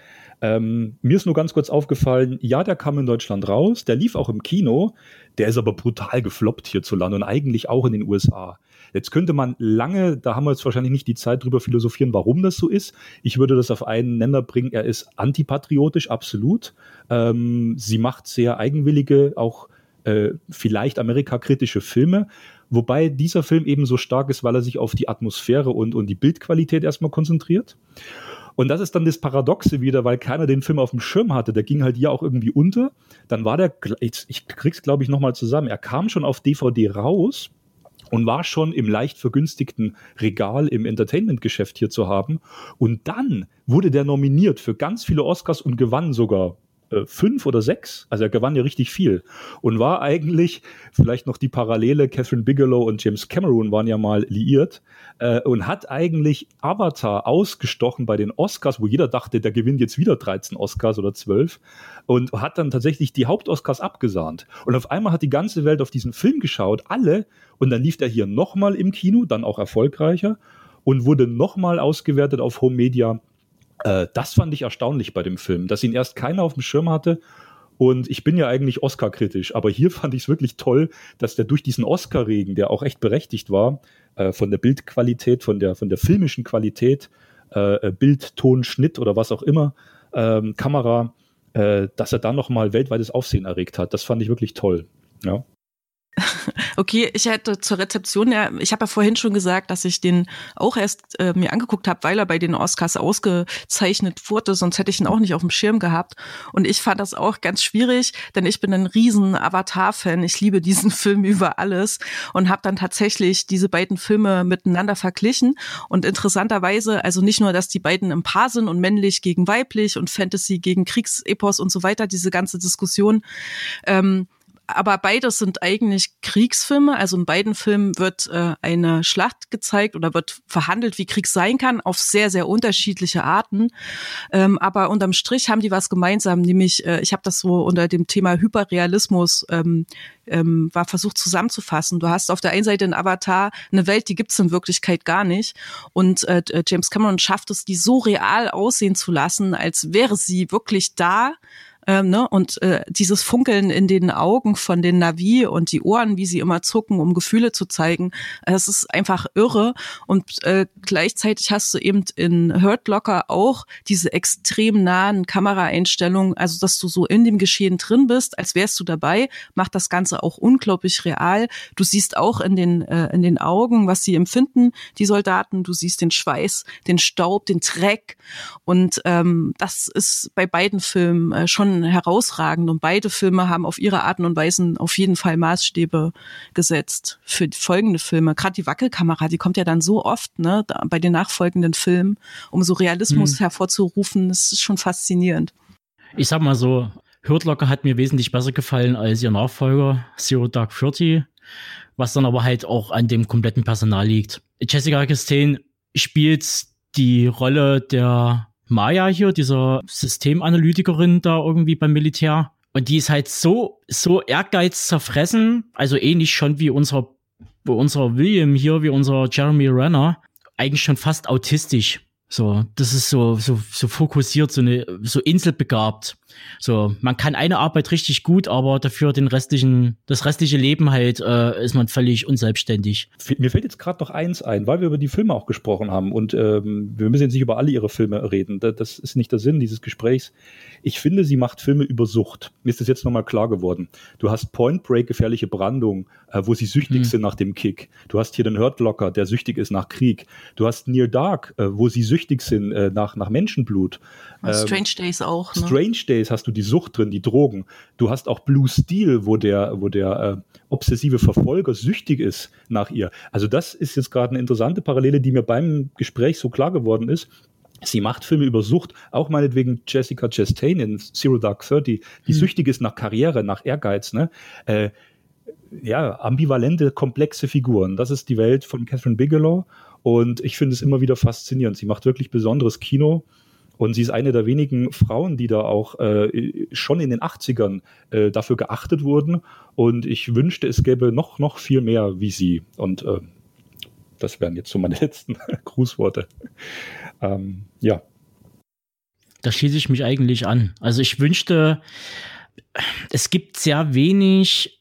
Ähm, mir ist nur ganz kurz aufgefallen, ja, der kam in Deutschland raus, der lief auch im Kino, der ist aber brutal gefloppt hierzulande und eigentlich auch in den USA. Jetzt könnte man lange, da haben wir jetzt wahrscheinlich nicht die Zeit drüber philosophieren, warum das so ist. Ich würde das auf einen Nenner bringen, er ist antipatriotisch, absolut. Ähm, sie macht sehr eigenwillige, auch äh, vielleicht amerikakritische Filme, wobei dieser Film eben so stark ist, weil er sich auf die Atmosphäre und, und die Bildqualität erstmal konzentriert. Und das ist dann das Paradoxe wieder, weil keiner den Film auf dem Schirm hatte. Der ging halt hier auch irgendwie unter. Dann war der, ich krieg's glaube ich nochmal zusammen, er kam schon auf DVD raus und war schon im leicht vergünstigten Regal im Entertainment-Geschäft hier zu haben. Und dann wurde der nominiert für ganz viele Oscars und gewann sogar äh, fünf oder sechs. Also er gewann ja richtig viel und war eigentlich vielleicht noch die Parallele. Catherine Bigelow und James Cameron waren ja mal liiert äh, und hat eigentlich Avatar ausgestochen bei den Oscars, wo jeder dachte, der gewinnt jetzt wieder 13 Oscars oder 12 und hat dann tatsächlich die Hauptoscars abgesahnt. Und auf einmal hat die ganze Welt auf diesen Film geschaut, alle, und dann lief der hier nochmal im Kino, dann auch erfolgreicher und wurde nochmal ausgewertet auf Home Media äh, das fand ich erstaunlich bei dem Film, dass ihn erst keiner auf dem Schirm hatte. Und ich bin ja eigentlich Oscar-kritisch, aber hier [LAUGHS] fand ich es wirklich toll, dass der durch diesen Oscar-Regen, der auch echt berechtigt war, äh, von der Bildqualität, von der, von der filmischen Qualität, äh, Bild, Ton, Schnitt oder was auch immer, ähm, Kamera, äh, dass er dann nochmal weltweites Aufsehen erregt hat. Das fand ich wirklich toll. Ja. [LAUGHS] Okay, ich hätte zur Rezeption ja, ich habe ja vorhin schon gesagt, dass ich den auch erst äh, mir angeguckt habe, weil er bei den Oscars ausgezeichnet wurde, sonst hätte ich ihn auch nicht auf dem Schirm gehabt. Und ich fand das auch ganz schwierig, denn ich bin ein riesen Avatar-Fan. Ich liebe diesen [LAUGHS] Film über alles und habe dann tatsächlich diese beiden Filme miteinander verglichen. Und interessanterweise, also nicht nur, dass die beiden im Paar sind und männlich gegen weiblich und Fantasy gegen Kriegsepos und so weiter, diese ganze Diskussion. Ähm, aber beides sind eigentlich Kriegsfilme. Also in beiden Filmen wird äh, eine Schlacht gezeigt oder wird verhandelt, wie Krieg sein kann, auf sehr, sehr unterschiedliche Arten. Ähm, aber unterm Strich haben die was gemeinsam, nämlich, äh, ich habe das so unter dem Thema Hyperrealismus ähm, ähm, war versucht zusammenzufassen. Du hast auf der einen Seite in Avatar eine Welt, die gibt's in Wirklichkeit gar nicht. Und äh, James Cameron schafft es, die so real aussehen zu lassen, als wäre sie wirklich da ähm, ne? Und äh, dieses Funkeln in den Augen von den Navi und die Ohren, wie sie immer zucken, um Gefühle zu zeigen, das ist einfach irre. Und äh, gleichzeitig hast du eben in Hurt Locker auch diese extrem nahen Kameraeinstellungen, also dass du so in dem Geschehen drin bist, als wärst du dabei, macht das Ganze auch unglaublich real. Du siehst auch in den, äh, in den Augen, was sie empfinden, die Soldaten. Du siehst den Schweiß, den Staub, den Dreck. Und ähm, das ist bei beiden Filmen äh, schon herausragend und beide Filme haben auf ihre Arten und Weisen auf jeden Fall Maßstäbe gesetzt für folgende Filme. Gerade die Wackelkamera, die kommt ja dann so oft ne, bei den nachfolgenden Filmen, um so Realismus hm. hervorzurufen. Das ist schon faszinierend. Ich sag mal so, Hurt Locker hat mir wesentlich besser gefallen als ihr Nachfolger Zero Dark Thirty, was dann aber halt auch an dem kompletten Personal liegt. Jessica Chastain spielt die Rolle der Maya hier, dieser Systemanalytikerin da irgendwie beim Militär. Und die ist halt so, so ehrgeiz zerfressen, also ähnlich schon wie unser, unser William hier, wie unser Jeremy Renner, eigentlich schon fast autistisch. So, das ist so, so, so fokussiert, so eine, so inselbegabt. So, man kann eine Arbeit richtig gut, aber dafür den restlichen, das restliche Leben halt, äh, ist man völlig unselbstständig. Mir fällt jetzt gerade noch eins ein, weil wir über die Filme auch gesprochen haben und ähm, wir müssen jetzt nicht über alle ihre Filme reden. Das ist nicht der Sinn dieses Gesprächs. Ich finde, sie macht Filme über Sucht. Mir ist das jetzt nochmal klar geworden. Du hast Point Break, gefährliche Brandung, äh, wo sie süchtig hm. sind nach dem Kick. Du hast hier den Hurt Locker, der süchtig ist nach Krieg. Du hast Near Dark, äh, wo sie süchtig sind äh, nach, nach Menschenblut. Ähm, Strange Days auch. Ne? Strange Days hast du die Sucht drin, die Drogen. Du hast auch Blue Steel, wo der, wo der äh, obsessive Verfolger süchtig ist nach ihr. Also das ist jetzt gerade eine interessante Parallele, die mir beim Gespräch so klar geworden ist. Sie macht Filme über Sucht, auch meinetwegen Jessica Chastain in Zero Dark Thirty, die hm. süchtig ist nach Karriere, nach Ehrgeiz. Ne? Äh, ja, ambivalente, komplexe Figuren. Das ist die Welt von Catherine Bigelow und ich finde es immer wieder faszinierend. Sie macht wirklich besonderes Kino. Und sie ist eine der wenigen Frauen, die da auch äh, schon in den 80ern äh, dafür geachtet wurden. Und ich wünschte, es gäbe noch, noch viel mehr wie sie. Und äh, das wären jetzt so meine [LAUGHS] letzten Grußworte. Ähm, ja. Da schließe ich mich eigentlich an. Also ich wünschte, es gibt sehr wenig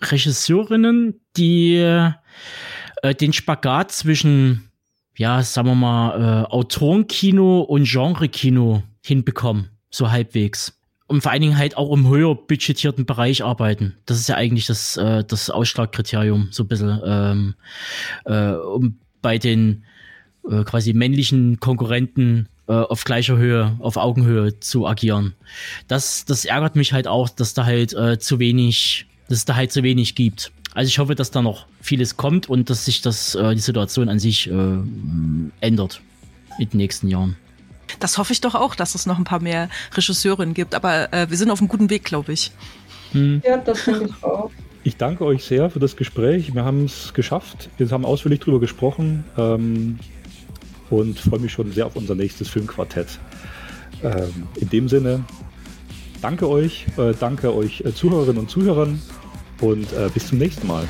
Regisseurinnen, die äh, den Spagat zwischen, ja, sagen wir mal, äh, Autorenkino und Genrekino hinbekommen. So halbwegs und vor allen Dingen halt auch im höher budgetierten Bereich arbeiten. Das ist ja eigentlich das, äh, das Ausschlagkriterium, so ein bisschen, ähm, äh, um bei den äh, quasi männlichen Konkurrenten äh, auf gleicher Höhe, auf Augenhöhe zu agieren. Das, das ärgert mich halt auch, dass da halt äh, zu wenig, dass es da halt zu wenig gibt. Also ich hoffe, dass da noch vieles kommt und dass sich das, äh, die Situation an sich äh, ändert in den nächsten Jahren. Das hoffe ich doch auch, dass es noch ein paar mehr Regisseurinnen gibt. Aber äh, wir sind auf einem guten Weg, glaube ich. Hm. Ja, das finde ich auch. Ich danke euch sehr für das Gespräch. Wir haben es geschafft. Wir haben ausführlich darüber gesprochen ähm, und freue mich schon sehr auf unser nächstes Filmquartett. Ähm, in dem Sinne, danke euch, äh, danke euch äh, Zuhörerinnen und Zuhörern und äh, bis zum nächsten Mal.